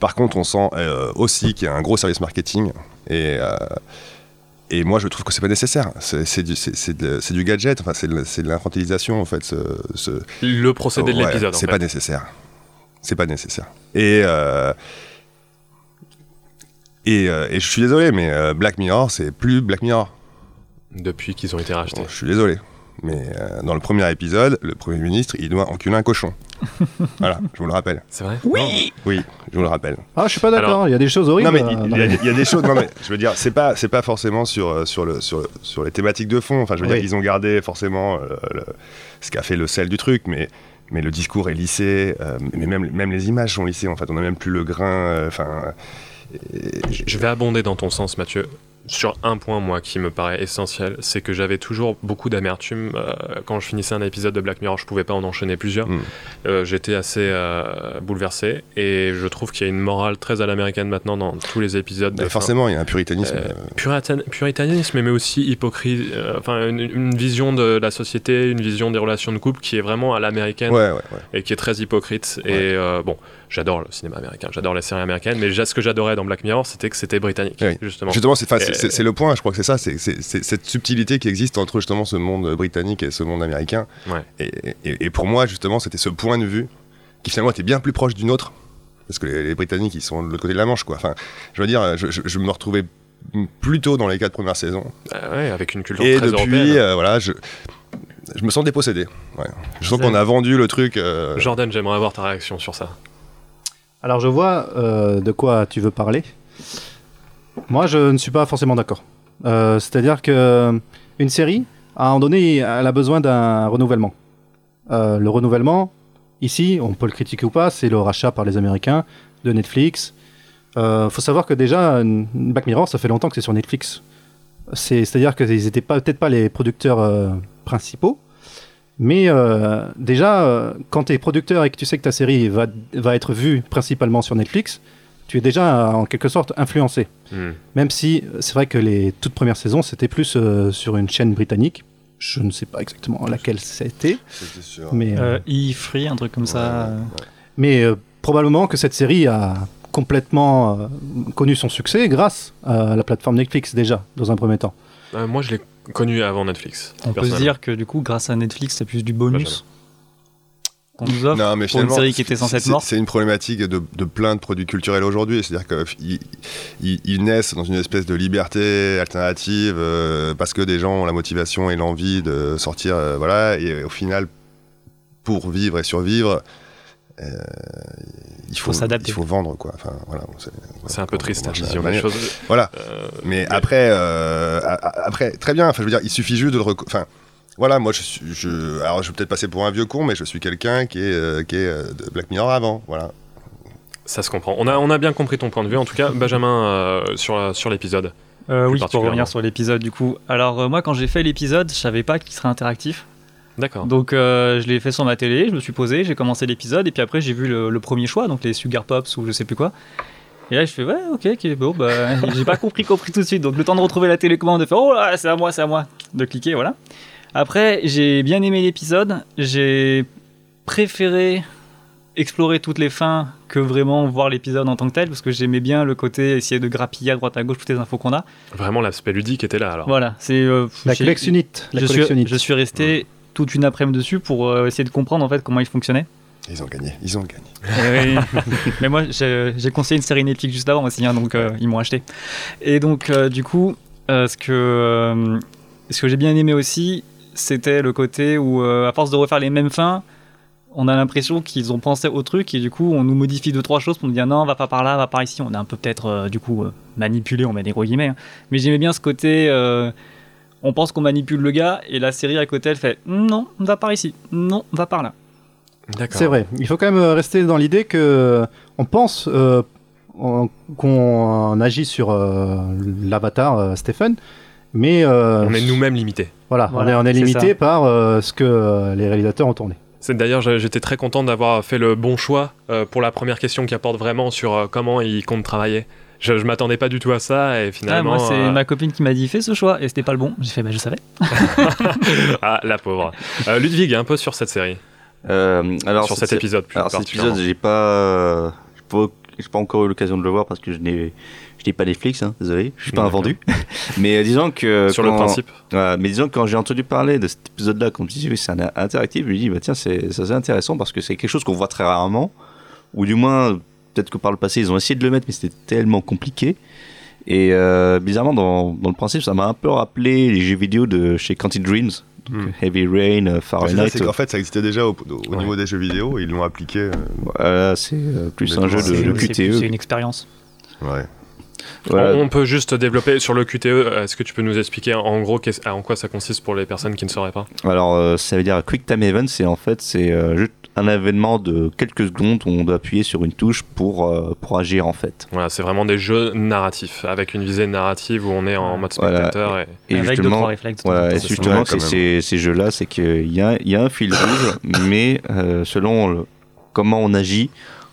Par contre, on sent euh, aussi qu'il y a un gros service marketing. Et, euh, et moi, je trouve que c'est pas nécessaire. C'est du, gadget, enfin, c'est de, l'infantilisation, en fait. ce- ce- Le procédé de l'épisode, C'est pas nécessaire. C'est pas nécessaire. Et. et, et je suis désolé, mais Black Mirror, c'est plus Black Mirror. Depuis qu'ils ont été rachetés. Bon, je suis désolé. Mais euh, dans le premier épisode, le Premier ministre, il doit enculer un cochon. voilà, je vous le rappelle. C'est vrai Oui Oui, je vous le rappelle. ah, je suis pas d'accord. Il y a des choses horribles. Non mais euh, il il y, a- y des choses. Non mais je veux dire, c'est pas c'est pas forcément sur euh, sur le sur sur les thématiques de fond. Enfin, je veux Oui. dire, ils ont gardé forcément euh, le- ce qui a fait le sel du truc, mais mais le discours est lissé. euh, mais même même les images sont lissées. En fait, on a même plus le grain. euh, Enfin. Je vais abonder dans ton sens, Mathieu. Sur un point, moi, qui me paraît essentiel, c'est que j'avais toujours beaucoup d'amertume. euh, quand je finissais un épisode de Black Mirror, je pouvais pas en enchaîner plusieurs. Mm. Euh, J'étais assez euh, bouleversé. Et je trouve qu'il y a une morale très à l'américaine maintenant dans tous les épisodes. de bah, forcément, il y a un puritanisme. Euh, puritan- puritanisme, mais aussi hypocrite. euh, enfin, une, une vision de la société, une vision des relations de couple qui est vraiment à l'américaine Ouais, ouais, ouais. et qui est très hypocrite. Et bon, j'adore le cinéma américain, j'adore les séries américaines, mais ce que j'adorais dans Black Mirror, c'était que c'était britannique, Oui. justement. Justement, c'est, le point, je crois que c'est ça, c'est, cette subtilité qui existe entre justement ce monde britannique et ce monde américain. Ouais. Et, et- et pour moi, justement, c'était ce point de vue qui finalement était bien plus proche du nôtre, parce que les, les Britanniques, ils sont de l'autre côté de la Manche, quoi. Enfin, je veux dire, je, je- je me retrouvais plutôt dans les quatre premières saisons. Ouais, avec une culture Et très depuis, euh, voilà, je, je me sens dépossédé. Ouais. Je sens qu'on a vendu le truc. euh, Jordan, j'aimerais avoir ta réaction sur ça. Alors je vois euh, de quoi tu veux parler. Moi, je ne suis pas forcément d'accord. Euh, C'est-à-dire que une série, à un moment donné, elle a besoin d'un renouvellement. Euh, le renouvellement, ici, on peut le critiquer ou pas, c'est le rachat par les Américains de Netflix. Il faut savoir que déjà, Black Mirror, ça fait longtemps que c'est sur Netflix. C'est- C'est-à-dire qu'ils n'étaient peut-être pas les producteurs principaux, mais euh, déjà, euh, quand tu es producteur et que tu sais que ta série va, va être vue principalement sur Netflix, tu es déjà euh, en quelque sorte influencé. Hmm. Même si c'est vrai que les toutes premières saisons, c'était plus euh, sur une chaîne britannique. Je ne sais pas exactement laquelle c'était. Mais, euh, Euh, E-Free, un truc comme ça. mais euh, probablement que cette série a complètement euh, connu son succès grâce à la plateforme Netflix déjà, dans un premier temps. Euh, moi, je l'ai connu avant Netflix. On peut se dire que du coup, grâce à Netflix, c'est plus du bonus qu'on nous offre Non, mais pour une série qui était censée être c'est- morte. C'est une problématique de, de plein de produits culturels aujourd'hui. C'est-à-dire qu'ils ils, ils naissent dans une espèce de liberté alternative euh, parce que des gens ont la motivation et l'envie de sortir. euh, voilà, et au final, pour vivre et survivre, euh, il faut, Faut s'adapter. Il faut vendre, quoi. Enfin, voilà, c'est un peu triste, la vision des choses. Voilà. Euh, mais après, euh, après, très bien. Enfin, je veux dire, il suffit juste de le. Enfin, voilà, moi, je suis. Je, alors, je vais peut-être passer pour un vieux con, mais je suis quelqu'un qui est, euh, qui est euh, de Black Mirror avant. Voilà. Ça se comprend. On a, on a bien compris ton point de vue. En tout cas, Benjamin, euh, sur, la- sur l'épisode. Euh, oui, pour revenir sur l'épisode du coup. Alors euh, moi quand j'ai fait l'épisode, je savais pas qu'il serait interactif. D'accord. Donc euh, je l'ai fait sur ma télé, je me suis posé, j'ai commencé l'épisode et puis après j'ai vu le, le premier choix, donc les Sugar Pops ou je sais plus quoi. Et là je fais ouais ok, ok bon bah j'ai pas compris compris tout de suite, donc le temps de retrouver la télécommande, de faire oh là c'est à moi c'est à moi, de cliquer voilà. Après j'ai bien aimé l'épisode, j'ai préféré explorer toutes les fins que vraiment voir l'épisode en tant que tel parce que j'aimais bien le côté essayer de grappiller à droite à gauche toutes les infos qu'on a. Vraiment, l'aspect ludique était là alors. Voilà, c'est euh, La collectionnite, la je, suis, je suis resté toute une après-midi dessus pour euh, essayer de comprendre en fait comment il fonctionnait. Ils ont gagné, ils ont gagné. Eh oui. Mais moi, j'ai conseillé une série Netflix juste avant aussi, hein, donc euh, ils m'ont acheté. Et donc, euh, du coup, euh, ce que, ce que j'ai bien aimé aussi, c'était le côté où, à force de refaire les mêmes fins, on a l'impression qu'ils ont pensé au truc et du coup, on nous modifie deux trois choses pour nous dire non, va pas par là, va par ici. On est un peu peut-être du coup manipulé, on met des gros guillemets. hein. Mais j'aimais bien ce côté. On pense qu'on manipule le gars et la série à côté elle fait non, va par ici, non, va par là. C'est vrai. Il faut quand même euh, rester dans l'idée que euh, on pense euh, on- qu'on agit sur euh, l'avatar euh, Stephen, mais euh, On est nous-mêmes limités. Voilà, Voilà, on est, on limité ça. par euh, ce que euh, les réalisateurs ont tourné. C'est d'ailleurs, j'étais très content d'avoir fait le bon choix euh, pour la première question qui apporte vraiment sur euh, comment ils comptent travailler. Je, je m'attendais pas du tout à ça et Ah, finalement. moi, c'est euh, ma copine qui m'a dit fais ce choix et c'était pas le bon. J'ai fait bah je savais. ah, la pauvre. Euh, Ludwig, un peu sur cette série. Euh, alors Sur cet épisode, plus Alors cet épisode, j'ai pas, j'ai pas, pas encore eu l'occasion de le voir parce que je n'ai, je n'ai pas Netflix, hein, désolé, je suis pas un vendu. mais euh, disons que Sur le principe. Mais disons que quand j'ai entendu parler de cet épisode-là, quand on me disait oui, c'est un- interactif, je me dis bah tiens c'est, ça, c'est intéressant parce que c'est quelque chose qu'on voit très rarement, ou du moins peut-être que par le passé ils ont essayé de le mettre, mais c'était tellement compliqué. Et euh, bizarrement, dans, dans le principe, ça m'a un peu rappelé les jeux vidéo de chez Quantic Dreams, donc Hmm. Heavy Rain, euh, C'est ça, Fahrenheit. c'est qu'en fait, ça existait déjà au, au- au niveau des jeux vidéo, ils l'ont appliqué. Voilà, c'est euh, plus un jeu de, C'est- de c'est- QTE. C'est une expérience. Ouais. Voilà. On, peut juste développer sur le QTE. Est-ce que tu peux nous expliquer en gros en quoi ça consiste pour les personnes qui ne sauraient pas? Alors, euh, ça veut dire Quick Time Event, c'est en fait c'est euh, juste un événement de quelques secondes où on doit appuyer sur une touche pour, euh, pour agir en fait. Voilà, c'est vraiment des jeux narratifs avec une visée narrative où on est en mode Voilà. spectateur. Et, Et justement, voilà, et C'est justement, ça. c'est ces, ces jeux-là, c'est qu'il y a, il y a un fil rouge, mais euh, selon le- comment on agit,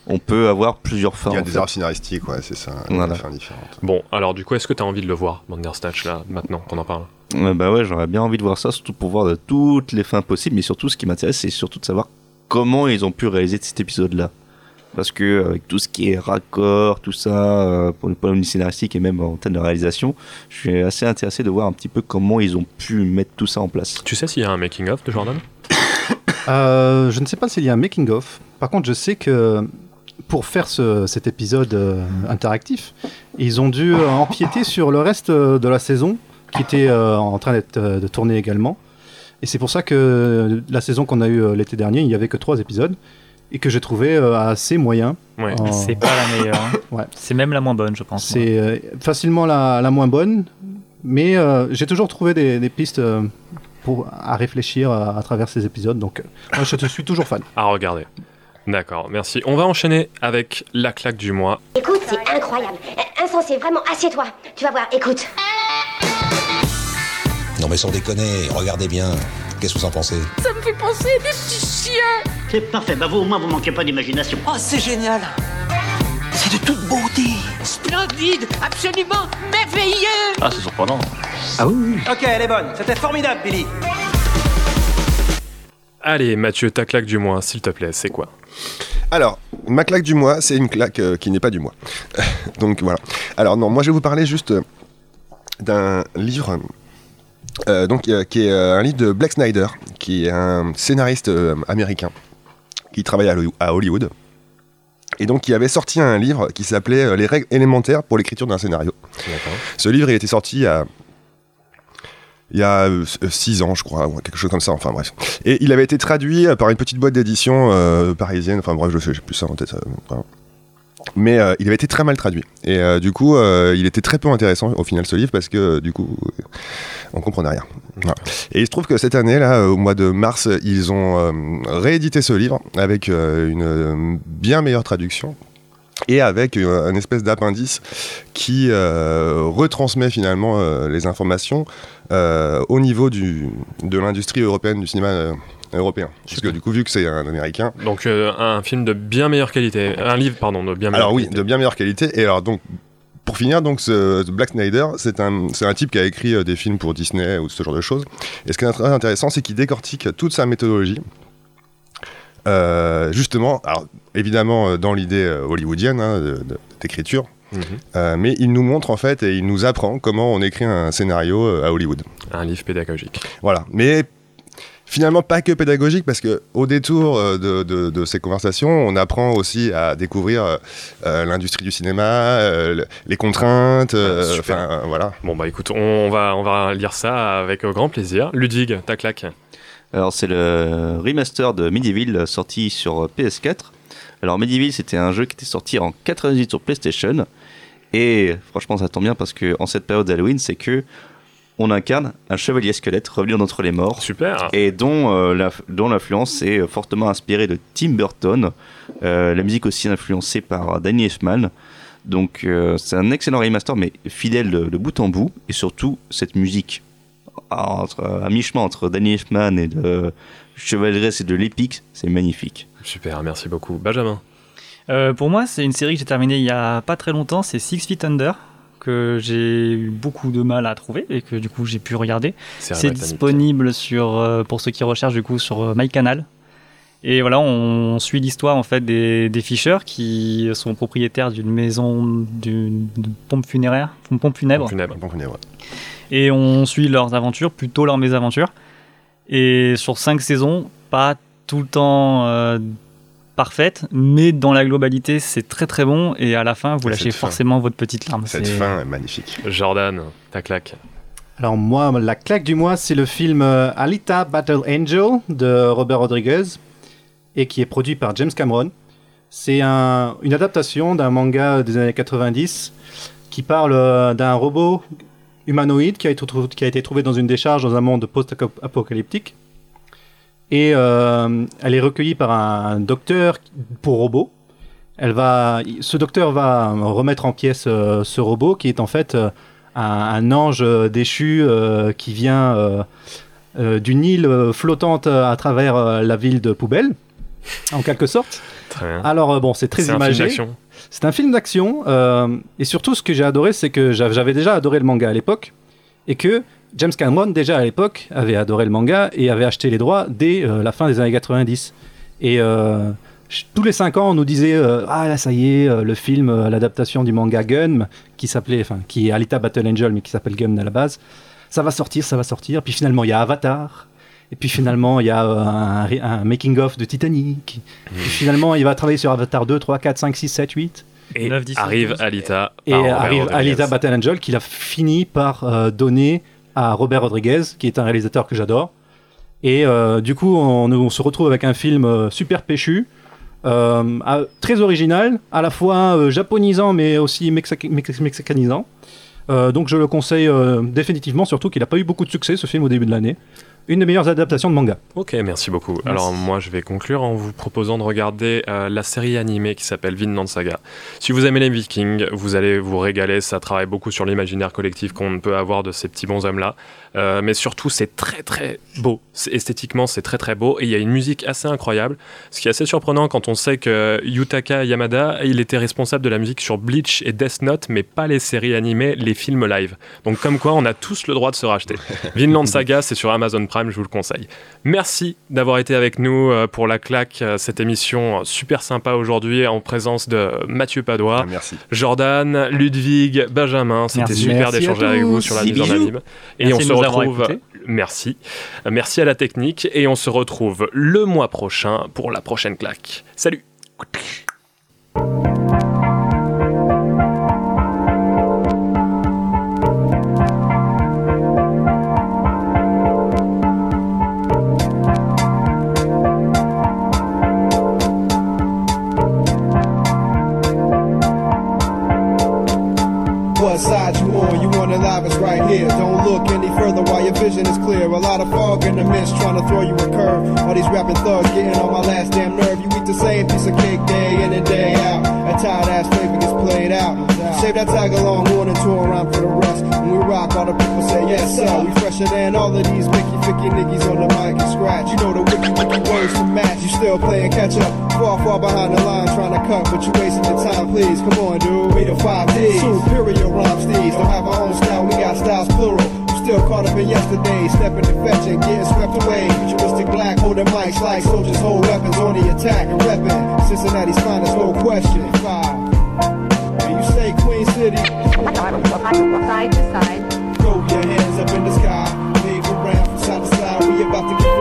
on peut avoir plusieurs fins. Il y a des arts scénaristiques, ouais, c'est ça. Voilà. Des fins différentes. Bon, alors du coup, est-ce que tu as envie de le voir, Bandersnatch, là, maintenant qu'on en parle? Ouais, bah ouais, j'aurais bien envie de voir ça, surtout pour voir de toutes les fins possibles, mais surtout ce qui m'intéresse, c'est surtout de savoir comment ils ont pu réaliser cet épisode-là. Parce que avec tout ce qui est raccord, tout ça, euh, pour le point scénaristique et même en termes de réalisation, je suis assez intéressé de voir un petit peu comment ils ont pu mettre tout ça en place. Tu sais s'il y a un making-of de Jordan? Euh, je ne sais pas s'il y a un making-of. Par contre, je sais que pour faire ce- cet épisode euh, interactif, ils ont dû euh, empiéter sur le reste de la saison qui était euh, en train d'être de tourner également. Et c'est pour ça que la saison qu'on a eue euh, l'été dernier, il n'y avait que trois épisodes et que j'ai trouvé euh, assez moyen. Ouais. En- C'est pas la meilleure. hein. Ouais. C'est même la moins bonne, je pense. C'est euh, facilement la, la moins bonne, mais euh, j'ai toujours trouvé des, des pistes euh, pour, à réfléchir à, à travers ces épisodes. Donc, euh, moi, je te suis toujours fan. À regarder. D'accord, merci. On va enchaîner avec la claque du mois. Écoute, c'est incroyable. Insensé, vraiment, assieds-toi. Tu vas voir, écoute. Non mais sans déconner, regardez bien. Qu'est-ce que vous en pensez Ça me fait penser à des petits chiens C'est parfait, bah vous au moins vous manquez pas d'imagination. Oh, c'est génial C'est de toute beauté Splendide Absolument merveilleux Ah, c'est surprenant. Ah oui, Ok, elle est bonne. C'était formidable, Billy. Allez, Mathieu, ta claque du mois, s'il te plaît, c'est quoi Alors, ma claque du mois, c'est une claque euh, qui n'est pas du mois. Donc voilà. Alors non, moi je vais vous parler juste euh, d'un livre euh, donc, euh, qui est euh, un livre de Black Snyder, qui est un scénariste américain qui travaille à Holly- à Hollywood. Et donc, il avait sorti un livre qui s'appelait Les règles élémentaires pour l'écriture d'un scénario. Ce livre, il était sorti à il y a 6 ans, je crois, ou quelque chose comme ça, enfin bref. Et il avait été traduit par une petite boîte d'édition euh, parisienne, enfin bref, je sais, j'ai plus ça en tête. euh. Mais euh, il avait été très mal traduit. Et euh, du coup, euh, il était très peu intéressant au final ce livre parce que du coup, on comprenait rien. Et il se trouve que cette année, là, au mois de mars, ils ont réédité ce livre avec une bien meilleure traduction et avec un espèce d'appendice qui retransmet finalement les informations au niveau du, de l'industrie européenne du cinéma européen. Parce que du coup, vu que c'est un américain. Donc, euh, un film de bien meilleure qualité. Un livre, pardon, de bien meilleure Alors oui, qualité. de bien meilleure qualité. Et alors donc. Pour finir, donc, ce ce Black Snyder, c'est un, un type qui a écrit euh, des films pour Disney ou ce genre de choses. Et ce qui est très intéressant, c'est qu'il décortique toute sa méthodologie. Euh, justement, alors évidemment dans l'idée hollywoodienne hein, d'écriture, Mhm. euh, mais il nous montre en fait et il nous apprend comment on écrit un scénario euh, à Hollywood. Un livre pédagogique. Voilà, mais finalement pas que pédagogique parce que au détour euh, de, de- de ces conversations, on apprend aussi à découvrir euh, euh, l'industrie du cinéma, euh, le- les contraintes, euh, euh, voilà. Bon bah écoute, on va, on va lire ça avec grand plaisir. Ludwig, ta claque. Alors c'est le remaster de Medieval sorti sur euh, PS4. Alors Medieval c'était un jeu qui était sorti en 98 sur PlayStation et franchement ça tombe bien parce que en cette période d'Halloween c'est que on incarne un chevalier squelette revenu d'entre les morts. Super. Et dont euh, la- dont l'influence est fortement inspirée de Tim Burton. Euh, la musique aussi influencée par Danny Elfman. Donc euh, c'est un excellent remaster mais fidèle de, de bout en bout et surtout cette musique entre, à mi-chemin entre Danny Elfman et de Chevalresse et de l'épique, c'est magnifique. Super, merci beaucoup. Benjamin. Euh, pour moi, c'est une série que j'ai terminée il y a pas très longtemps, c'est Six Feet Under, que j'ai eu beaucoup de mal à trouver et que du coup j'ai pu regarder. C'est disponible sur, euh, pour ceux qui recherchent du coup sur euh, MyCanal. Et voilà, on suit l'histoire en fait des, des qui sont propriétaires d'une maison d'une pompe funéraire, une pompe funèbre. Pompe funèbre. Et on suit leurs aventures, plutôt leurs mésaventures. Et sur cinq saisons, pas tout le temps euh, parfaite, mais dans la globalité, c'est très très bon. Et à la fin, vous lâchez cette fin. forcément votre petite larme. Cette C'est- fin est magnifique. Jordan, ta claque. Alors moi, la claque du mois, c'est le film euh, Alita Battle Angel de Robert Rodriguez et qui est produit par James Cameron. C'est un- une adaptation d'un manga des années 90 qui parle euh, d'un robot humanoïde qui a, été trou- qui a été trouvé dans une décharge dans un monde post-apocalyptique. Et euh, elle est recueillie par un docteur pour robots. Elle va, ce docteur va remettre en pièces euh, ce robot qui est en fait euh, un, un ange déchu qui vient d'une île flottante à travers la ville de Poubelle, en quelque sorte. Alors bon, c'est très imagé. C'est un film d'action et surtout ce que j'ai adoré, c'est que j'av- j'avais déjà adoré le manga à l'époque et que James Cameron déjà à l'époque avait adoré le manga et avait acheté les droits dès euh, la fin des années 90. Et euh, tous les 5 ans, on nous disait euh, ah là ça y est, euh, le film, euh, l'adaptation du manga Gun qui s'appelait, enfin qui est Alita Battle Angel mais qui s'appelle Gun à la base, ça va sortir, ça va sortir. Puis finalement il y a Avatar. Et puis finalement, il y a un, making-of de Titanic. Puis finalement, il va travailler sur Avatar 2, 3, 4, 5, 6, 7, 8. Et arrive Alita. Et arrive. Alita Battle Angel qu'il a fini par euh, donner à Robert Rodriguez, qui est un réalisateur que j'adore. Et euh, du coup, on, se retrouve avec un film euh, super péchu, euh, très original, à la fois japonisant mais aussi mexicanisant. Donc je le conseille définitivement, surtout qu'il n'a pas eu beaucoup de succès ce film au début de l'année. Une des meilleures adaptations de manga. Ok, merci beaucoup. Alors moi, je vais conclure en vous proposant de regarder euh, la série animée qui s'appelle Vinland Saga. Si vous aimez les Vikings, vous allez vous régaler. Ça travaille beaucoup sur l'imaginaire collectif qu'on peut avoir de ces petits bonshommes-là. Euh, mais surtout, c'est très très beau. Esthétiquement, c'est très très beau. Et il y a une musique assez incroyable. Ce qui est assez surprenant quand on sait que Yutaka Yamada, il était responsable de la musique sur Bleach et Death Note, mais pas les séries animées, les films live. Donc comme quoi, on a tous le droit de se racheter. Vinland Saga, c'est sur Amazon Prime, je vous le conseille. Merci d'avoir été avec nous euh, pour la claque, euh, cette émission super sympa aujourd'hui en présence de Mathieu Padois, Jordan, Ludwig, Benjamin. C'était super d'échanger avec vous sur la mise en anime. Et Merci on se retrouve. Merci. Merci à la technique et on se retrouve le mois prochain pour la prochaine claque. Salut. Vision is clear. A lot of fog in the mist trying to throw you a curve. All these rapping thugs getting on my last damn nerve. You eat the same piece of cake day in and day out. That tired ass flavor gets played out. Save that tag along, and two around for the rest. When we rock, all the people say yes sir. We fresher than all of these Mickey Ficky niggas on the mic and scratch. You know the wiki wiki words to match. You still playing catch up. Far, far behind the line trying to cut, but you wasting your time, please. Come on, dude. We the five D's. Superior rhyme steeds. Don't have our own style, we got styles plural. Still caught up in yesterday, stepping and fetching, getting swept away. Futuristic black, holding mics like soldiers hold weapons on the attack and repping. Cincinnati's finest, no question. Five. And you say Queen City. Side to side. Throw your hands up in the sky. Wave around from side to side. We about to get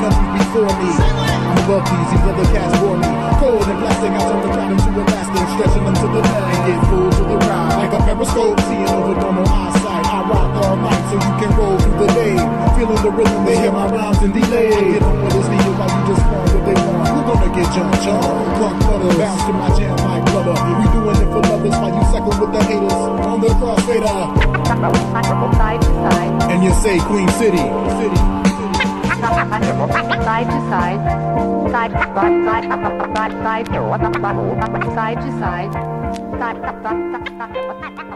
comes before me. I'm wealthy, these other cats for me. Cold and plastic, I turn the crowd into and stretching them to the night. and get full to the ride. Like a periscope, seeing over normal eyesight. I rock all night so you can roll through the day. Feeling the rhythm, they hear my rhymes in delay. I get on what is needed while you just want what they want. Who gonna get jumped, y'all? Butter, bounce to my jam like brother. We doing it for lovers while you suckle with the haters on the crossfader. And you say Queen City. City. Side to side. Side, side, side, side, to side, side, side.